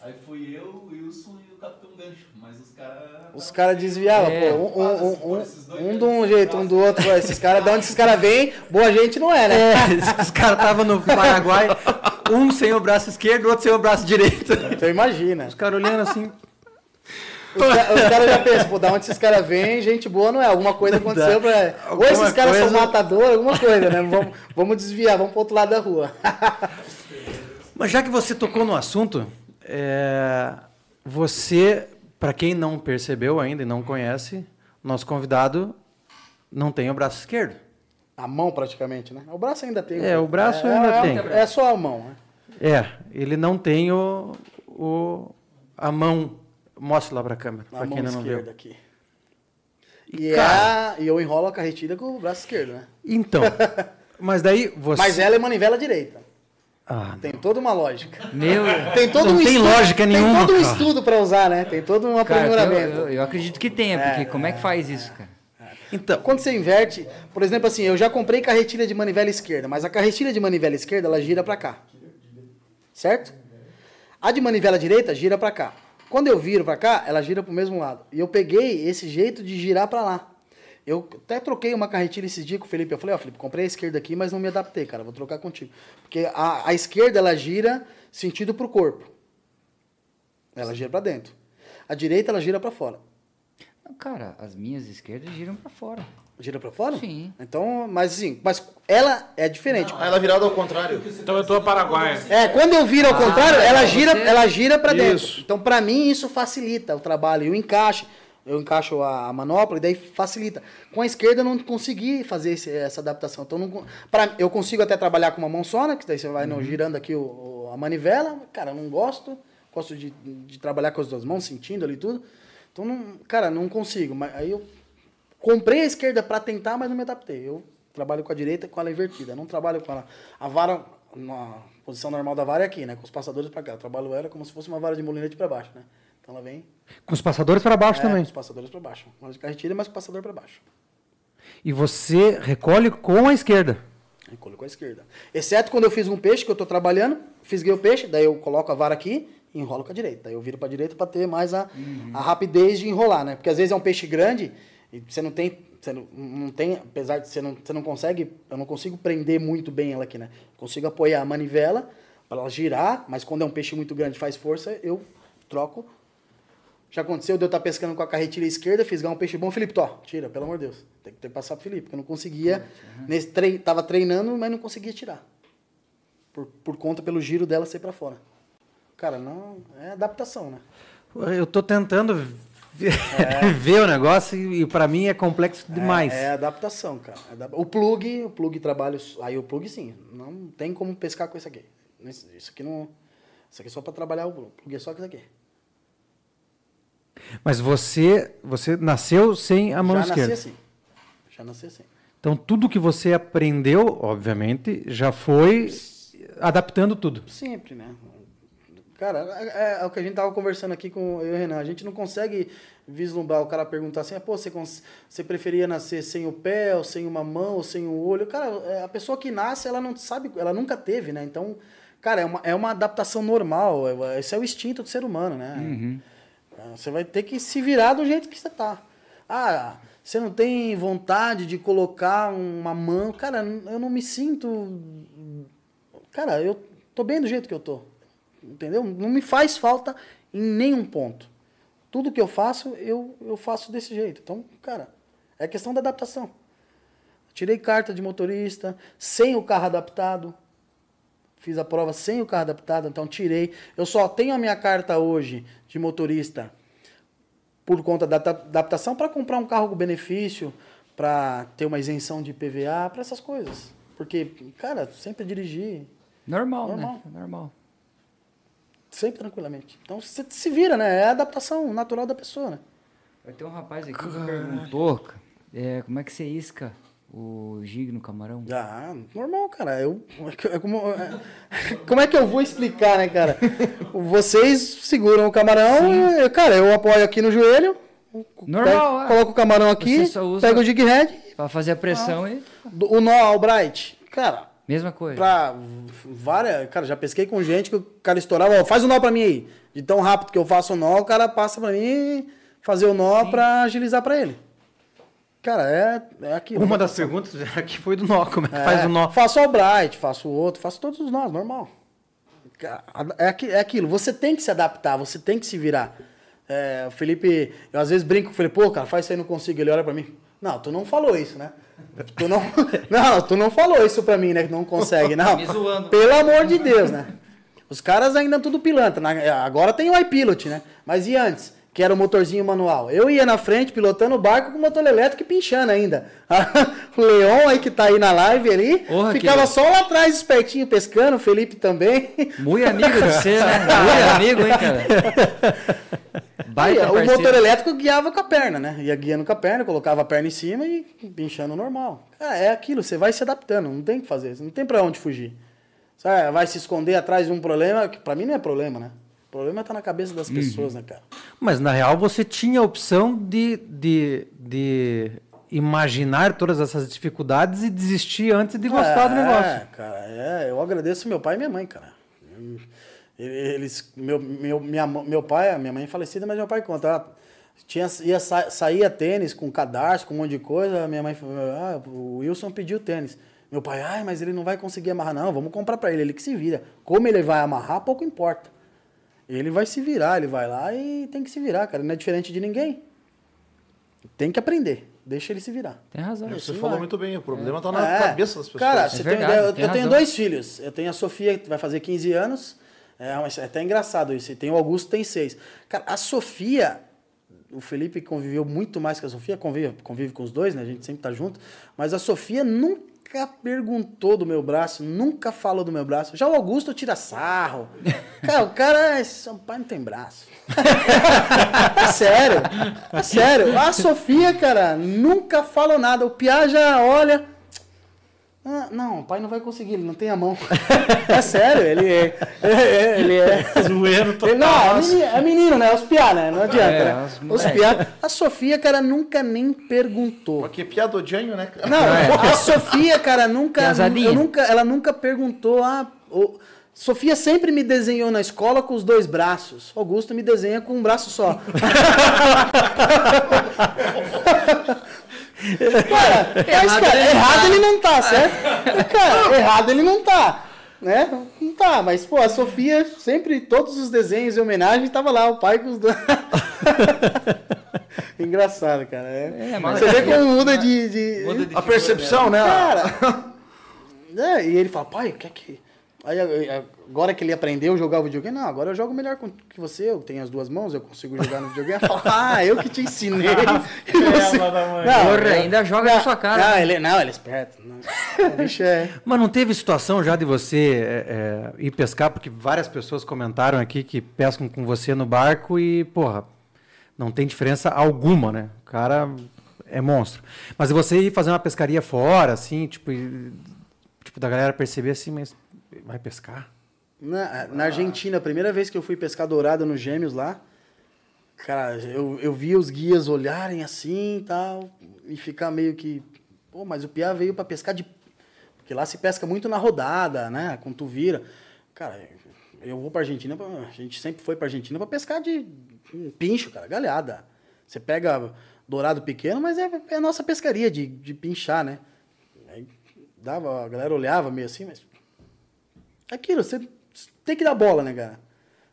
Speaker 8: Aí fui eu, o Wilson e o Capitão Gancho. Mas os caras.
Speaker 5: Os caras desviavam,
Speaker 2: É.
Speaker 5: pô. Um, um, um, um, um de um jeito, um do outro. [laughs] Esses caras, de onde esses caras vêm, boa gente não é, né?
Speaker 1: É, os caras estavam no Paraguai, um sem o braço esquerdo, o outro sem o braço direito.
Speaker 5: Então imagina.
Speaker 1: Os caras olhando assim.
Speaker 5: Os, ca- os caras já pensam, pô, da onde esses caras vêm, gente boa não é. Alguma coisa aconteceu pra. Ou esses caras são
Speaker 1: coisa-
Speaker 5: matadores, alguma coisa, né? Vamos, vamos desviar, vamos pro outro lado da rua.
Speaker 1: Mas já que você tocou no assunto, é, você, para quem não percebeu ainda e não conhece, nosso convidado não tem o braço esquerdo.
Speaker 5: A mão praticamente, né? O braço ainda tem.
Speaker 1: É, o braço ainda
Speaker 5: é,
Speaker 1: tem.
Speaker 5: É só a mão, né?
Speaker 1: É, ele não tem o, o- a mão. Mostra lá para a câmera, para quem
Speaker 5: mão
Speaker 1: ainda não
Speaker 5: esquerda
Speaker 1: viu.
Speaker 5: aqui.
Speaker 1: E,
Speaker 5: E, é
Speaker 1: cara-
Speaker 5: a- e eu enrolo a carretilha com o braço esquerdo, né?
Speaker 1: Então, [laughs] mas daí você.
Speaker 5: Mas ela é manivela direita.
Speaker 1: Ah,
Speaker 5: Tem toda uma lógica.
Speaker 2: Meu.
Speaker 5: Tem todo
Speaker 1: Não
Speaker 5: um
Speaker 1: tem
Speaker 5: estudo,
Speaker 1: lógica nenhuma,
Speaker 5: Tem todo um
Speaker 1: cara.
Speaker 5: estudo pra usar, né? Tem todo um
Speaker 2: Cara, eu,
Speaker 5: aprimoramento.
Speaker 2: eu, eu acredito que tenha, porque como é que faz isso, cara?
Speaker 1: então,
Speaker 5: Quando você inverte, por exemplo, assim, eu já comprei carretilha de manivela esquerda, mas a carretilha de manivela esquerda, ela gira pra cá. Certo? A de manivela direita gira pra cá. Quando eu viro pra cá, ela gira pro mesmo lado. E eu peguei esse jeito de girar pra lá. Eu até troquei uma carretilha esse dia com o Felipe. Eu falei, ó, Felipe, comprei a esquerda aqui, mas não me adaptei, cara. Vou trocar contigo. Porque a, a esquerda, ela gira sentido pro corpo. Ela gira pra dentro. A direita, ela gira pra fora.
Speaker 2: Não, Cara, as minhas esquerdas giram pra fora.
Speaker 5: Gira pra fora?
Speaker 2: Sim.
Speaker 5: Então, mas assim, mas ela é diferente.
Speaker 3: Ah, ela virada ao contrário.
Speaker 4: Então eu tô Paraguai.
Speaker 5: É, quando eu viro ao contrário, ela
Speaker 2: pra
Speaker 5: gira,
Speaker 2: você-
Speaker 5: ela gira para dentro.
Speaker 3: Isso.
Speaker 5: Então, para mim isso facilita o trabalho e o encaixe. Eu encaixo a, manopla e daí facilita. Com a esquerda eu não consegui fazer esse- essa adaptação. Então, não, pra, eu consigo até trabalhar com uma mão só, né? Que daí você vai no, girando aqui o, o- a manivela. Cara, eu não gosto. Gosto de, de trabalhar com as duas mãos, sentindo ali tudo. Então, não, cara, não consigo. Mas aí eu comprei a esquerda para tentar, mas não me adaptei. Eu trabalho com a direita com ela invertida. Não trabalho com ela. A vara, na posição normal da vara é aqui, né? Com os passadores pra cá. Eu trabalho ela como se fosse uma vara de molinete pra baixo, né? Então ela vem
Speaker 1: Com os passadores para baixo
Speaker 5: é,
Speaker 1: também.
Speaker 5: com os passadores pra baixo. Uma de carretilha, mas com o passador pra baixo.
Speaker 1: E você recolhe com a esquerda.
Speaker 5: Recolho com a esquerda. Exceto quando eu fiz um peixe, que eu tô trabalhando, fisguei o peixe, daí eu coloco a vara aqui e enrolo com a direita. Daí eu viro pra direita pra ter mais a, a rapidez de enrolar, né? Porque às vezes é um peixe grande e você não tem. Você não, não tem, apesar de você não, você não consegue, eu não consigo prender muito bem ela aqui, né? Consigo apoiar a manivela para ela girar, mas quando é um peixe muito grande faz força, eu troco. Já aconteceu de eu estar pescando com a carretilha esquerda, fisgar um peixe bom, Felipe, tó, tira, pelo amor de Deus. Tem que ter que passar pro Felipe, porque eu não conseguia. Nesse tre tava treinando, mas não conseguia tirar. Por, por conta pelo giro dela ser para fora. Cara, não. É adaptação, né?
Speaker 1: Eu tô tentando ver, [laughs] ver o negócio e, para mim é complexo demais.
Speaker 5: É, é adaptação, cara. É O plug, o plug trabalha. Aí o plug sim. Não tem como pescar com isso aqui. Isso aqui não. Isso aqui é só para trabalhar o plug. O plug é só com isso aqui.
Speaker 1: Mas você, você nasceu sem a mão
Speaker 5: Já
Speaker 1: esquerda.
Speaker 5: nasci assim. Já nasci assim.
Speaker 1: Então tudo que você aprendeu, obviamente, já foi adaptando tudo.
Speaker 5: Sempre, né? Cara, é, é o que a gente tava conversando aqui com eu e o Renan. A gente não consegue vislumbrar o cara perguntar assim, ah, pô, você, você preferia nascer sem o pé, ou sem uma mão, ou sem o olho? Cara, é, a pessoa que nasce, ela não sabe, ela nunca teve, né? Então, cara, é uma, é uma adaptação normal. é- Esse é o instinto do ser humano, né? É, Você vai ter que se virar do jeito que você tá. Ah, você não tem vontade de colocar uma mão. Cara, eu não me sinto. Cara, eu tô bem do jeito que eu tô. Entendeu? Não me faz falta em nenhum ponto. Tudo que eu faço, eu, eu faço desse jeito. Então, cara, é questão da adaptação. Tirei carta de motorista, sem o carro adaptado. Fiz a prova sem o carro adaptado, então tirei. Eu só tenho a minha carta hoje de motorista por conta da adap- adaptação para comprar um carro com benefício, para ter uma isenção de PVA, para essas coisas. Porque, cara, sempre dirigi,
Speaker 2: Normal,
Speaker 5: Normal.
Speaker 2: né? Normal.
Speaker 5: sempre tranquilamente. Então você se vira, né? É a adaptação natural da pessoa, né?
Speaker 2: Vai ter um rapaz aqui que perguntou é, como é que você isca o gig no camarão.
Speaker 5: Ah, normal, cara. Eu, é como, é- como é que eu vou explicar, né, cara? Vocês seguram o camarão, e, cara, eu apoio aqui no joelho,
Speaker 2: Normal,
Speaker 5: pego-
Speaker 2: é.
Speaker 5: coloco o camarão aqui, pego o jig head,
Speaker 2: Pra fazer a pressão e...
Speaker 5: do- o nó Albright. Cara,
Speaker 2: Mesma coisa.
Speaker 5: pra várias. Cara, já pesquei com gente que o cara estourava, ó, faz o nó pra mim aí. De tão rápido que eu faço o nó, o cara passa pra mim fazer o nó pra agilizar pra ele. Cara, é, é aquilo.
Speaker 1: Uma das perguntas [laughs] aqui foi do nó, como é que
Speaker 5: É,
Speaker 1: faz o nó?
Speaker 5: Faço Albright, faço o outro, faço todos os nós, normal. É, aqui- é aquilo, você tem que se adaptar, você tem que se virar. É, o Felipe, eu às vezes brinco com o Felipe, pô, cara, faz isso aí, não consigo. Ele olha pra mim, não, tu não falou isso, né? Tu não, [laughs] não, tu não falou isso pra mim, né? Que não consegue, não. [laughs]
Speaker 2: Me zoando.
Speaker 5: Pelo amor de Deus, né? Os caras ainda tudo pilantra. né? Agora tem o iPilot, né? Mas e antes? Que era o motorzinho manual. Eu ia na frente pilotando o barco com o motor elétrico e pinchando ainda. [laughs] o Leon aí que tá aí na live ali,
Speaker 2: Porra,
Speaker 5: ficava
Speaker 2: que-
Speaker 5: só lá atrás espertinho pescando, o Felipe também.
Speaker 2: Muito amigo de você, né? [laughs] Muito amigo, hein, cara? [laughs] Baita
Speaker 5: o motor elétrico guiava com a perna, né? Ia guiando com a perna, colocava a perna em cima e pinchando normal. Cara, é aquilo, você vai se adaptando, não tem o que fazer, não tem pra onde fugir. Sabe, vai se esconder atrás de um problema, que pra mim não é problema, né? O problema tá na cabeça das pessoas, né, cara?
Speaker 1: Mas na real você tinha a opção de, de, de imaginar todas essas dificuldades e desistir antes de gostar do negócio.
Speaker 5: É, cara, é, eu agradeço meu pai e minha mãe, cara. Eles, meu, meu, minha, meu pai, minha mãe é falecida, mas meu pai conta. ah, Tinha, ia, sa, saía tênis com cadarço, com um monte de coisa. Minha mãe falou: ah, o Wilson pediu tênis. Meu pai, ai, mas ele não vai conseguir amarrar. Não, vamos comprar pra ele, ele que se vira. Como ele vai amarrar, pouco importa. Ele vai se virar, ele vai lá e tem que se virar, cara. Não é diferente de ninguém. Tem que aprender. Deixa ele se virar.
Speaker 2: Tem razão.
Speaker 3: Você
Speaker 5: Sim,
Speaker 3: falou
Speaker 5: vai.
Speaker 3: muito bem, o problema tá na
Speaker 5: É.
Speaker 3: cabeça das pessoas.
Speaker 5: Cara,
Speaker 2: É
Speaker 5: você tem
Speaker 2: verdade,
Speaker 5: ideia, eu,
Speaker 2: tem
Speaker 5: eu tenho dois filhos. Eu tenho a Sofia, que vai fazer 15 anos. É, mas é até engraçado isso. E tem o Augusto, tem 6. Cara, a Sofia, o Felipe conviveu muito mais que a Sofia, convive, convive com os dois, né? A gente sempre tá junto. Mas a Sofia nunca perguntou do meu braço, nunca falou do meu braço. Já o Augusto tira sarro. [laughs] Cara, o cara, esse seu pai não tem braço. [laughs] é sério, é sério. A Sofia, cara, nunca falou nada. O Piá já olha. Ah, não, o pai não vai conseguir, ele não tem a mão. [laughs] é sério, ele é. é- é- ele é.
Speaker 4: Zoeiro total.
Speaker 5: Ele, não, é menino, é menino, né? Os piá, né? Não adianta,
Speaker 2: É,
Speaker 5: né?
Speaker 2: os
Speaker 5: Os piá. A Sofia, cara, nunca nem perguntou.
Speaker 3: Porque piada odianho, né?
Speaker 5: Não, a Sofia, cara, nunca, nunca. Ela nunca perguntou. Ah, o- Sofia sempre me desenhou na escola com os dois braços. Augusto me desenha com um braço só. [laughs] cara, mas, cara, errado ele não tá, certo? [laughs] Cara, errado ele não tá. Né? Não tá, mas, pô, a Sofia, sempre, todos os desenhos e homenagem, tava lá, o pai com os dois. [laughs] Engraçado, cara. É.
Speaker 2: É, mas-
Speaker 5: Você vê como muda de. de-
Speaker 2: Muda de
Speaker 3: A percepção, né?
Speaker 5: Cara! né, [laughs] E ele fala, pai, o que é que. Aí agora que ele aprendeu a jogar o videogame, não, agora eu jogo melhor que você, eu tenho as duas mãos, eu consigo jogar no videogame. Fala, ah, eu que te ensinei. [laughs] [laughs] Você-
Speaker 4: Ela da mãe.
Speaker 5: Não,
Speaker 2: Porra,
Speaker 5: eu-
Speaker 2: ainda joga na sua cara.
Speaker 5: Não, ele, não, ele é esperto. Não. O bicho é.
Speaker 1: Mas não teve situação já de você é, é, ir pescar, porque várias pessoas comentaram aqui que pescam com você no barco e, porra, não tem diferença alguma, né? O cara é monstro. Mas você ir fazer uma pescaria fora, assim, tipo, e- tipo da galera perceber assim, mas vai pescar?
Speaker 5: Na, na Argentina, a primeira vez que eu fui pescar dourado nos Gêmeos lá, cara, eu, eu vi os guias olharem assim e tal, e ficar meio que. Pô, mas o Piá veio pra pescar de. Porque lá se pesca muito na rodada, né? Com tu vira. Cara, eu vou pra Argentina, pra- a gente sempre foi pra Argentina pra pescar de um pincho, cara, galhada. Você pega dourado pequeno, mas é, é a nossa pescaria de, de pinchar, né? Aí dava, a galera olhava meio assim, mas Aquilo, você tem que dar bola, né, cara?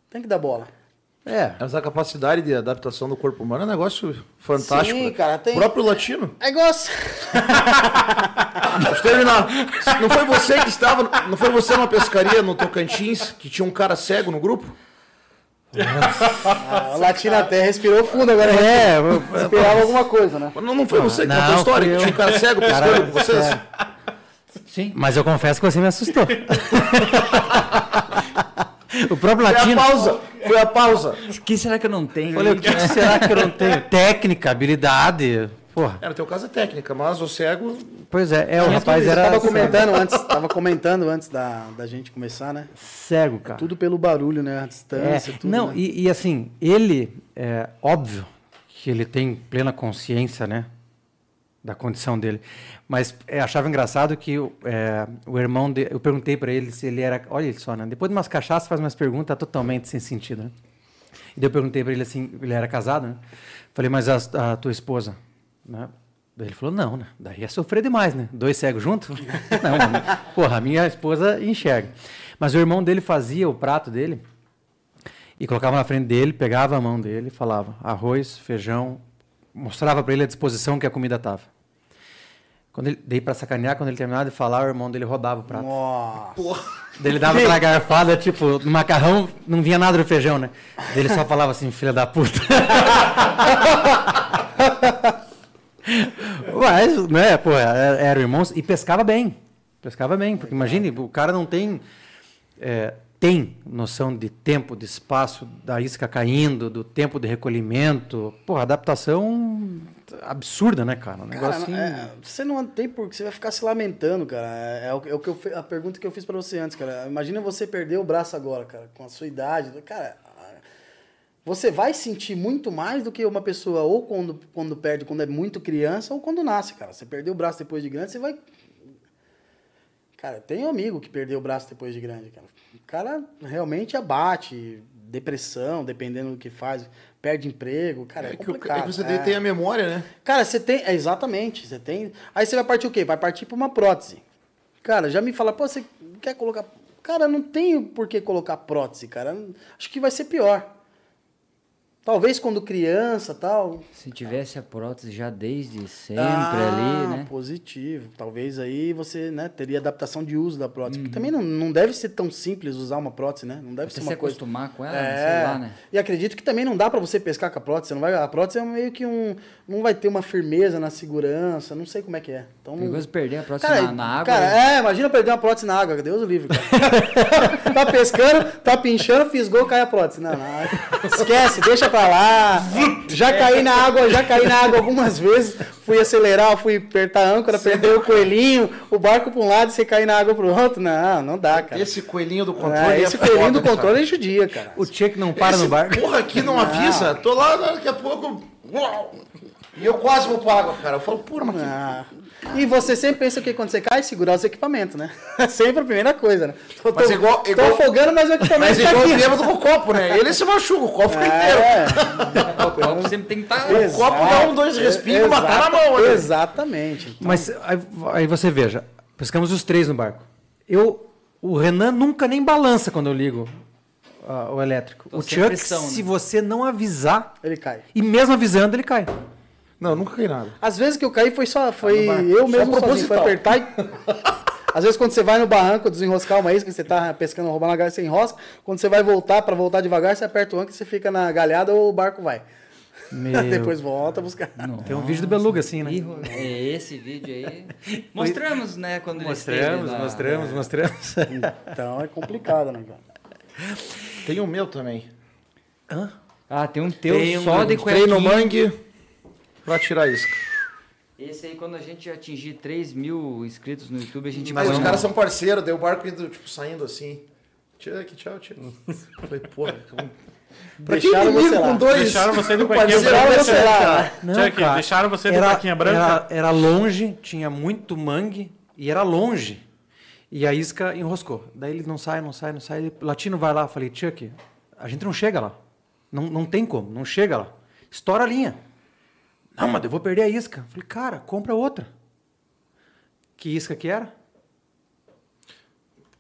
Speaker 5: Tem que dar bola.
Speaker 1: É.
Speaker 3: Mas a capacidade de adaptação do corpo humano é um negócio fantástico.
Speaker 5: Sim,
Speaker 3: né?
Speaker 5: cara, tem-
Speaker 3: O próprio latino.
Speaker 5: É igual. assim. [laughs]
Speaker 3: Deixa eu terminar. Não foi você que estava. Não foi você numa pescaria no Tocantins que tinha um cara cego no grupo?
Speaker 5: A Latina até respirou fundo agora.
Speaker 1: É,
Speaker 5: Esperava alguma coisa, né?
Speaker 3: Não, não foi você que
Speaker 1: Não,
Speaker 3: contou a história
Speaker 1: fui
Speaker 3: que
Speaker 1: eu.
Speaker 3: tinha um cara cego pescando com vocês?
Speaker 1: é.
Speaker 2: Sim.
Speaker 1: Mas eu confesso que você me assustou. [laughs] o próprio
Speaker 3: Foi a
Speaker 1: latino.
Speaker 3: pausa. Foi a pausa.
Speaker 2: O que será que eu não tenho?
Speaker 1: Falei, o que será que eu não tenho? [laughs] Técnica, habilidade. Porra.
Speaker 3: É, no teu caso é técnica, mas o cego.
Speaker 1: Pois é, é o rapaz era
Speaker 5: Eu tava comentando antes, [laughs] tava comentando antes da, da gente começar, né?
Speaker 1: cego, cara.
Speaker 5: Tudo pelo barulho, né? A
Speaker 1: É,
Speaker 5: distância, tudo.
Speaker 1: não,
Speaker 5: né?
Speaker 1: e, e assim, ele, é óbvio que ele tem plena consciência, né, da condição dele. Mas é, achava engraçado que é, o irmão dele, eu perguntei para ele se ele era, olha ele só, né, depois de umas cachaças faz umas perguntas totalmente sem sentido, né? E daí eu perguntei para ele assim, ele era casado, né? Falei, mas a, a tua esposa, né? Daí ele falou, não, né? Daí é sofrer demais, né? Dois cegos juntos? [laughs] não, mano. porra, a minha esposa enxerga. Mas o irmão dele fazia o prato dele, e colocava na frente dele, pegava a mão dele e falava arroz, feijão, mostrava para ele a disposição que a comida estava. Quando ele dei para sacanear, quando ele terminava de falar, o irmão dele rodava o prato.
Speaker 5: Nossa.
Speaker 1: Daí ele dava aquela garfada, tipo, no macarrão, não vinha nada do feijão, né? Daí ele só falava assim, filha da puta. [laughs] Mas, né, pô, era, era o irmão e pescava bem. Pescava bem, porque imagine, o cara não tem. é, tem noção de tempo, de espaço, da isca caindo, do tempo de recolhimento. Pô, adaptação absurda, né, cara? Um
Speaker 5: Cara,
Speaker 1: negócio assim.
Speaker 5: é, você não tem por que você vai ficar se lamentando, cara. É, é o, é o que eu, a pergunta que eu fiz pra você antes, cara. Imagina você perder o braço agora, cara, com a sua idade. Cara, você vai sentir muito mais do que uma pessoa ou quando, quando perde, quando é muito criança, ou quando nasce, cara. Você perdeu o braço depois de grande, você vai. Cara, tem um amigo que perdeu o braço depois de grande, cara. O cara realmente abate, depressão, dependendo do que faz, perde emprego, cara, é,
Speaker 3: É que, o-
Speaker 5: complicado.
Speaker 3: é que você
Speaker 5: é.
Speaker 3: tem a memória, né?
Speaker 5: Cara, você tem. É, exatamente. Você tem. Aí você vai partir o quê? Vai partir pra uma prótese. Cara, já me fala, pô, você quer colocar. Cara, não tenho por que colocar prótese, cara. Acho que vai ser pior. Talvez quando criança tal.
Speaker 2: Se tivesse a prótese já desde sempre
Speaker 5: Ah,
Speaker 2: ali, né?
Speaker 5: Positivo. Talvez aí você né, teria adaptação de uso da prótese.
Speaker 2: Uhum.
Speaker 5: Porque também não, não deve ser tão simples usar uma prótese, né? Não deve
Speaker 2: Você
Speaker 5: ser
Speaker 2: se
Speaker 5: uma coisa.
Speaker 2: acostumar com ela,
Speaker 5: É,
Speaker 2: sei lá, né?
Speaker 5: E acredito que também não dá pra você pescar com a prótese. Não vai, a prótese é meio que um. Não vai ter uma firmeza na segurança. Não sei como é que é. Então, não-
Speaker 2: Perigoso perder a prótese
Speaker 5: Cara,
Speaker 2: na, na água.
Speaker 5: cara,
Speaker 2: né?
Speaker 5: é, imagina perder uma prótese na água, Deus o livre, cara. [laughs] tá pescando, tá pinchando, fisgou, cai a prótese. Não, não, [laughs] esquece, deixa, pra lá. Já caí na água, já caí na água algumas vezes. Fui acelerar, fui apertar a âncora, perder o coelhinho, o barco pra um lado e você cair na água pro outro. Não, não dá, cara.
Speaker 3: Esse coelhinho do
Speaker 5: Ah,
Speaker 3: controle
Speaker 5: esse
Speaker 3: é
Speaker 5: coelhinho
Speaker 3: foda,
Speaker 5: do controle
Speaker 3: cara.
Speaker 5: é judia, cara.
Speaker 1: O Chuck não para
Speaker 3: Esse
Speaker 1: no barco.
Speaker 3: porra aqui não avisa. Tô lá, daqui a pouco... uau, E eu quase vou pra água, cara. Eu falo, porra, mas que
Speaker 5: Ah. E você sempre pensa que quando você cai, segurar os equipamentos, né? [laughs] sempre a primeira coisa, né? Tô,
Speaker 3: Mas
Speaker 5: tô-
Speaker 3: igual-
Speaker 5: tô
Speaker 3: igual-
Speaker 5: afogando, mas o equipamento
Speaker 3: Mas
Speaker 5: tá
Speaker 3: igual o
Speaker 5: aqui.
Speaker 3: o copo, né? Ele se machuca, o copo fica inteiro.
Speaker 5: É,
Speaker 2: O copo sempre tem que estar.
Speaker 3: O copo dá um, dois respiros e matar na mão, né?
Speaker 5: Exatamente.
Speaker 1: Mas aí, aí você veja, pescamos os três no barco. Eu, o Renan nunca nem balança quando eu ligo ah, o elétrico.
Speaker 2: Tô
Speaker 1: o Chuck,
Speaker 2: pressão, né?
Speaker 1: se você não avisar,
Speaker 5: Ele cai.
Speaker 1: e mesmo avisando, ele cai.
Speaker 3: Não, nunca caí nada.
Speaker 5: Às vezes que eu caí foi só, foi
Speaker 3: no barco.
Speaker 5: eu
Speaker 3: Só
Speaker 5: mesmo sozinho, foi apertar e... [laughs] Às vezes quando você vai no barranco desenroscar uma isca, você tá pescando, roubando a galha, você enrosca. Quando você vai voltar, pra voltar devagar, você aperta o âncora, você fica na galhada ou o barco vai.
Speaker 1: Meu, [laughs]
Speaker 5: Depois volta buscar.
Speaker 1: Tem um vídeo do Beluga assim, né?
Speaker 2: É esse vídeo aí. Mostramos, né, quando ele
Speaker 1: Mostramos,
Speaker 2: esteve lá.
Speaker 1: mostramos, mostramos.
Speaker 5: Então é complicado, né, cara?
Speaker 3: Tem o meu também.
Speaker 2: Ah, tem um teu
Speaker 1: Tem um-
Speaker 2: só de
Speaker 3: Entrei no
Speaker 2: cuequinha.
Speaker 3: mangue pra tirar isca.
Speaker 2: Esse aí, quando a gente atingir 3 mil inscritos no YouTube, a gente
Speaker 3: Mas os caras são parceiros, daí o barco indo, tipo, saindo assim. Tira aqui, tchau, tchau. [laughs] Falei, porra. Pra que
Speaker 5: Deixaram você lá.
Speaker 3: com dois?
Speaker 4: Deixaram você
Speaker 3: um
Speaker 4: cuequinha branca.
Speaker 5: você lá.
Speaker 1: Não, cara,
Speaker 4: deixaram você
Speaker 1: era,
Speaker 4: plaquinha branca?
Speaker 1: Era, era longe, tinha muito mangue e era longe. E a isca enroscou. Daí ele não sai, não sai, não sai. O latino vai lá, eu falei, Chuck, a gente não chega lá. Não, não tem como, não chega lá. Estoura a linha. Não, mas eu vou perder a isca. Eu falei, cara, compra outra. Que isca que era?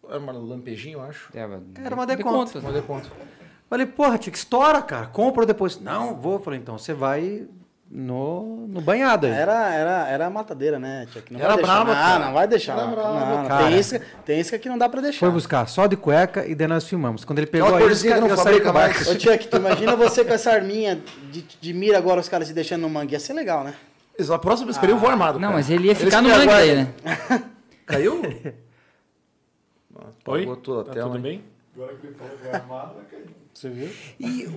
Speaker 3: Era uma lampejinho, eu acho.
Speaker 2: É, mas-
Speaker 1: Era uma
Speaker 2: de
Speaker 1: deconto.
Speaker 3: deu conta.
Speaker 1: Falei, porra, Chuck, estoura, cara. Compra depois. Não, vou. Falei, então você vai no, no banhado aí.
Speaker 5: Era, era, era a matadeira, né, Chuck? Não
Speaker 3: Era
Speaker 5: vai deixar.
Speaker 3: braba,
Speaker 5: não, vai deixar.
Speaker 3: Era
Speaker 5: não,
Speaker 3: braba,
Speaker 5: não,
Speaker 1: cara.
Speaker 5: Tem, isca, tem isca que não dá pra deixar.
Speaker 1: Foi buscar só de cueca e daí nós filmamos. Quando ele pegou
Speaker 3: Aquela
Speaker 1: a isca,
Speaker 3: que não
Speaker 1: eu saí com
Speaker 3: mais.
Speaker 5: Ô, Chuck, tu imagina você com essa arminha de, de mira agora, os caras se deixando no mangue. Ia ser legal, né?
Speaker 3: A próxima pescaria eu vou armado.
Speaker 2: Não,
Speaker 3: cara.
Speaker 2: mas ele ia ficar no
Speaker 3: me
Speaker 2: mangue daí,
Speaker 3: aguardam.
Speaker 2: né? [laughs]
Speaker 3: Caiu? [laughs]
Speaker 4: Oi?
Speaker 3: Apagou toda a
Speaker 4: Tá
Speaker 3: tela,
Speaker 4: tudo
Speaker 3: hein?
Speaker 4: bem?
Speaker 6: Agora que ele falou que vai armado, vai cair.
Speaker 4: Você viu?
Speaker 1: E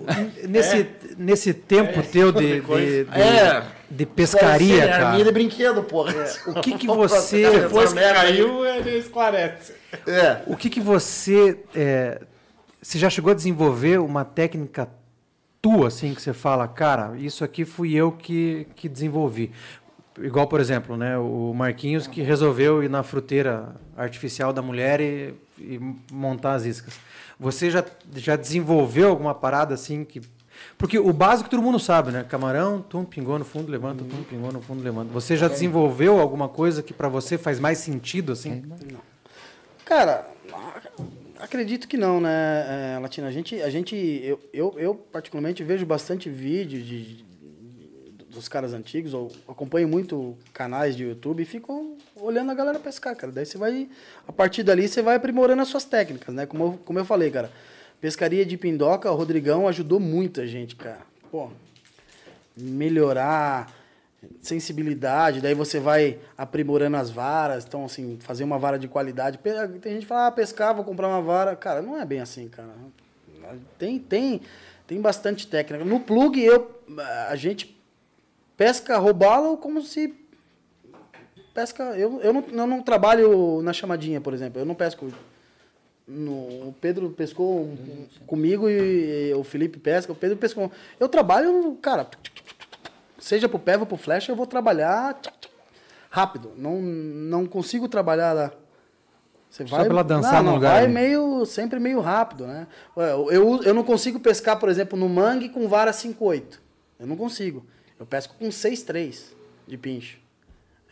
Speaker 1: nesse, nesse tempo teu de, de, de,
Speaker 3: É.
Speaker 1: de pescaria, cara,
Speaker 3: de brinquedo, porra.
Speaker 1: o que que você...
Speaker 4: Depois que caiu, ele esclarece.
Speaker 3: É.
Speaker 1: O que que você... é, você já chegou a desenvolver uma técnica tua, assim, que você fala, cara, isso aqui fui eu que, que desenvolvi. Igual, por exemplo, né, o Marquinhos que resolveu ir na fruteira artificial da mulher e, e montar as iscas. Você já, já desenvolveu alguma parada assim que... Porque o básico todo mundo sabe, né? Camarão, tum, pingou no fundo, levanta, tum, pingou no fundo, levanta. Você já desenvolveu alguma coisa que para você faz mais sentido, assim?
Speaker 5: Cara, acredito que não, né, é, Latina? A gente, a gente eu, eu, eu particularmente vejo bastante vídeo de, de- dos caras antigos, ou acompanho muito canais de YouTube e fico olhando a galera pescar, cara. Daí você vai, a partir dali, você vai aprimorando as suas técnicas, né? Como eu, como eu falei, cara, pescaria de pindoca, o Rodrigão ajudou muita gente, cara. Pô, melhorar sensibilidade, daí você vai aprimorando as varas, então assim, fazer uma vara de qualidade. Tem gente que fala, ah, pescar, vou comprar uma vara. Cara, não é bem assim, cara. Tem, tem, tem bastante técnica. No plug, eu, a gente pesca robalo como se pesca. Eu, eu, não, eu não trabalho na chamadinha, por exemplo. Eu não pesco. No, o Pedro pescou um- comigo e, o Felipe pesca. O Pedro pescou. Eu trabalho, cara, seja pro pé ou pro flecha, eu vou trabalhar rápido. Não, não consigo trabalhar lá. Você
Speaker 1: Só pra ela dançar
Speaker 5: não,
Speaker 1: no
Speaker 5: não,
Speaker 1: lugar
Speaker 5: Vai
Speaker 1: ali.
Speaker 5: meio, sempre meio rápido, né? Eu, eu, eu não consigo pescar, por exemplo, no mangue com vara 5.8. Eu não consigo. Eu pesco com 6.3 de pincho.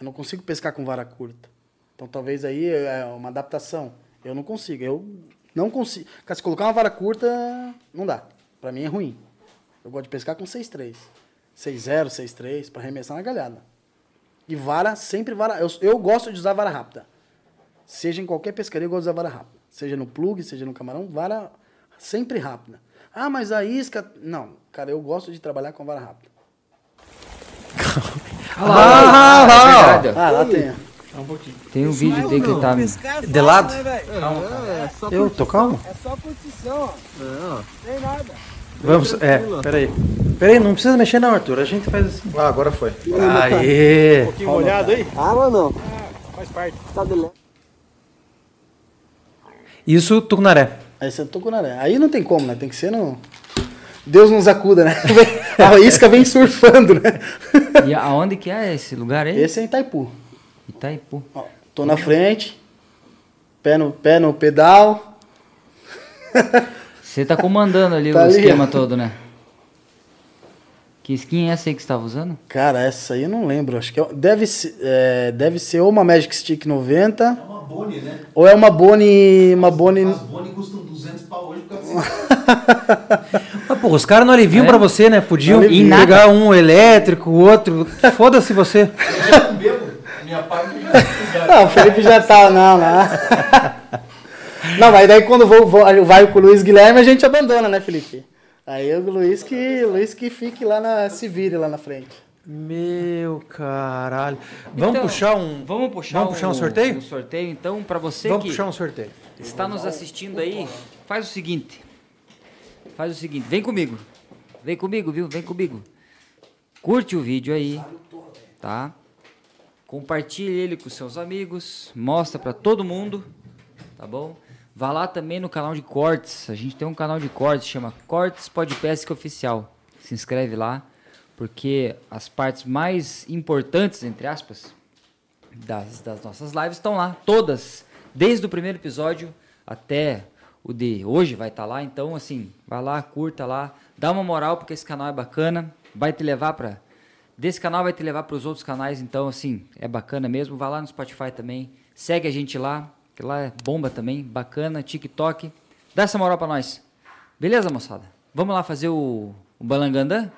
Speaker 5: Eu não consigo pescar com vara curta. Então talvez aí é uma adaptação. Eu não consigo. Eu não consigo. Se colocar uma vara curta, não dá. Pra mim é ruim. Eu gosto de pescar com 6.3. 6.0, 6.3, pra arremessar na galhada. E vara, sempre vara. Eu, eu gosto de usar vara rápida. Seja em qualquer pescaria, eu gosto de usar vara rápida. Seja no plug, seja no camarão, vara sempre rápida. Ah, mas a isca. Não, cara, eu gosto de trabalhar com vara rápida.
Speaker 2: Ah, lá, é verdade, ó.
Speaker 5: Ah, lá tem.
Speaker 2: Tem um vídeo dele que ele tá...
Speaker 1: De lado?
Speaker 9: É, só
Speaker 1: Eu tô calmo?
Speaker 9: É só curtição, ó. Não. Tem nada.
Speaker 1: Vamos, é, peraí. Peraí, não precisa mexer não, Arthur. A gente faz assim.
Speaker 3: Ah, agora foi.
Speaker 1: Aê!
Speaker 4: pouquinho molhado aí?
Speaker 7: Água não.
Speaker 4: Faz parte.
Speaker 7: Tá de leve.
Speaker 1: Isso, Tucunaré.
Speaker 5: Aí você tucunaré. Aí não tem como, né? Tem que ser no. Deus nos acuda, né? [laughs] A isca vem surfando, né?
Speaker 2: E aonde que é esse lugar aí?
Speaker 5: Esse é Itaipu.
Speaker 2: Itaipu.
Speaker 5: Ó, tô na frente, pé no, pé no pedal.
Speaker 2: Você tá comandando ali [laughs]
Speaker 5: Tá
Speaker 2: o
Speaker 5: ali,
Speaker 2: esquema todo, né? Que skin é essa aí que você tava usando?
Speaker 5: Cara, essa aí eu não lembro. Acho que é- deve, ser- é, deve ser ou uma Magic Stick 90
Speaker 8: É uma Boni, né?
Speaker 5: ou é uma Boni. Uma Boni.
Speaker 8: As Boni custam 200 pau hoje por causa disso. [laughs]
Speaker 1: Pô, os caras não aliviam
Speaker 2: É?
Speaker 1: pra você, né? Podiam pegar um elétrico, o outro. Foda-se você.
Speaker 8: Eu já não bebo. Minha parte já.
Speaker 5: Não, o Felipe já tá, não, não. Não, mas daí quando vou, vou- vai com o Luiz Guilherme, a gente abandona, né, Felipe? Aí o Luiz que, Luiz que fique lá na. se vire lá na frente.
Speaker 1: Meu caralho. Vamos
Speaker 2: Então,
Speaker 1: puxar um.
Speaker 2: Vamos puxar,
Speaker 1: Vamos puxar um sorteio?
Speaker 2: Um sorteio, então, pra você
Speaker 1: Vamos
Speaker 2: que
Speaker 1: puxar um sorteio.
Speaker 2: está nos assistindo aí, faz o seguinte. Faz o seguinte, vem comigo. Vem comigo, viu? Vem comigo. Curte o vídeo aí, tá? Compartilhe ele com seus amigos, mostra pra todo mundo, tá bom? Vá lá também no canal de cortes. A gente tem um canal de cortes, chama Cortes Podcast Oficial. Se inscreve lá, porque as partes mais importantes, entre aspas, das, das nossas lives estão lá, todas, desde o primeiro episódio até o de hoje vai estar lá. Então, assim, vai lá, curta lá, dá uma moral porque esse canal é bacana, vai te levar para desse canal vai te levar para os outros canais. Então, assim, é bacana mesmo. Vai lá no Spotify também, segue a gente lá, que lá é bomba também, bacana, TikTok. Dá essa moral para nós. Beleza, moçada? Vamos lá fazer o, o Balangandã?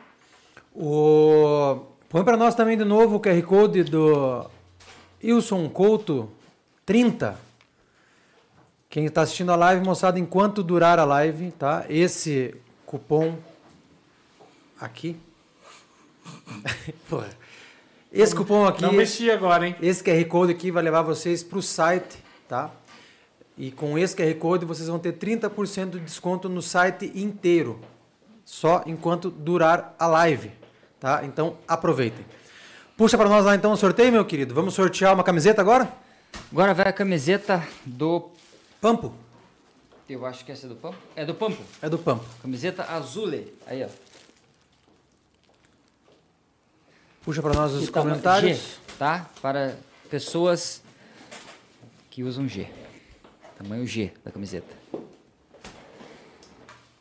Speaker 1: O... Põe pra nós também de novo o QR Code do Wilson Couto 30. Quem está assistindo a live, moçada, enquanto durar a live, tá? Esse cupom aqui. [laughs] Porra. Esse cupom aqui,
Speaker 4: Não mexi agora, hein?
Speaker 1: esse QR Code aqui vai levar vocês para o site, tá? E com esse QR Code vocês vão ter 30% de desconto no site inteiro, só enquanto durar a live, tá? Então aproveitem. Puxa para nós lá então o sorteio, meu querido. Vamos sortear uma camiseta agora?
Speaker 2: Agora vai a camiseta do.
Speaker 1: Pampo.
Speaker 2: Eu acho que essa é do Pampo. É do Pampo.
Speaker 1: É do Pampo.
Speaker 2: Camiseta azule. Aí, ó.
Speaker 1: Puxa para nós os comentários.
Speaker 2: G, tá? Para pessoas que usam G. Tamanho G da camiseta.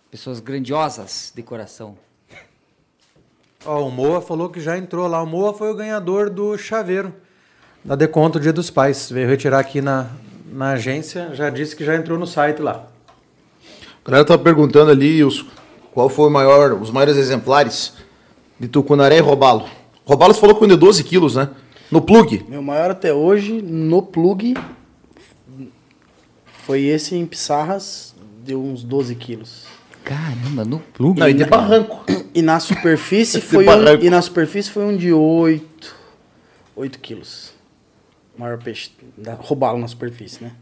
Speaker 2: Pessoas grandiosas de coração.
Speaker 1: Ó, o Moa falou que já entrou lá. O Moa foi o ganhador do chaveiro da Deconto Dia dos Pais. Veio retirar aqui na, na agência, já disse que já entrou no site lá.
Speaker 3: A galera tá perguntando ali, Wilson, qual foi o maior, os maiores exemplares de Tucunaré e Robalo. Robalo você falou que vendeu 12 quilos, né? No plug.
Speaker 5: Meu maior até hoje no plug foi esse em Pissarras, deu uns 12 quilos.
Speaker 2: Caramba, no plug.
Speaker 3: Não, e de barranco.
Speaker 5: E na [laughs] superfície foi um,
Speaker 3: barranco.
Speaker 5: e na superfície foi um de 8, 8 quilos. Maior peixe, da, roubalo na superfície, né?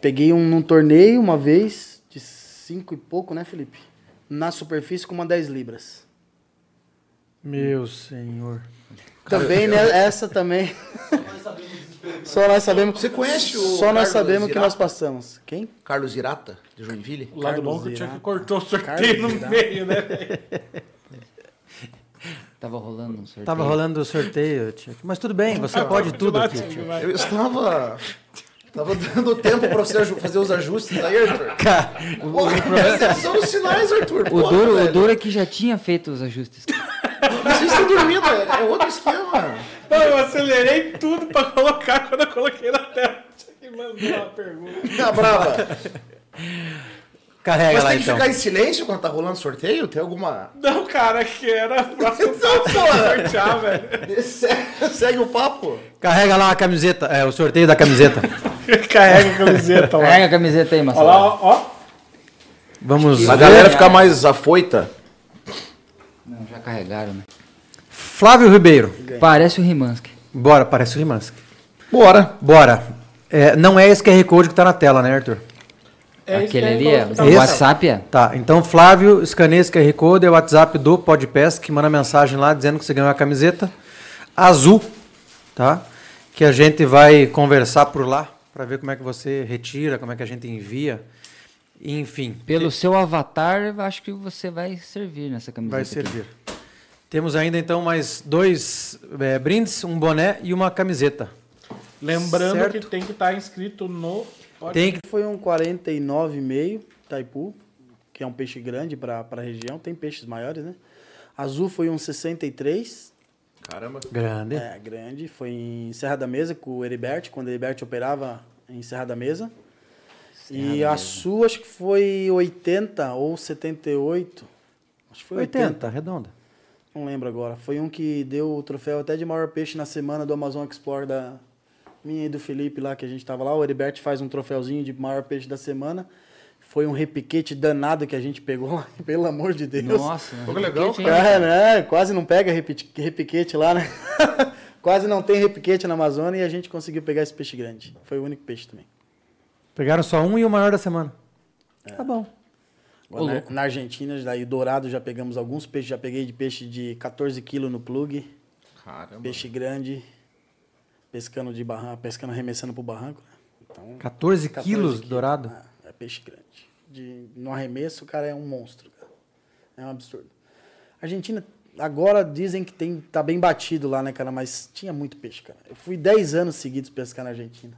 Speaker 5: Peguei um num torneio uma vez, de 5 e pouco, né, Felipe? Na superfície com uma 10 libras.
Speaker 1: Meu senhor.
Speaker 5: Também, né? Essa também. [laughs] Só nós sabemos.
Speaker 3: Você conhece o
Speaker 5: Só nós sabemos que
Speaker 3: Irata?
Speaker 5: nós passamos. Quem?
Speaker 3: Carlos Irata, de Joinville.
Speaker 4: O lado
Speaker 5: Carlos
Speaker 4: bom que o Chuck cortou o sorteio
Speaker 5: Carlos
Speaker 4: no meio, né? [laughs]
Speaker 2: Tava rolando um sorteio.
Speaker 1: Tava rolando o sorteio, Tiago. Mas tudo bem, você pode tudo aqui, Tiago.
Speaker 3: Eu estava. Tava dando tempo pra você fazer os ajustes aí, Arthur. [laughs] Pô, esses são os sinais, Arthur.
Speaker 2: O duro, o duro é que já tinha feito os ajustes.
Speaker 3: Vocês estão dormindo, é é outro esquema.
Speaker 4: Não, eu acelerei tudo pra colocar quando eu coloquei na tela. Tinha que mandar uma pergunta.
Speaker 3: Tá brava.
Speaker 1: Carrega
Speaker 3: Mas
Speaker 1: lá
Speaker 3: tem que
Speaker 1: então.
Speaker 3: ficar em silêncio quando tá rolando sorteio? Tem alguma.
Speaker 4: Não, cara, que era a próxima
Speaker 3: Então, [laughs]
Speaker 4: sortear, velho.
Speaker 3: Segue, o papo.
Speaker 1: Carrega lá a camiseta, é, o sorteio da camiseta. [laughs]
Speaker 4: Carrega a camiseta lá.
Speaker 2: Pega a camiseta aí,
Speaker 4: Olha
Speaker 2: Marcelo.
Speaker 4: lá, ó. ó.
Speaker 1: Vamos
Speaker 3: A galera ficar mais afoita.
Speaker 2: Não, já carregaram, né?
Speaker 1: Flávio Ribeiro.
Speaker 2: Parece o Rimansky.
Speaker 1: Bora, parece o Rimansky.
Speaker 3: Bora.
Speaker 1: Bora. É, não é esse QR Code que tá na tela, né, Arthur?
Speaker 4: É
Speaker 2: Aquele
Speaker 4: que
Speaker 2: ali é
Speaker 4: falou.
Speaker 2: o
Speaker 1: Esse?
Speaker 2: WhatsApp, é?
Speaker 1: Tá, então Flávio, escaneia esse QR Code, é o WhatsApp do Podpesc, manda mensagem lá dizendo que você ganhou a camiseta azul, tá? Que a gente vai conversar por lá para ver como é que você retira, como é que a gente envia, enfim.
Speaker 2: Pelo seu avatar, eu acho que você vai servir nessa camiseta.
Speaker 1: Vai
Speaker 2: aqui.
Speaker 1: servir. Temos ainda então mais dois é, brindes, um boné e uma camiseta.
Speaker 4: Lembrando
Speaker 1: Certo.
Speaker 4: que tem que estar inscrito no.
Speaker 1: Tem que
Speaker 5: Foi um 49,5 taipu, que é um peixe grande para a região. Tem peixes maiores, né? Azul foi um 63,
Speaker 3: Caramba.
Speaker 1: grande.
Speaker 5: é, grande. Foi em Serra da Mesa com o Heribert, quando o Heribert operava em Serra da Mesa. e a Sul acho que foi 80 ou 78. Acho que foi 80.
Speaker 1: 80, redonda.
Speaker 5: Não lembro agora. Foi um que deu o troféu até de maior peixe na semana do Amazon Explore da minha e do Felipe lá, que a gente tava lá. O Heribert faz um troféuzinho de maior peixe da semana. Foi um repiquete danado que a gente pegou lá, [laughs] pelo amor de Deus.
Speaker 2: Nossa,
Speaker 3: Pô, que legal,
Speaker 2: hein?
Speaker 5: É, né? Quase não pega repi- repiquete lá, né? [laughs] Quase não tem repiquete na Amazônia e a gente conseguiu pegar esse peixe grande. Foi o único peixe também.
Speaker 1: Pegaram só um e o maior da semana.
Speaker 5: É.
Speaker 1: Tá bom.
Speaker 2: Ô,
Speaker 5: na, na Argentina, daí Dourado já pegamos alguns peixes. Já peguei de peixe de 14 quilos no plug.
Speaker 3: Caramba.
Speaker 5: Peixe grande. Pescando de barranco, pescando, arremessando pro barranco. né? Então,
Speaker 1: 14,
Speaker 5: 14
Speaker 1: quilos dourado.
Speaker 5: Ah, é peixe grande. De, no arremesso, o cara é um monstro. Cara. É um absurdo. Argentina, agora dizem que tem, tá bem batido lá, né, cara? Mas tinha muito peixe, cara. Eu fui 10 anos seguidos pescar na Argentina.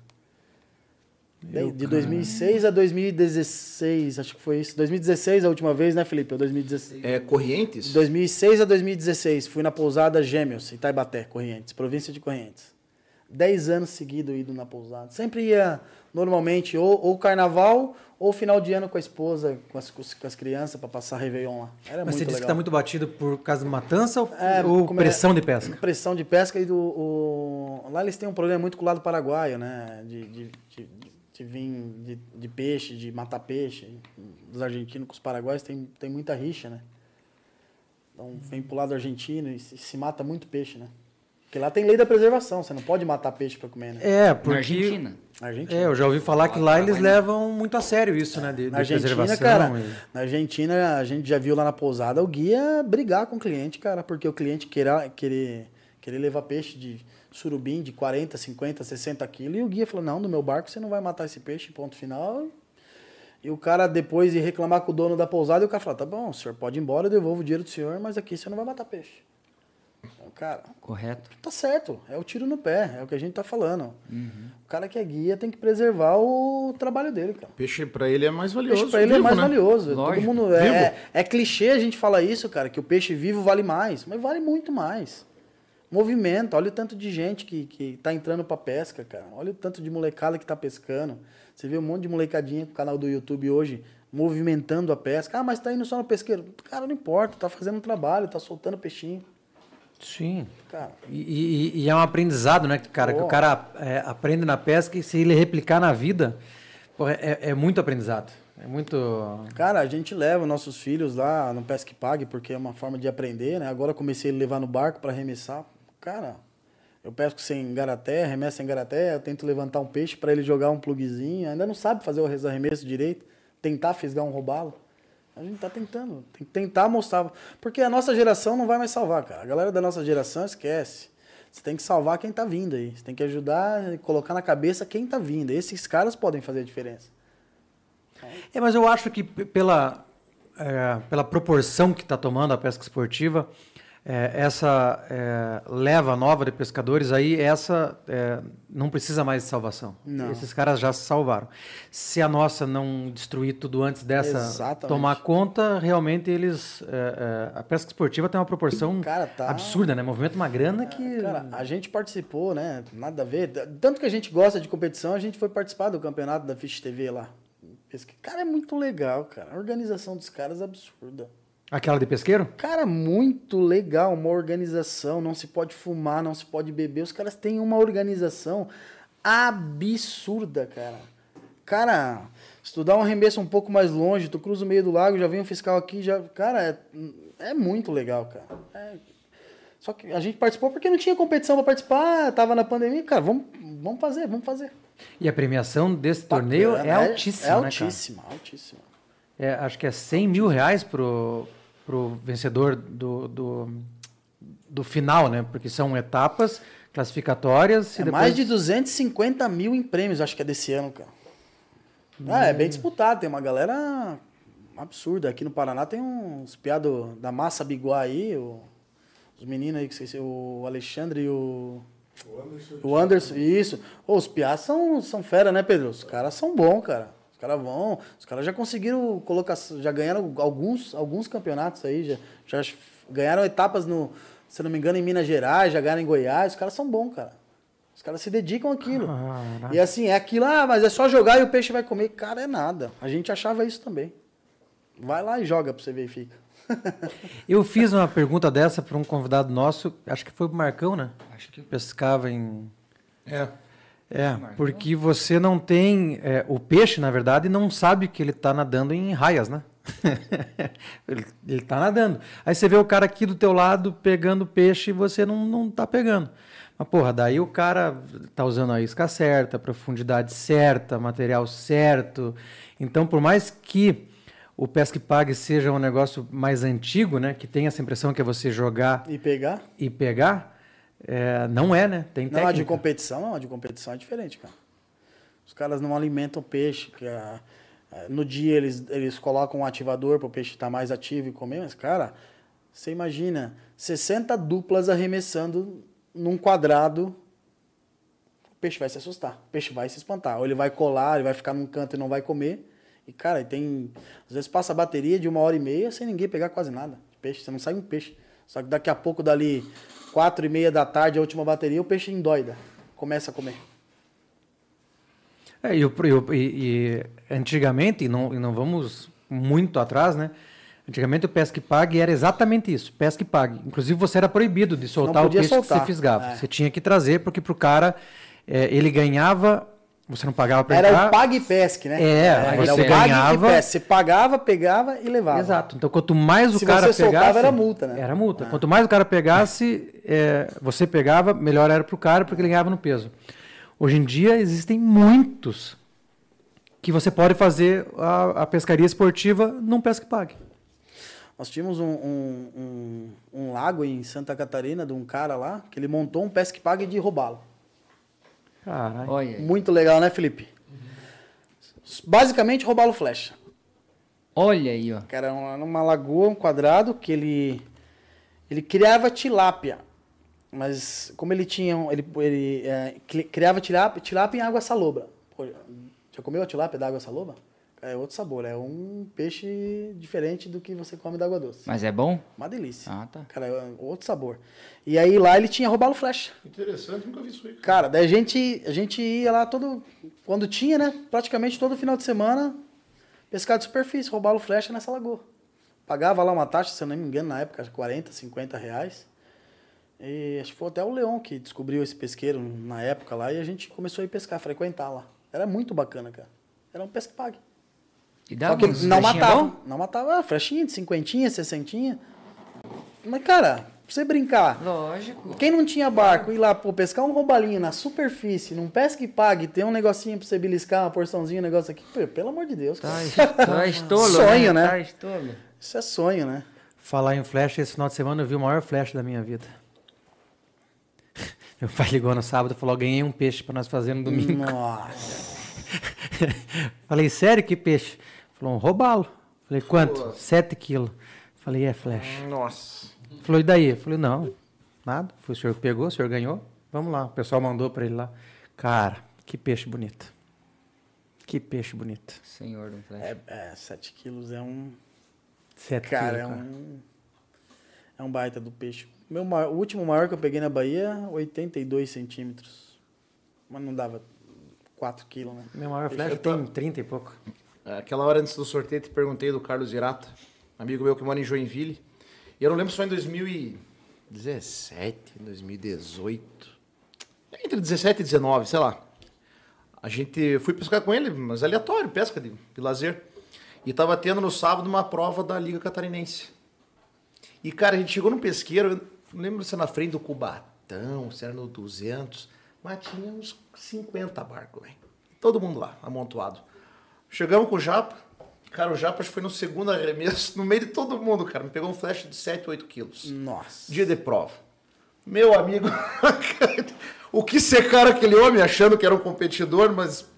Speaker 5: De, de 2006 a 2016, acho que foi isso. 2016 a última vez, né, Felipe? Ou 2016?
Speaker 3: É Corrientes?
Speaker 5: 2006 a 2016, fui na pousada Gêmeos, em Taibaté, Corrientes, província de Corrientes. Dez anos seguidos indo na pousada. Sempre ia, normalmente, ou, ou carnaval, ou final de ano com a esposa, com as, com as crianças, para passar Réveillon lá. Era
Speaker 1: Mas você disse que
Speaker 5: legal.
Speaker 1: está muito batido por causa de matança ou,
Speaker 5: É,
Speaker 1: ou
Speaker 5: é-
Speaker 1: pressão de pesca?
Speaker 5: Pressão de pesca e do. o- lá eles têm um problema muito com o lado paraguaio, né? De, de, de, de vir de, de peixe, de matar peixe. Dos argentinos com os paraguaios tem, tem muita rixa, né? Então vem pro lado argentino e se, se mata muito peixe, né? Porque lá tem lei da preservação, você não pode matar peixe para comer, né?
Speaker 1: É,
Speaker 2: Na
Speaker 1: porque...
Speaker 2: Argentina.
Speaker 5: Na Argentina.
Speaker 1: É, eu já ouvi falar que lá eles levam muito a sério isso, né? De,
Speaker 5: Na
Speaker 1: de
Speaker 5: Argentina,
Speaker 1: preservação.
Speaker 5: cara,
Speaker 1: e-
Speaker 5: na Argentina a gente já viu lá na pousada o guia brigar com o cliente, cara, porque o cliente queira, querer, querer levar peixe de surubim de 40, 50, 60 quilos e o guia falou, não, no meu barco você não vai matar esse peixe, ponto final. E o cara depois ir reclamar com o dono da pousada e o cara falou, tá bom, o senhor pode ir embora, eu devolvo o dinheiro do senhor, mas aqui você não vai matar peixe. Cara,
Speaker 2: Correto.
Speaker 5: tá certo, é o tiro no pé, é o que a gente tá falando.
Speaker 1: Uhum.
Speaker 5: O cara que é guia tem que preservar o trabalho dele, cara.
Speaker 3: Peixe pra ele é mais valioso.
Speaker 5: Peixe pra ele é
Speaker 3: vivo,
Speaker 5: mais
Speaker 3: né?
Speaker 5: valioso. Todo
Speaker 2: Lógico.
Speaker 5: mundo é, é, é clichê a gente falar isso, cara, que o peixe vivo vale mais, mas vale muito mais. Movimento, olha o tanto de gente que, que tá entrando pra pesca, cara. Olha o tanto de molecada que tá pescando. Você vê um monte de molecadinha com o canal do YouTube hoje movimentando a pesca. Ah, mas tá indo só no pesqueiro. Cara, não importa, tá fazendo um trabalho, tá soltando peixinho.
Speaker 1: Sim.
Speaker 5: Cara,
Speaker 1: E, e- e é um aprendizado, né, cara? Que o cara é, aprende na pesca e se ele replicar na vida, pô, é, é muito aprendizado. É muito.
Speaker 5: Cara, a gente leva nossos filhos lá no Pesque Pague, porque é uma forma de aprender, né? Agora eu comecei a levar no barco para arremessar. Cara, eu pesco sem garaté, arremesso sem garaté, eu tento levantar um peixe para ele jogar um plugzinho. Ainda não sabe fazer o arremesso direito, tentar fisgar um robalo. A gente tá tentando, tem que tentar mostrar. Porque a nossa geração não vai mais salvar, cara. A galera da nossa geração esquece. Você tem que salvar quem tá vindo aí. Você tem que ajudar colocar na cabeça quem tá vindo. Esses caras podem fazer a diferença.
Speaker 1: É, mas eu acho que pela, é, pela proporção que está tomando a pesca esportiva, é, essa é, leva nova de pescadores aí, essa é, não precisa mais de salvação.
Speaker 5: Não.
Speaker 1: Esses caras já se salvaram. Se a nossa não destruir tudo antes dessa
Speaker 5: Exatamente.
Speaker 1: tomar conta, realmente eles. é, é, a pesca esportiva tem uma proporção
Speaker 5: Cara, tá-
Speaker 1: absurda, né? Movimenta uma grana que.
Speaker 5: Cara, a gente participou, né? Nada a ver. Tanto que a gente gosta de competição, a gente foi participar do campeonato da Fish TV lá. Cara, é muito legal, cara. A organização dos caras é absurda.
Speaker 1: Aquela de pesqueiro?
Speaker 5: Cara, muito legal, uma organização. Não se pode fumar, não se pode beber. Os caras têm uma organização absurda, cara. Cara, se tu dá um arremesso um pouco mais longe, tu cruza o meio do lago, já vem um fiscal aqui, já. Cara, é, é muito legal, cara. É- Só que a gente participou porque não tinha competição pra participar, tava na pandemia. Cara, vamos, vamos fazer, vamos fazer.
Speaker 1: E a premiação desse torneio é altíssima,
Speaker 5: É
Speaker 1: né, cara?
Speaker 5: altíssima, altíssima.
Speaker 1: É, acho que é 100 mil reais pro, pro vencedor do, do, do final, né? Porque são etapas classificatórias. e
Speaker 5: É
Speaker 1: depois...
Speaker 5: mais de 250 mil em prêmios, acho que é desse ano, cara. Ah, é bem disputado, tem uma galera absurda. Aqui no Paraná tem uns piados da massa biguá aí, o- os meninos aí, que sei se o Alexandre e o. O Anderson, isso. Ô, os piás são, são fera, né, Pedro? Os caras são bons, cara. Os caras vão. Os caras já conseguiram colocar. Já ganharam alguns, alguns campeonatos aí. Já, já ganharam etapas no. Se não me engano, em Minas Gerais, já ganharam em Goiás. Os caras são bons, cara. Os caras se dedicam àquilo. E assim, é aquilo, ah, mas é só jogar e o peixe vai comer. Cara, é nada. A gente achava isso também. Vai lá e joga pra você ver e fica. [laughs]
Speaker 1: Eu fiz uma pergunta dessa para um convidado nosso, acho que foi o Marcão, né?
Speaker 2: Acho que
Speaker 1: Pescava em.
Speaker 3: É.
Speaker 1: É, porque você não tem. é, o peixe, na verdade, não sabe que ele está nadando em raias, né? [laughs] ele, ele tá nadando. Aí você vê o cara aqui do teu lado pegando peixe e você não, não tá pegando. Mas, porra, daí o cara tá usando a isca certa, a profundidade certa, material certo. Então, por mais que o pesca e pague seja um negócio mais antigo, né? Que tem essa impressão que é você jogar
Speaker 5: E pegar.
Speaker 1: e pegar, é, não é, né? Tem
Speaker 5: Não, a de
Speaker 1: técnica.
Speaker 5: competição não, a de competição é diferente, cara. Os caras não alimentam peixe, que a- a- no dia eles, eles colocam um ativador para o peixe estar mais ativo e comer, mas, cara, você imagina 60 duplas arremessando num quadrado, o peixe vai se assustar, o peixe vai se espantar, ou ele vai colar, ele vai ficar num canto e não vai comer. E, cara, tem. Às vezes passa a bateria de uma hora e meia sem ninguém pegar quase nada de peixe. Você não sai um peixe. Só que daqui a pouco, dali quatro e meia da tarde, a última bateria, o peixe endoida. Começa a comer.
Speaker 1: É, e, e e- antigamente, e não, e não vamos muito atrás, né? Antigamente o pesca e pague era exatamente isso, pesca e pague. Inclusive você era proibido de soltar o peixe que
Speaker 5: soltar,
Speaker 1: você fisgava.
Speaker 5: é.
Speaker 1: Você tinha que trazer, porque pro cara, é, ele ganhava, você não pagava para
Speaker 5: Era
Speaker 1: entrar.
Speaker 5: o pague e pesque, né?
Speaker 1: É,
Speaker 5: era
Speaker 1: você
Speaker 5: o pague
Speaker 1: ganhava-
Speaker 5: e pesque. Você pagava, pegava e levava.
Speaker 1: Exato. Então, quanto mais o
Speaker 5: Se
Speaker 1: cara
Speaker 5: você soltava,
Speaker 1: pegasse...
Speaker 5: era multa, né?
Speaker 1: Era multa.
Speaker 5: Ah.
Speaker 1: Quanto mais o cara pegasse, é, você pegava, melhor era pro cara, porque ele ganhava no peso. Hoje em dia, existem muitos que você pode fazer a, a pescaria esportiva num pesca e pague.
Speaker 5: Nós tínhamos um, um, um- um lago em Santa Catarina de um cara lá, que ele montou um pesque pague de robalo.
Speaker 1: Caralho.
Speaker 2: Olha aí.
Speaker 5: Muito legal, né, Felipe? Basicamente, robalo flecha.
Speaker 2: Olha aí, ó.
Speaker 5: Era uma, numa lagoa, um quadrado, que ele, ele criava tilápia. Mas como ele tinha. Ele, ele é, cri- criava tilápia, tilápia em água salobra. Pô, já comeu a tilápia da água salobra? É outro sabor, é um peixe diferente do que você come da água doce.
Speaker 2: Mas é bom?
Speaker 5: Uma delícia.
Speaker 2: Ah, tá.
Speaker 5: Cara, é outro sabor. E aí lá ele tinha robalo flecha.
Speaker 3: Interessante, nunca vi isso aí.
Speaker 5: Cara, daí a gente, a gente ia lá todo. Quando tinha, né? Praticamente todo final de semana, pescar de superfície, roubalo flecha nessa lagoa. Pagava lá uma taxa, se eu não me engano, na época, 40, 50 reais. E acho que foi até o Leon que descobriu esse pesqueiro na época lá e a gente começou a ir pescar, frequentar lá. Era muito bacana, cara. Era um pesca
Speaker 2: E
Speaker 5: Só
Speaker 2: dá
Speaker 5: que não matava.
Speaker 2: bom?
Speaker 5: Não matava. Ah, flechinha de cinquentinha, sessentinha. Mas, cara, pra você brincar,
Speaker 2: Lógico.
Speaker 5: quem não tinha barco, ir lá pô, pescar um roubalinho na superfície, num pesca e pague, ter um negocinho pra você beliscar, uma porçãozinha, um negócio aqui, pô, pelo amor de Deus, cara.
Speaker 2: Tá, tá [laughs] estolo,
Speaker 5: Sonho, né?
Speaker 2: Tá estolo.
Speaker 5: Isso é sonho, né?
Speaker 1: Falar em flash, esse final de semana eu vi o maior flash da minha vida. [laughs] Meu pai ligou no sábado e falou: ganhei um peixe para nós fazer no domingo.
Speaker 5: Nossa. [laughs]
Speaker 1: Falei, sério, que peixe? Falou, um robalo. Falei, quanto? Sete quilos. Falei, é flash.
Speaker 3: Nossa.
Speaker 1: Falou, e daí? Falei, não, nada. Foi o senhor que pegou, o senhor ganhou. Vamos lá. O pessoal mandou para ele lá. Cara, que peixe bonito. Que peixe bonito.
Speaker 2: Senhor do flash.
Speaker 5: É, é, 7 quilos é um.
Speaker 1: Sete
Speaker 5: Cara, é
Speaker 1: quilos, cara.
Speaker 5: um. É um baita do peixe. Meu maior- o último maior que eu peguei na Bahia, 82 centímetros. Mas não dava 4 quilos, né?
Speaker 1: Meu maior flash
Speaker 3: Eu tô-
Speaker 1: tem 30 e pouco.
Speaker 3: É, Aquela hora antes do sorteio, te perguntei do Carlos Irata, amigo meu que mora em Joinville. E eu não lembro se foi em 2017, 2018. Entre 17 e 19, sei lá. A gente fui pescar com ele, mas aleatório, pesca de, de lazer. E tava tendo no sábado uma prova da Liga Catarinense. E, cara, a gente chegou num pesqueiro, não lembro se era na frente do Cubatão, se era no 200, mas tinha uns 50 barcos, velho. Todo mundo lá, amontoado. Chegamos com o Japa. Cara, o Japa foi no segundo arremesso, no meio de todo mundo, cara. Me pegou um flash de 7, 8 quilos.
Speaker 5: Nossa.
Speaker 3: Dia de prova. Meu amigo, [laughs] o que secaram aquele homem achando que era um competidor, mas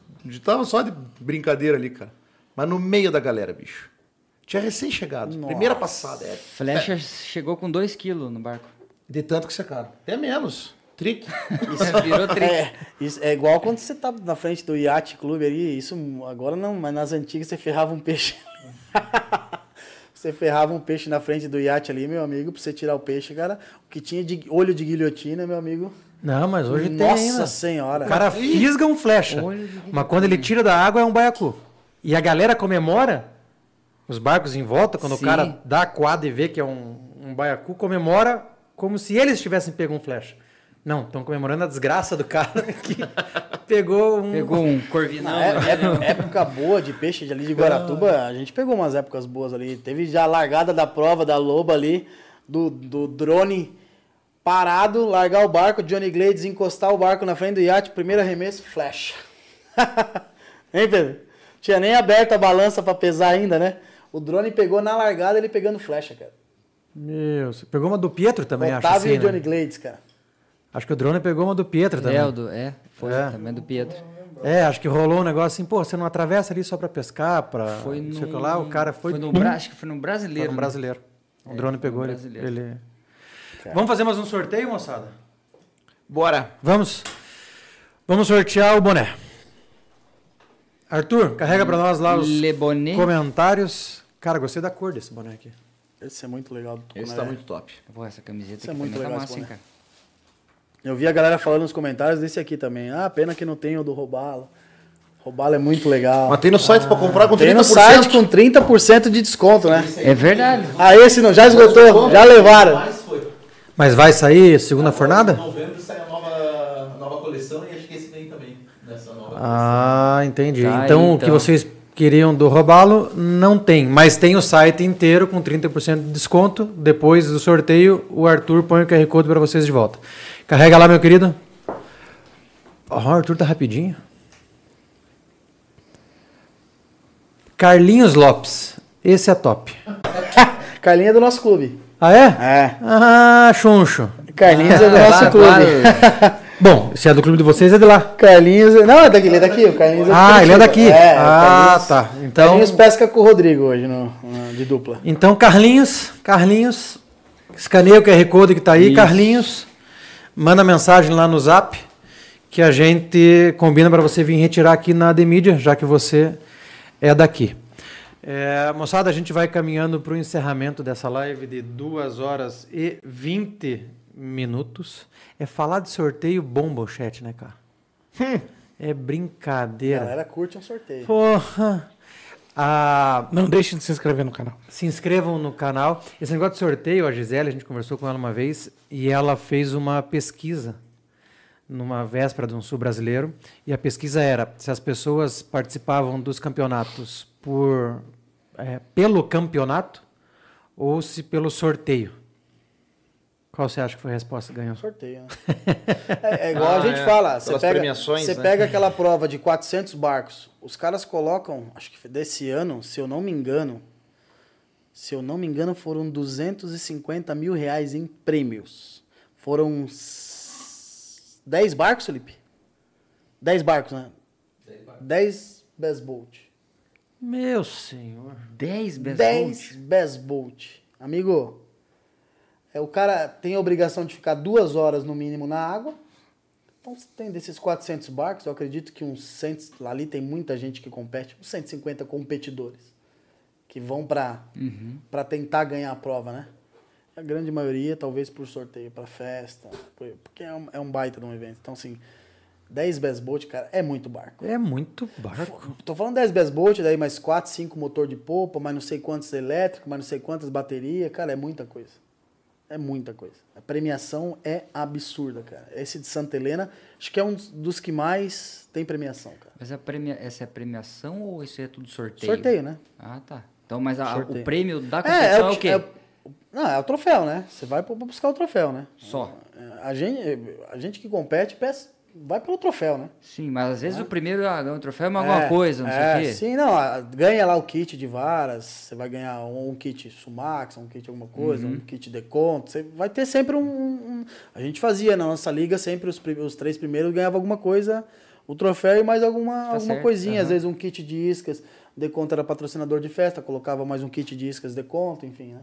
Speaker 3: tava só de brincadeira ali, cara. Mas no meio da galera, bicho. Tinha recém-chegado. Primeira passada, é.
Speaker 2: Flecha chegou com 2 quilos no barco.
Speaker 3: De tanto que secaram. Até menos. Trick.
Speaker 2: Isso virou tri.
Speaker 5: É, isso é igual quando você tá na frente do iate clube ali, isso agora não, mas nas antigas você ferrava um peixe. [laughs] você ferrava um peixe na frente do iate ali, meu amigo, pra você tirar o peixe, cara. O que tinha de olho de guilhotina, meu amigo.
Speaker 1: Não, mas hoje tem
Speaker 5: Nossa senhora.
Speaker 1: O cara fisga um flecha. Mas quando ele tira da água é um baiacu. E a galera comemora, os barcos em volta, quando
Speaker 2: Sim.
Speaker 1: o cara dá a quadra e vê que é um, um baiacu, comemora como se eles tivessem pego um flecha. Não, estão comemorando a desgraça do cara [laughs] que pegou um.
Speaker 2: Pegou um corvinão.
Speaker 5: Na é- época, época boa de peixe de ali de Guaratuba, a gente pegou umas épocas boas ali. Teve já a largada da prova da Loba ali, do, do drone parado, largar o barco, Johnny Glades encostar o barco na frente do iate, primeiro arremesso, flecha. [laughs] hein, Pedro? Tinha nem aberto a balança pra pesar ainda, né? O drone pegou na largada, ele pegando flecha, cara.
Speaker 1: Meu, você pegou uma do Pietro também, acho
Speaker 5: Otávio
Speaker 1: assim,
Speaker 5: e Johnny
Speaker 1: né?
Speaker 5: Glades, cara.
Speaker 1: Acho que o drone pegou uma do Pietro também.
Speaker 2: É, o do, é, foi
Speaker 1: É.
Speaker 2: também do Pedro.
Speaker 1: É, acho que rolou um negócio assim, pô, você não atravessa ali só pra pescar, pra
Speaker 2: Foi no,
Speaker 1: sei lá, o cara foi,
Speaker 2: no
Speaker 1: pum,
Speaker 2: Bra- acho que foi no
Speaker 1: foi
Speaker 2: brasileiro.
Speaker 1: no
Speaker 2: né?
Speaker 1: brasileiro. O drone pegou
Speaker 2: no
Speaker 1: ele, ele... Vamos fazer mais um sorteio, moçada?
Speaker 3: Bora.
Speaker 1: Vamos. Vamos sortear o boné. Arthur, carrega pra nós lá os comentários. Cara, gostei da cor desse boné aqui.
Speaker 5: Esse é muito legal. do
Speaker 3: Esse tá muito top.
Speaker 2: Pô, essa camiseta
Speaker 5: é
Speaker 2: aqui
Speaker 5: muito
Speaker 2: também
Speaker 5: legal
Speaker 2: tá
Speaker 5: esse
Speaker 2: massa, hein, cara.
Speaker 5: Eu vi a galera falando nos comentários desse aqui também. Ah, pena que não tem o do Robalo. Robalo é muito legal.
Speaker 3: Mas tem no site pra comprar com 30%.
Speaker 5: Tem no site com 30% de desconto, né?
Speaker 2: É verdade.
Speaker 5: Ah, esse não, já esgotou, já levaram.
Speaker 8: Mas foi.
Speaker 1: Mas vai sair segunda fornada?
Speaker 8: Em novembro sai a nova, a nova coleção e acho que esse vem também. Nessa nova
Speaker 1: Ah, entendi.
Speaker 2: Tá aí,
Speaker 1: então, o que
Speaker 2: então.
Speaker 1: vocês queriam do Robalo não tem, mas tem o site inteiro com 30% de desconto. Depois do sorteio, o Arthur põe o QR Code para vocês de volta. Carrega lá, meu querido. O Arthur tá rapidinho. Carlinhos Lopes. Esse é top. [laughs]
Speaker 5: Carlinhos é do nosso clube.
Speaker 1: Ah, é?
Speaker 5: É.
Speaker 1: Ah, chuncho.
Speaker 5: Carlinhos é do nosso
Speaker 2: Claro,
Speaker 5: clube.
Speaker 2: claro. [laughs]
Speaker 1: Bom, se é do clube de vocês, é de lá.
Speaker 5: Carlinhos. é- Não, é daqui, ele é daqui. O Carlinhos é
Speaker 1: Ah, ele é daqui.
Speaker 5: É,
Speaker 1: ah,
Speaker 5: Carlinhos-
Speaker 1: tá. Então,
Speaker 5: Carlinhos pesca com o Rodrigo hoje, no, no- de dupla.
Speaker 1: Então, Carlinhos, Carlinhos, escaneia o QR Code que está aí,
Speaker 2: Isso.
Speaker 1: Carlinhos, manda mensagem lá no Zap que a gente combina para você vir retirar aqui na Demídia, já que você é daqui. É, moçada, a gente vai caminhando para o encerramento dessa live de 2 horas e 20 minutos. É falar de sorteio bomba o chat, né, cara? É
Speaker 5: A
Speaker 1: brincadeira.
Speaker 5: galera curte um sorteio.
Speaker 1: Porra! Ah,
Speaker 4: Não deixem de se inscrever no canal.
Speaker 1: se inscrevam no canal. Esse negócio de sorteio, a Gisele, a gente conversou com ela uma vez e ela fez uma pesquisa numa véspera de um sul brasileiro. E a pesquisa era se as pessoas participavam dos campeonatos por é, pelo campeonato ou se pelo sorteio. Qual você acha que foi a resposta que ganhou?
Speaker 5: Sorteio, né? É, é igual
Speaker 3: Ah,
Speaker 5: a gente
Speaker 3: é.
Speaker 5: fala. Você pega,
Speaker 3: premiações,
Speaker 5: você
Speaker 3: né?
Speaker 5: pega aquela prova de 400 barcos. Os caras colocam, acho que desse ano, se eu não me engano, se eu não me engano, foram 250 mil reais em prêmios. Foram uns 10 barcos, Felipe? 10 barcos, né? 10 Best Boat.
Speaker 1: Meu senhor.
Speaker 2: 10 best
Speaker 5: 10 Best Boat. Amigo, é, o cara tem a obrigação de ficar duas horas no mínimo na água. Então, você tem desses 400 barcos, eu acredito que uns 100, lá ali tem muita gente que compete, uns 150 competidores que vão para para tentar ganhar a prova, né? A grande maioria, talvez por sorteio, para festa, por- porque é um, é um baita de um evento. Então, assim, 10 Best Boat, cara, é muito barco.
Speaker 1: É muito barco.
Speaker 5: Tô falando 10 Best Boat, daí mais 4, 5 motor de polpa, mais não sei quantos elétricos, mais não sei quantas baterias. Cara, é muita coisa. É muita coisa. A premiação é absurda, cara. Esse de Santa Helena, acho que é um dos que mais tem premiação, cara.
Speaker 2: Mas a premia... essa é a premiação ou isso é tudo sorteio?
Speaker 5: Sorteio, né?
Speaker 2: Ah, tá. Então, mas a- o prêmio da
Speaker 5: É,
Speaker 2: competição é,
Speaker 5: é
Speaker 2: o quê?
Speaker 5: é o- não, é o troféu, né? Você vai buscar o troféu, né?
Speaker 2: Só.
Speaker 5: A gente, a gente que compete, vai pelo troféu, né?
Speaker 2: Sim, mas às vezes o primeiro ah, ganha um troféu é uma alguma coisa, não
Speaker 5: é,
Speaker 2: sei o quê.
Speaker 5: Sim, não, ganha lá o kit de varas, você vai ganhar um, um kit Sumax, um kit alguma coisa,
Speaker 2: Uhum.
Speaker 5: um kit de conto, você vai ter sempre um, um- A gente fazia na nossa liga, sempre os, os três primeiros ganhavam alguma coisa, o troféu e mais alguma, alguma
Speaker 2: certo,
Speaker 5: coisinha, às
Speaker 2: aham.
Speaker 5: vezes um kit de iscas, de conto era patrocinador de festa, colocava mais um kit de iscas de conto, enfim, né?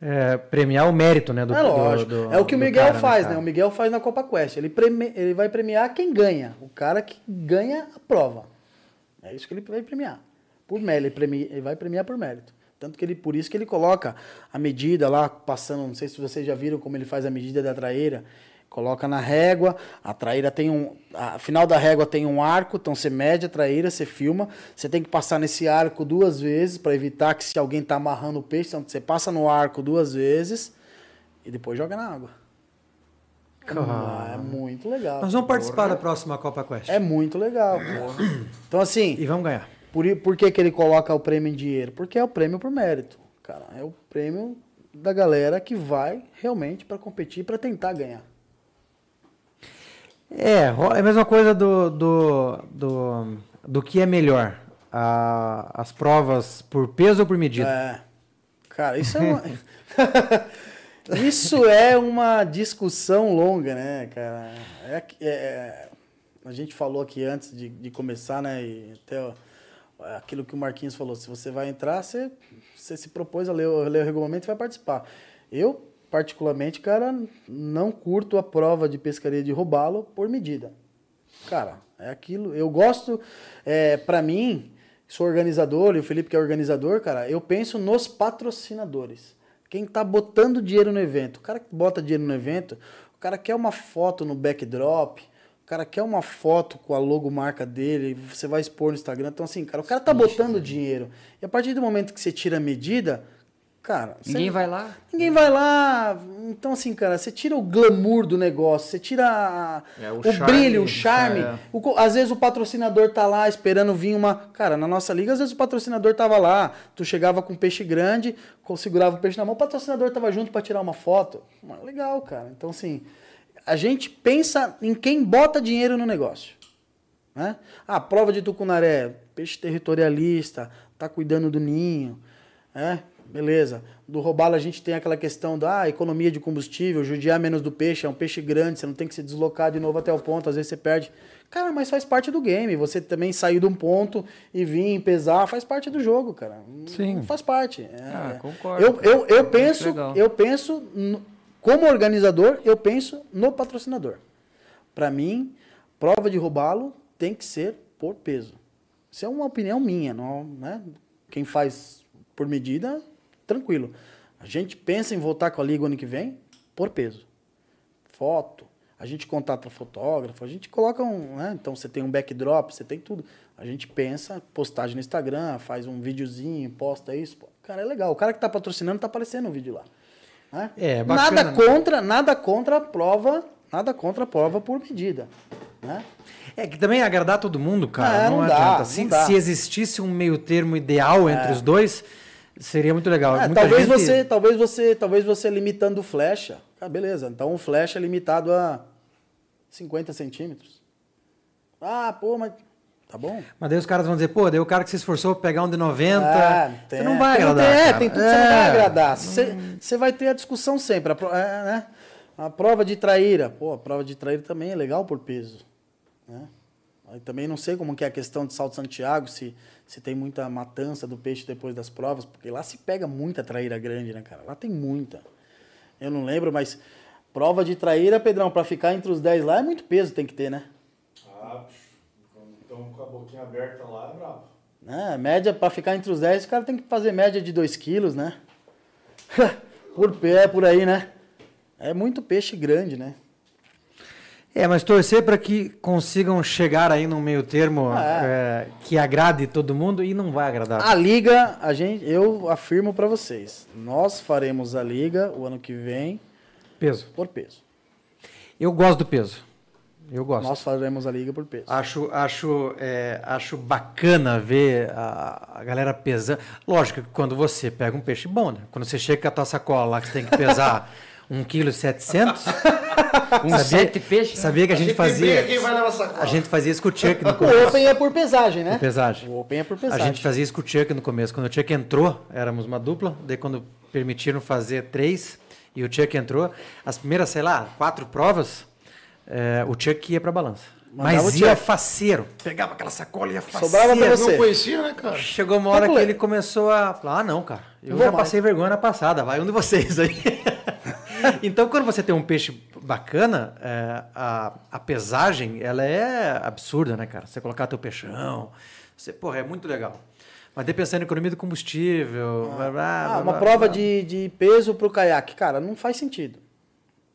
Speaker 1: É, premiar o mérito, né? Do,
Speaker 5: é lógico.
Speaker 1: do- do-
Speaker 5: é o que o Miguel
Speaker 1: cara,
Speaker 5: faz,
Speaker 1: cara?
Speaker 5: né? O Miguel faz na Copa Quest. Ele, preme- ele vai premiar quem ganha. O cara que ganha a prova. É isso que ele vai premiar. Por mérito. Ele, premia- ele vai premiar por mérito. Tanto que ele, por isso que ele coloca a medida lá, passando, não sei se vocês já viram como ele faz a medida da traíra. Coloca na régua, a traíra tem um. A final da régua tem um arco, então você mede a traíra, você filma. Você tem que passar nesse arco duas vezes para evitar que se alguém tá amarrando o peixe, então você passa no arco duas vezes e depois joga na água. Ah, é muito legal.
Speaker 1: Nós vamos participar da próxima Copa Quest.
Speaker 5: É muito legal. pô. Então, assim,
Speaker 1: E vamos ganhar.
Speaker 5: por, por que, que ele coloca o prêmio em dinheiro? Porque é o prêmio por mérito. Cara, é o prêmio da galera que vai realmente para competir, para tentar ganhar.
Speaker 1: É, é a mesma coisa do, do, do, do que é melhor. A- as provas por peso ou por medida?
Speaker 5: É. Cara, isso é [laughs] uma. [laughs] isso é uma discussão longa, né, cara? É, que- é- a gente falou aqui antes de, de começar, né? E até ó, aquilo que o Marquinhos falou: se você vai entrar, você, você se propôs a ler, ler o regulamento e vai participar. Eu, particularmente, cara, não curto a prova de pescaria de robalo por medida. Cara, é aquilo. Eu gosto, é, para mim, sou organizador e o Felipe que é organizador, cara, eu penso nos patrocinadores. Quem tá botando dinheiro no evento. O cara que bota dinheiro no evento, o cara quer uma foto no backdrop, o cara quer uma foto com a logomarca dele, você vai expor no Instagram. Então, assim, cara, o cara tá botando dinheiro. E a partir do momento que você tira a medida, cara.
Speaker 2: Ninguém
Speaker 5: você-
Speaker 2: vai lá.
Speaker 5: Ninguém vai lá. Então, assim, cara, você tira o glamour do negócio, você tira a-
Speaker 3: É, o
Speaker 5: o,
Speaker 3: charme,
Speaker 5: brilho, o charme.
Speaker 3: é.
Speaker 5: O às vezes o patrocinador tá lá esperando vir uma. Cara, na nossa liga, às vezes o patrocinador tava lá. Tu chegava com um peixe grande, segurava o peixe na mão, o patrocinador tava junto para tirar uma foto. Legal, cara. Então, assim, a gente pensa em quem bota dinheiro no negócio. Né? Ah, prova de tucunaré, peixe territorialista, tá cuidando do ninho, né? Beleza. Do robalo a gente tem aquela questão da ah, economia de combustível, judiar menos do peixe, é um peixe grande, você não tem que se deslocar de novo até o ponto, às vezes você perde. Cara, mas faz parte do game. Você também sair de um ponto e vir pesar, faz parte do jogo, cara.
Speaker 1: Sim.
Speaker 5: Faz parte. É.
Speaker 2: Ah, concordo.
Speaker 5: Eu, eu, eu
Speaker 2: Muito
Speaker 5: penso, eu penso, no- como organizador, eu penso no patrocinador. Para mim, prova de robalo tem que ser por peso. Isso é uma opinião minha, não, né? Quem faz por medida, tranquilo. A gente pensa em voltar com a liga ano que vem por peso. Foto, a gente contata fotógrafo, a gente coloca um, né? Então você tem um backdrop, você tem tudo. A gente pensa, postagem no Instagram, faz um videozinho, posta isso. pô. Cara, é legal. O cara que tá patrocinando tá aparecendo no vídeo lá. né?
Speaker 1: É, bacana,
Speaker 5: nada
Speaker 1: né?
Speaker 5: contra, nada contra a prova, nada contra a prova por medida, né?
Speaker 1: É que também agradar todo mundo, cara,
Speaker 5: É,
Speaker 1: não,
Speaker 5: não dá,
Speaker 1: adianta.
Speaker 5: não
Speaker 1: se,
Speaker 5: dá.
Speaker 1: se existisse um meio termo ideal entre os dois, seria muito legal.
Speaker 5: É, talvez
Speaker 1: gente-
Speaker 5: você, talvez você, talvez você limitando flecha. Ah, beleza. Então o flecha é limitado a 50 centímetros. Ah, pô, mas tá bom.
Speaker 1: Mas daí os caras vão dizer, pô, daí o cara que se esforçou pra pegar um de 90,
Speaker 5: Ah,
Speaker 1: você não vai
Speaker 5: tem-
Speaker 1: agradar.
Speaker 5: tem- é, tem tudo que você não vai
Speaker 1: É.
Speaker 5: agradar. Você, você vai ter a discussão sempre. A, pro- é, né? a prova de traíra. Pô, a prova de traíra também é legal por peso. Né? Aí também não sei como que é a questão de Salto Santiago, se, se tem muita matança do peixe depois das provas, porque lá se pega muita traíra grande, né, cara? Lá tem muita. Eu não lembro, mas prova de traíra, Pedrão, para ficar entre os 10 lá é muito peso tem que ter, né?
Speaker 6: Ah, estão com a boquinha aberta lá, é bravo.
Speaker 5: né? Média, para ficar entre os 10, o cara tem que fazer média de 2 quilos, né? [laughs] por pé, por aí, né? É muito peixe grande, né?
Speaker 1: É, mas torcer para que consigam chegar aí num meio termo
Speaker 5: Ah,
Speaker 1: é, que agrade todo mundo e não vai agradar.
Speaker 5: A liga, a gente, eu afirmo para vocês, nós faremos a liga o ano que vem
Speaker 1: Peso.
Speaker 5: por peso.
Speaker 1: Eu gosto do peso. Eu gosto.
Speaker 5: Nós faremos a liga por peso.
Speaker 1: Acho, acho, é, acho bacana ver a, a galera pesando. Lógico que quando você pega um peixe bom, né? Quando você chega com a tua sacola lá que você tem que pesar [laughs] Um quilo e 700.
Speaker 2: Com [laughs]
Speaker 1: Sabia-
Speaker 2: sete peixes. né?
Speaker 1: Sabia que a gente fazia...
Speaker 3: Quem vai levar sacola?
Speaker 1: A gente fazia isso com o Chuck no
Speaker 5: O
Speaker 1: começo.
Speaker 5: Open é por pesagem, né?
Speaker 1: Por pesagem.
Speaker 5: O Open é por
Speaker 1: A
Speaker 5: pesagem.
Speaker 1: gente fazia isso com o Chuck no começo. Quando o Chuck entrou, éramos uma dupla. Daí quando permitiram fazer três e o Chuck entrou, as primeiras, sei lá, quatro provas, eh, o Chuck ia pra balança.
Speaker 5: Mandava
Speaker 1: Mas
Speaker 5: o
Speaker 1: ia faceiro. Pegava aquela sacola e ia faceiro.
Speaker 5: Sobrava pra você.
Speaker 3: Não conhecia, né, cara?
Speaker 1: Chegou uma hora que ele começou a falar, ah, não, cara, eu
Speaker 5: Vou
Speaker 1: já
Speaker 5: mais."
Speaker 1: passei vergonha na passada, vai um de vocês aí. [laughs] [laughs] então, quando você tem um peixe bacana, é, a, a pesagem, ela é absurda, né, cara? Você colocar teu peixão, você, porra, é muito legal. Mas daí pensando em economia de combustível... blá, blá,
Speaker 5: Ah,
Speaker 1: blá,
Speaker 5: uma prova
Speaker 1: blá.
Speaker 5: de, de peso pro caiaque. Cara, não faz sentido.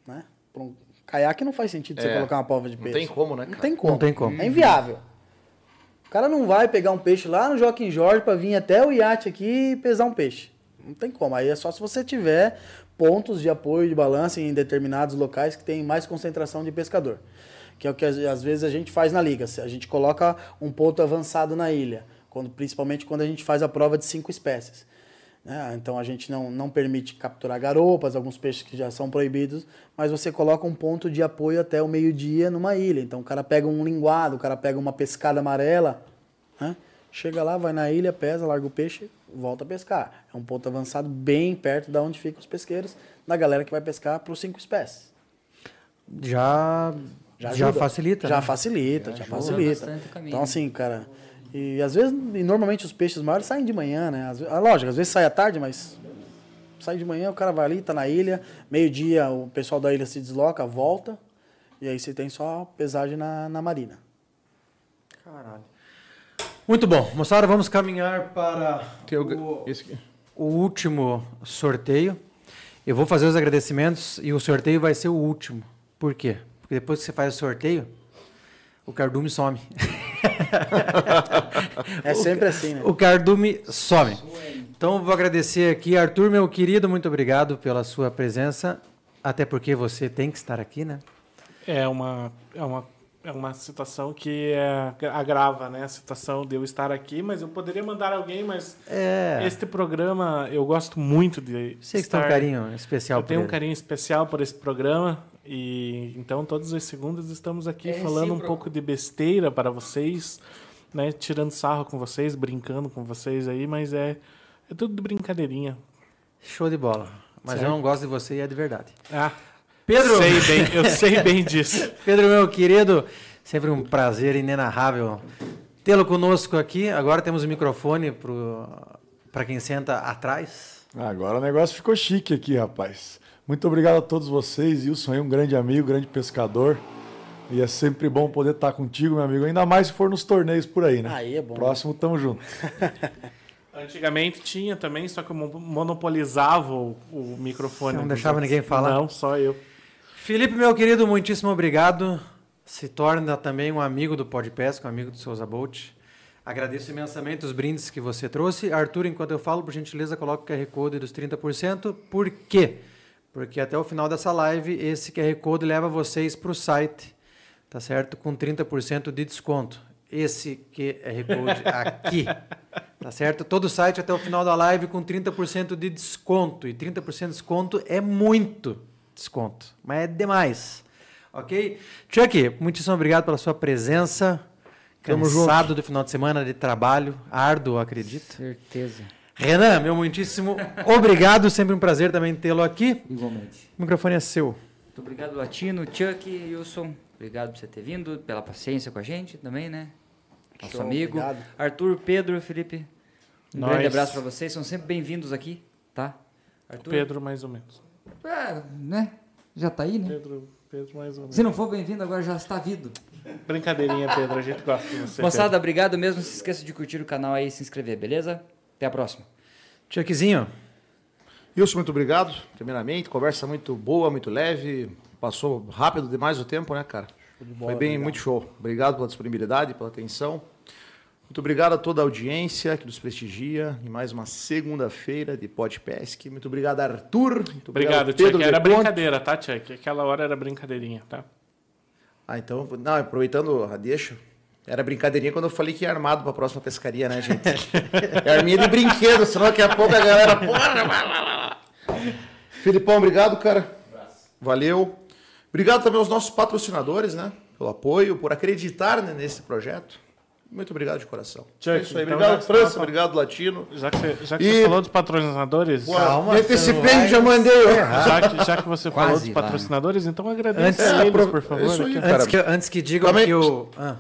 Speaker 5: Né? Para um caiaque não faz sentido você
Speaker 3: É,
Speaker 5: colocar uma prova de
Speaker 3: não
Speaker 5: peso.
Speaker 3: tem como, né,
Speaker 5: Não
Speaker 3: cara?
Speaker 5: tem como.
Speaker 1: Não tem como.
Speaker 5: É inviável. O cara não vai pegar um peixe lá no Joaquim Jorge pra vir até o iate aqui e pesar um peixe. Não tem como. Aí é só se você tiver pontos de apoio de balança em determinados locais que tem mais concentração de pescador. Que é o que às vezes a gente faz na liga. A gente coloca um ponto avançado na ilha, quando, principalmente quando a gente faz a prova de cinco espécies. né? Então a gente não, não permite capturar garopas, alguns peixes que já são proibidos, mas você coloca um ponto de apoio até o meio-dia numa ilha. Então o cara pega um linguado, o cara pega uma pescada amarela, né? Chega lá, vai na ilha, pesa, larga o peixe, volta a pescar. É um ponto avançado bem perto da onde ficam os pesqueiros, da galera que vai pescar para os cinco espécies.
Speaker 1: Já, já,
Speaker 5: ajuda.
Speaker 1: facilita.
Speaker 5: Já
Speaker 1: né?
Speaker 5: facilita, já,
Speaker 2: ajuda
Speaker 5: facilita. Então, assim, cara. E às vezes, e normalmente os peixes maiores saem de manhã, né? Às, ah, lógico, às vezes sai à tarde, mas sai de manhã, o cara vai ali, tá na ilha, meio-dia o pessoal da ilha se desloca, volta, e aí você tem só pesagem na, na marina.
Speaker 1: Caralho. Muito bom. Moçada, vamos caminhar para
Speaker 3: o-
Speaker 1: o último sorteio. Eu vou fazer os agradecimentos e o sorteio vai ser o último. Por quê? Porque depois que você faz o sorteio, o cardume some. [laughs]
Speaker 5: É sempre assim, né?
Speaker 1: O cardume some. Então vou agradecer aqui, Arthur, meu querido, muito obrigado pela sua presença. Até porque você tem que estar aqui, né?
Speaker 4: É uma, é uma, é uma situação que é, agrava, né? A situação de eu estar aqui, mas eu poderia mandar alguém, mas
Speaker 1: É.
Speaker 4: este programa eu gosto muito de
Speaker 1: Sei que tem um
Speaker 4: estar-
Speaker 1: carinho especial
Speaker 4: Eu
Speaker 1: por
Speaker 4: tenho um
Speaker 1: ele.
Speaker 4: carinho especial por esse programa e então todas as segundas estamos aqui
Speaker 2: É
Speaker 4: falando um
Speaker 2: recíproco.
Speaker 4: pouco de besteira para vocês, né? Tirando sarro com vocês, brincando com vocês aí, mas é, é tudo de brincadeirinha.
Speaker 1: Show de bola. Mas eu não gosto de você e é de verdade.
Speaker 4: Ah,
Speaker 1: Pedro!
Speaker 4: sei bem, eu sei bem disso. [laughs]
Speaker 1: Pedro, meu querido, sempre um prazer inenarrável tê-lo conosco aqui. Agora temos o microfone para quem senta atrás.
Speaker 6: Agora o negócio ficou chique aqui, rapaz. Muito obrigado a todos vocês. Wilson é um grande amigo, grande pescador. E é sempre bom poder estar contigo, meu amigo. Ainda mais se for nos torneios por aí, né?
Speaker 5: Aí é bom.
Speaker 6: Próximo, tamo junto. [laughs]
Speaker 4: Antigamente tinha também, só que eu mo- monopolizava o, o microfone.
Speaker 1: Você não deixava ninguém falar?
Speaker 4: Não, só eu.
Speaker 1: Felipe, meu querido, muitíssimo obrigado. Se torna também um amigo do Podpesca, um amigo do Souza Bolt. Agradeço imensamente os brindes que você trouxe. Arthur, enquanto eu falo, por gentileza, coloca o QR Code dos 30%. Por quê? Porque até o final dessa live, esse QR Code leva vocês para o site, tá certo? Com 30% de desconto. Esse QR Code aqui, tá certo? Todo o site até o final da live com 30% de desconto. E 30% de desconto é muito desconto, mas é demais. Ok? Chuck, muitíssimo obrigado pela sua presença.
Speaker 6: Tamo
Speaker 1: Cansado do final de semana de trabalho, árduo, acredito.
Speaker 2: Certeza.
Speaker 1: Renan, meu muitíssimo obrigado, sempre um prazer também tê-lo aqui.
Speaker 2: Igualmente.
Speaker 1: O microfone é seu.
Speaker 2: Muito obrigado, Latino, Chuck, Wilson. Obrigado por você ter vindo, pela paciência com a gente também, né? Nosso
Speaker 5: Show,
Speaker 2: amigo.
Speaker 5: obrigado.
Speaker 2: Arthur, Pedro, Felipe. Um
Speaker 4: Nós.
Speaker 2: grande abraço para vocês. São sempre bem-vindos aqui, tá? Arthur.
Speaker 4: Pedro, mais ou menos.
Speaker 2: Ah, né? Já tá aí, né?
Speaker 4: Pedro, Pedro mais menos.
Speaker 2: Se não for bem-vindo, agora já está vindo.
Speaker 4: Brincadeirinha, Pedro. A gente gosta de você.
Speaker 2: Moçada, obrigado mesmo. Não se esqueça de curtir o canal aí e se inscrever, beleza? Até a próxima.
Speaker 1: Chuckzinho,
Speaker 3: Wilson, muito obrigado. Primeiramente, conversa muito boa, muito leve. Passou rápido demais o tempo, né, cara? Foi bem, muito show. Obrigado pela disponibilidade, pela atenção. Muito obrigado a toda a audiência que nos prestigia em mais uma segunda-feira de Podpesc. Muito obrigado, Arthur. Muito
Speaker 4: Obrigado,
Speaker 3: Pedro
Speaker 4: Chuck. Era brincadeira, tá, Chuck? Aquela hora era brincadeirinha, tá?
Speaker 3: Ah, então, não, aproveitando a deixa, era brincadeirinha quando eu falei que ia armado para a próxima pescaria, né, gente? [laughs] é arminha de brinquedo, senão daqui a pouco a galera. Porra, vai lá, lá, lá. Filipão, obrigado, cara. Valeu. Obrigado também aos nossos patrocinadores, né? Pelo apoio, por acreditar né, nesse projeto. Muito obrigado de coração.
Speaker 4: Chuck,
Speaker 3: é isso aí.
Speaker 4: então
Speaker 3: Obrigado, França. Obrigado, Latino.
Speaker 4: Já que você, já que
Speaker 3: E-
Speaker 4: você falou dos patrocinadores,
Speaker 1: Calma,
Speaker 3: antecipei já mandei.
Speaker 4: já que, já que você falou
Speaker 2: Quase
Speaker 4: dos
Speaker 2: lá.
Speaker 4: patrocinadores, então agradeça
Speaker 1: Antes-
Speaker 3: É,
Speaker 4: eles,
Speaker 3: pro-
Speaker 4: por favor.
Speaker 3: isso aí,
Speaker 4: aqui.
Speaker 3: cara.
Speaker 1: Antes que, antes que digam
Speaker 3: aí.
Speaker 1: que o. Ah.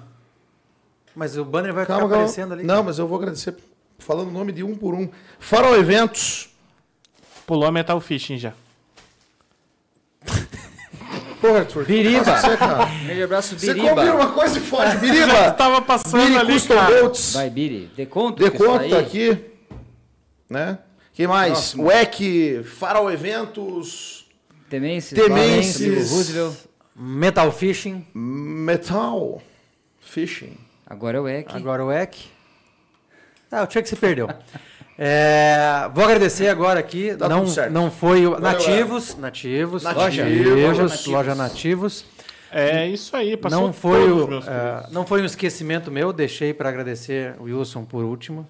Speaker 1: Mas o banner vai ficar
Speaker 3: Calma, calma.
Speaker 1: aparecendo ali.
Speaker 3: Não, mas eu vou agradecer falando o nome de um por um. Farol Eventos.
Speaker 4: Pulou a Metal Fishing já.
Speaker 3: Porra, Arthur.
Speaker 1: Biriba.
Speaker 3: Você, cara.
Speaker 2: Grande abraço,
Speaker 3: Você
Speaker 2: Biriba.
Speaker 3: combina uma coisa e foge.
Speaker 4: Já
Speaker 3: Biriba.
Speaker 4: tava passando
Speaker 3: Biri
Speaker 4: ali,
Speaker 3: Custom
Speaker 4: cara.
Speaker 3: Boats.
Speaker 2: Vai, Biri. Deconto? que
Speaker 3: Deconto
Speaker 2: isso
Speaker 3: tá aqui. Né? Quem mais? WEC, Farol Eventos,
Speaker 2: Temenses.
Speaker 3: Temenses.
Speaker 2: Amigo Roosevelt.
Speaker 1: Metal Fishing.
Speaker 3: Metal Fishing.
Speaker 2: Agora é o EC.
Speaker 1: Agora o EC. Ah, o Chuck se perdeu. [laughs] É, vou agradecer agora aqui.
Speaker 3: Tá
Speaker 1: não,
Speaker 3: tudo certo.
Speaker 1: não foi o. Nativos, nativos,
Speaker 3: Nativos.
Speaker 1: nativos,
Speaker 2: Loja
Speaker 1: loja nativos.
Speaker 4: É isso aí, passou
Speaker 1: Não foi,
Speaker 4: todos os
Speaker 1: o,
Speaker 4: meus
Speaker 1: é, não foi um esquecimento meu, deixei para agradecer o Wilson por último.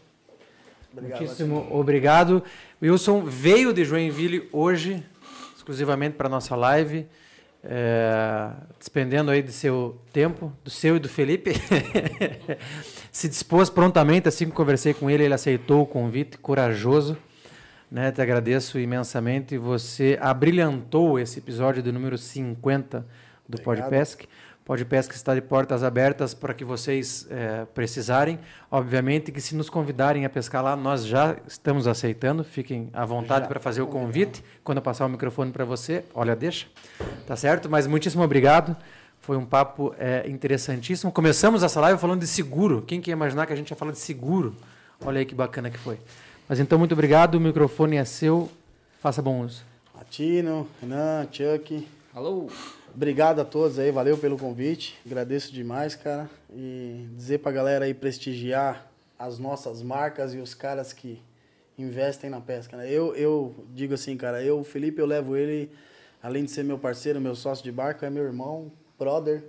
Speaker 1: Muitíssimo obrigado. Wilson veio de Joinville hoje, exclusivamente para nossa live, é, despendendo aí de seu tempo, do seu e do Felipe. [laughs] Se dispôs prontamente, assim que conversei com ele, ele aceitou o convite, corajoso. Né, te agradeço imensamente. Você abrilhantou esse episódio do número 50 do Podpesc. Podpesc está de portas abertas para que vocês eh, precisarem. Obviamente que se nos convidarem a pescar lá, nós já estamos aceitando. Fiquem à vontade para fazer o convite. Quando eu passar o microfone para você, olha, deixa. Tá certo? Mas muitíssimo obrigado. Foi um papo eh, interessantíssimo. Começamos essa live falando de seguro. Quem que ia imaginar que a gente ia falar de seguro? Olha aí que bacana que foi. Mas então, muito obrigado. O microfone é seu. Faça bom uso.
Speaker 5: Latino, Renan, Chuck.
Speaker 2: Alô.
Speaker 5: Obrigado a todos aí, valeu pelo convite. Agradeço demais, cara. E dizer pra galera aí prestigiar as nossas marcas e os caras que investem na pesca. Né? Eu, eu digo assim, cara, eu, o Felipe, eu levo ele, além de ser meu parceiro, meu sócio de barco, é meu irmão, brother,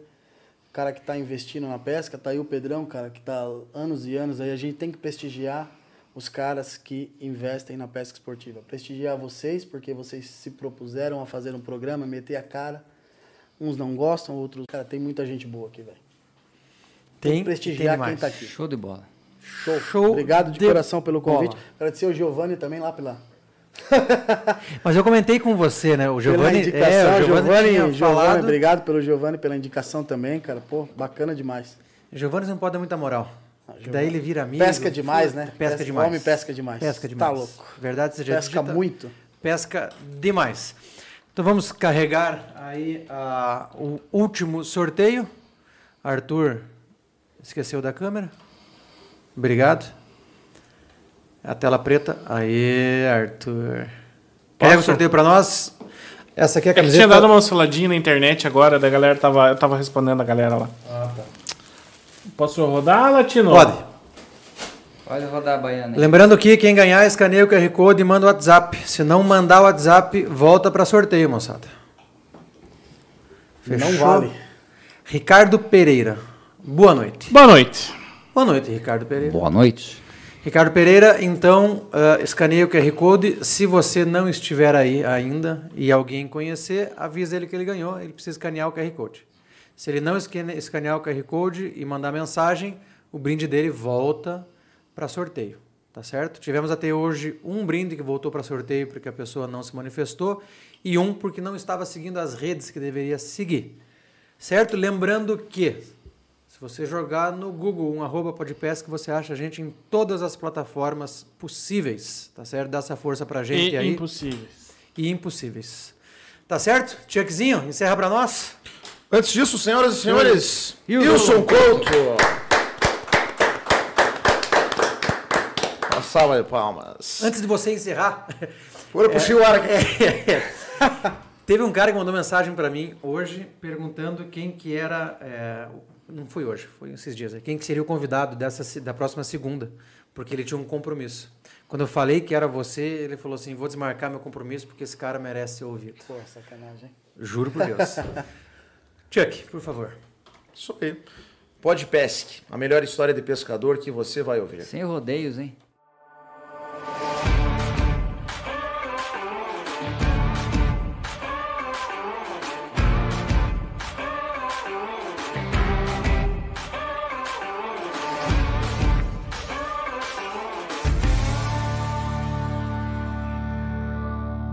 Speaker 5: cara que tá investindo na pesca. Tá aí o Pedrão, cara, que tá anos e anos aí. A gente tem que prestigiar os caras que investem na pesca esportiva. Prestigiar vocês, porque vocês se propuseram a fazer um programa, meter a cara. Uns não gostam, outros. Cara, tem muita gente boa aqui, velho. Tem
Speaker 1: Tem,
Speaker 5: que prestigiar
Speaker 1: tem
Speaker 5: quem tá aqui.
Speaker 2: Show de bola.
Speaker 5: Show.
Speaker 1: Show
Speaker 5: Obrigado de,
Speaker 1: de
Speaker 5: coração pelo convite.
Speaker 1: bola.
Speaker 5: Agradecer o Giovanni também lá pela, [laughs]
Speaker 1: Mas eu comentei com você, né? O Giovanni, é, o Giovanni,
Speaker 5: Giovanni,
Speaker 1: falado.
Speaker 5: obrigado pelo Giovanni pela indicação também, cara. Pô, bacana demais.
Speaker 1: Giovanni não pode dar muita moral.
Speaker 5: Ah,
Speaker 1: Daí ele vira amigo.
Speaker 5: Pesca demais, né?
Speaker 1: Pesca,
Speaker 5: Pesca-
Speaker 1: demais.
Speaker 5: homem pesca demais.
Speaker 1: Pesca
Speaker 5: Tá
Speaker 1: demais.
Speaker 5: louco.
Speaker 1: Verdade seja
Speaker 5: Pesca
Speaker 1: dita,
Speaker 5: muito.
Speaker 1: Pesca demais. Então vamos carregar aí ah, o último sorteio. Arthur esqueceu da câmera. Obrigado. A tela preta. Aí, Arthur. Carrega o sorteio para nós. Essa aqui é a
Speaker 4: É que
Speaker 1: camiseta.
Speaker 4: tinha dado uma osciladinha na internet agora, da galera tava, eu tava respondendo a galera lá. Ah, tá. Posso rodar, Latino?
Speaker 1: Pode.
Speaker 2: Pode rodar a baiana.
Speaker 1: Lembrando que quem ganhar, escaneia o QR Code e manda o WhatsApp. Se não mandar o WhatsApp, volta para sorteio, moçada.
Speaker 5: Não
Speaker 1: Fechou?
Speaker 5: vale.
Speaker 1: Ricardo Pereira. Boa noite.
Speaker 4: Boa noite.
Speaker 1: Boa noite, Ricardo Pereira.
Speaker 2: Boa noite.
Speaker 1: Ricardo Pereira, então, uh, escaneia o QR Code. Se você não estiver aí ainda e alguém conhecer, avisa ele que ele ganhou. Ele precisa escanear o QR Code. Se ele não escane- escanear o QR Code e mandar mensagem, o brinde dele volta para sorteio. Tá certo? Tivemos até hoje um brinde que voltou para sorteio porque a pessoa não se manifestou e um porque não estava seguindo as redes que deveria seguir. Certo? Lembrando que você jogar no Google um arroba podpesca, você acha a gente em todas as plataformas possíveis, tá certo? Dá essa força pra gente
Speaker 4: E
Speaker 1: aí.
Speaker 4: impossíveis.
Speaker 1: E impossíveis. Tá certo? Chuckzinho, encerra pra nós.
Speaker 3: Antes disso, senhoras e senhores,
Speaker 1: Wilson
Speaker 3: Wilson Couto. Uma salva de palmas.
Speaker 1: Antes de você encerrar,
Speaker 3: Bora puxar o ar aqui.
Speaker 1: teve um cara que mandou mensagem pra mim hoje perguntando quem que era, é, não foi hoje, foi esses dias, quem que seria o convidado dessa da próxima segunda, porque ele tinha um compromisso. Quando eu falei que era você, ele falou assim: vou desmarcar meu compromisso porque esse cara merece ser ouvido.
Speaker 5: Pô, sacanagem, hein?
Speaker 1: Juro por Deus. [laughs] Chuck, por favor.
Speaker 3: Isso aí. Pode pesque, a melhor história de pescador que você vai ouvir.
Speaker 2: Sem rodeios, hein?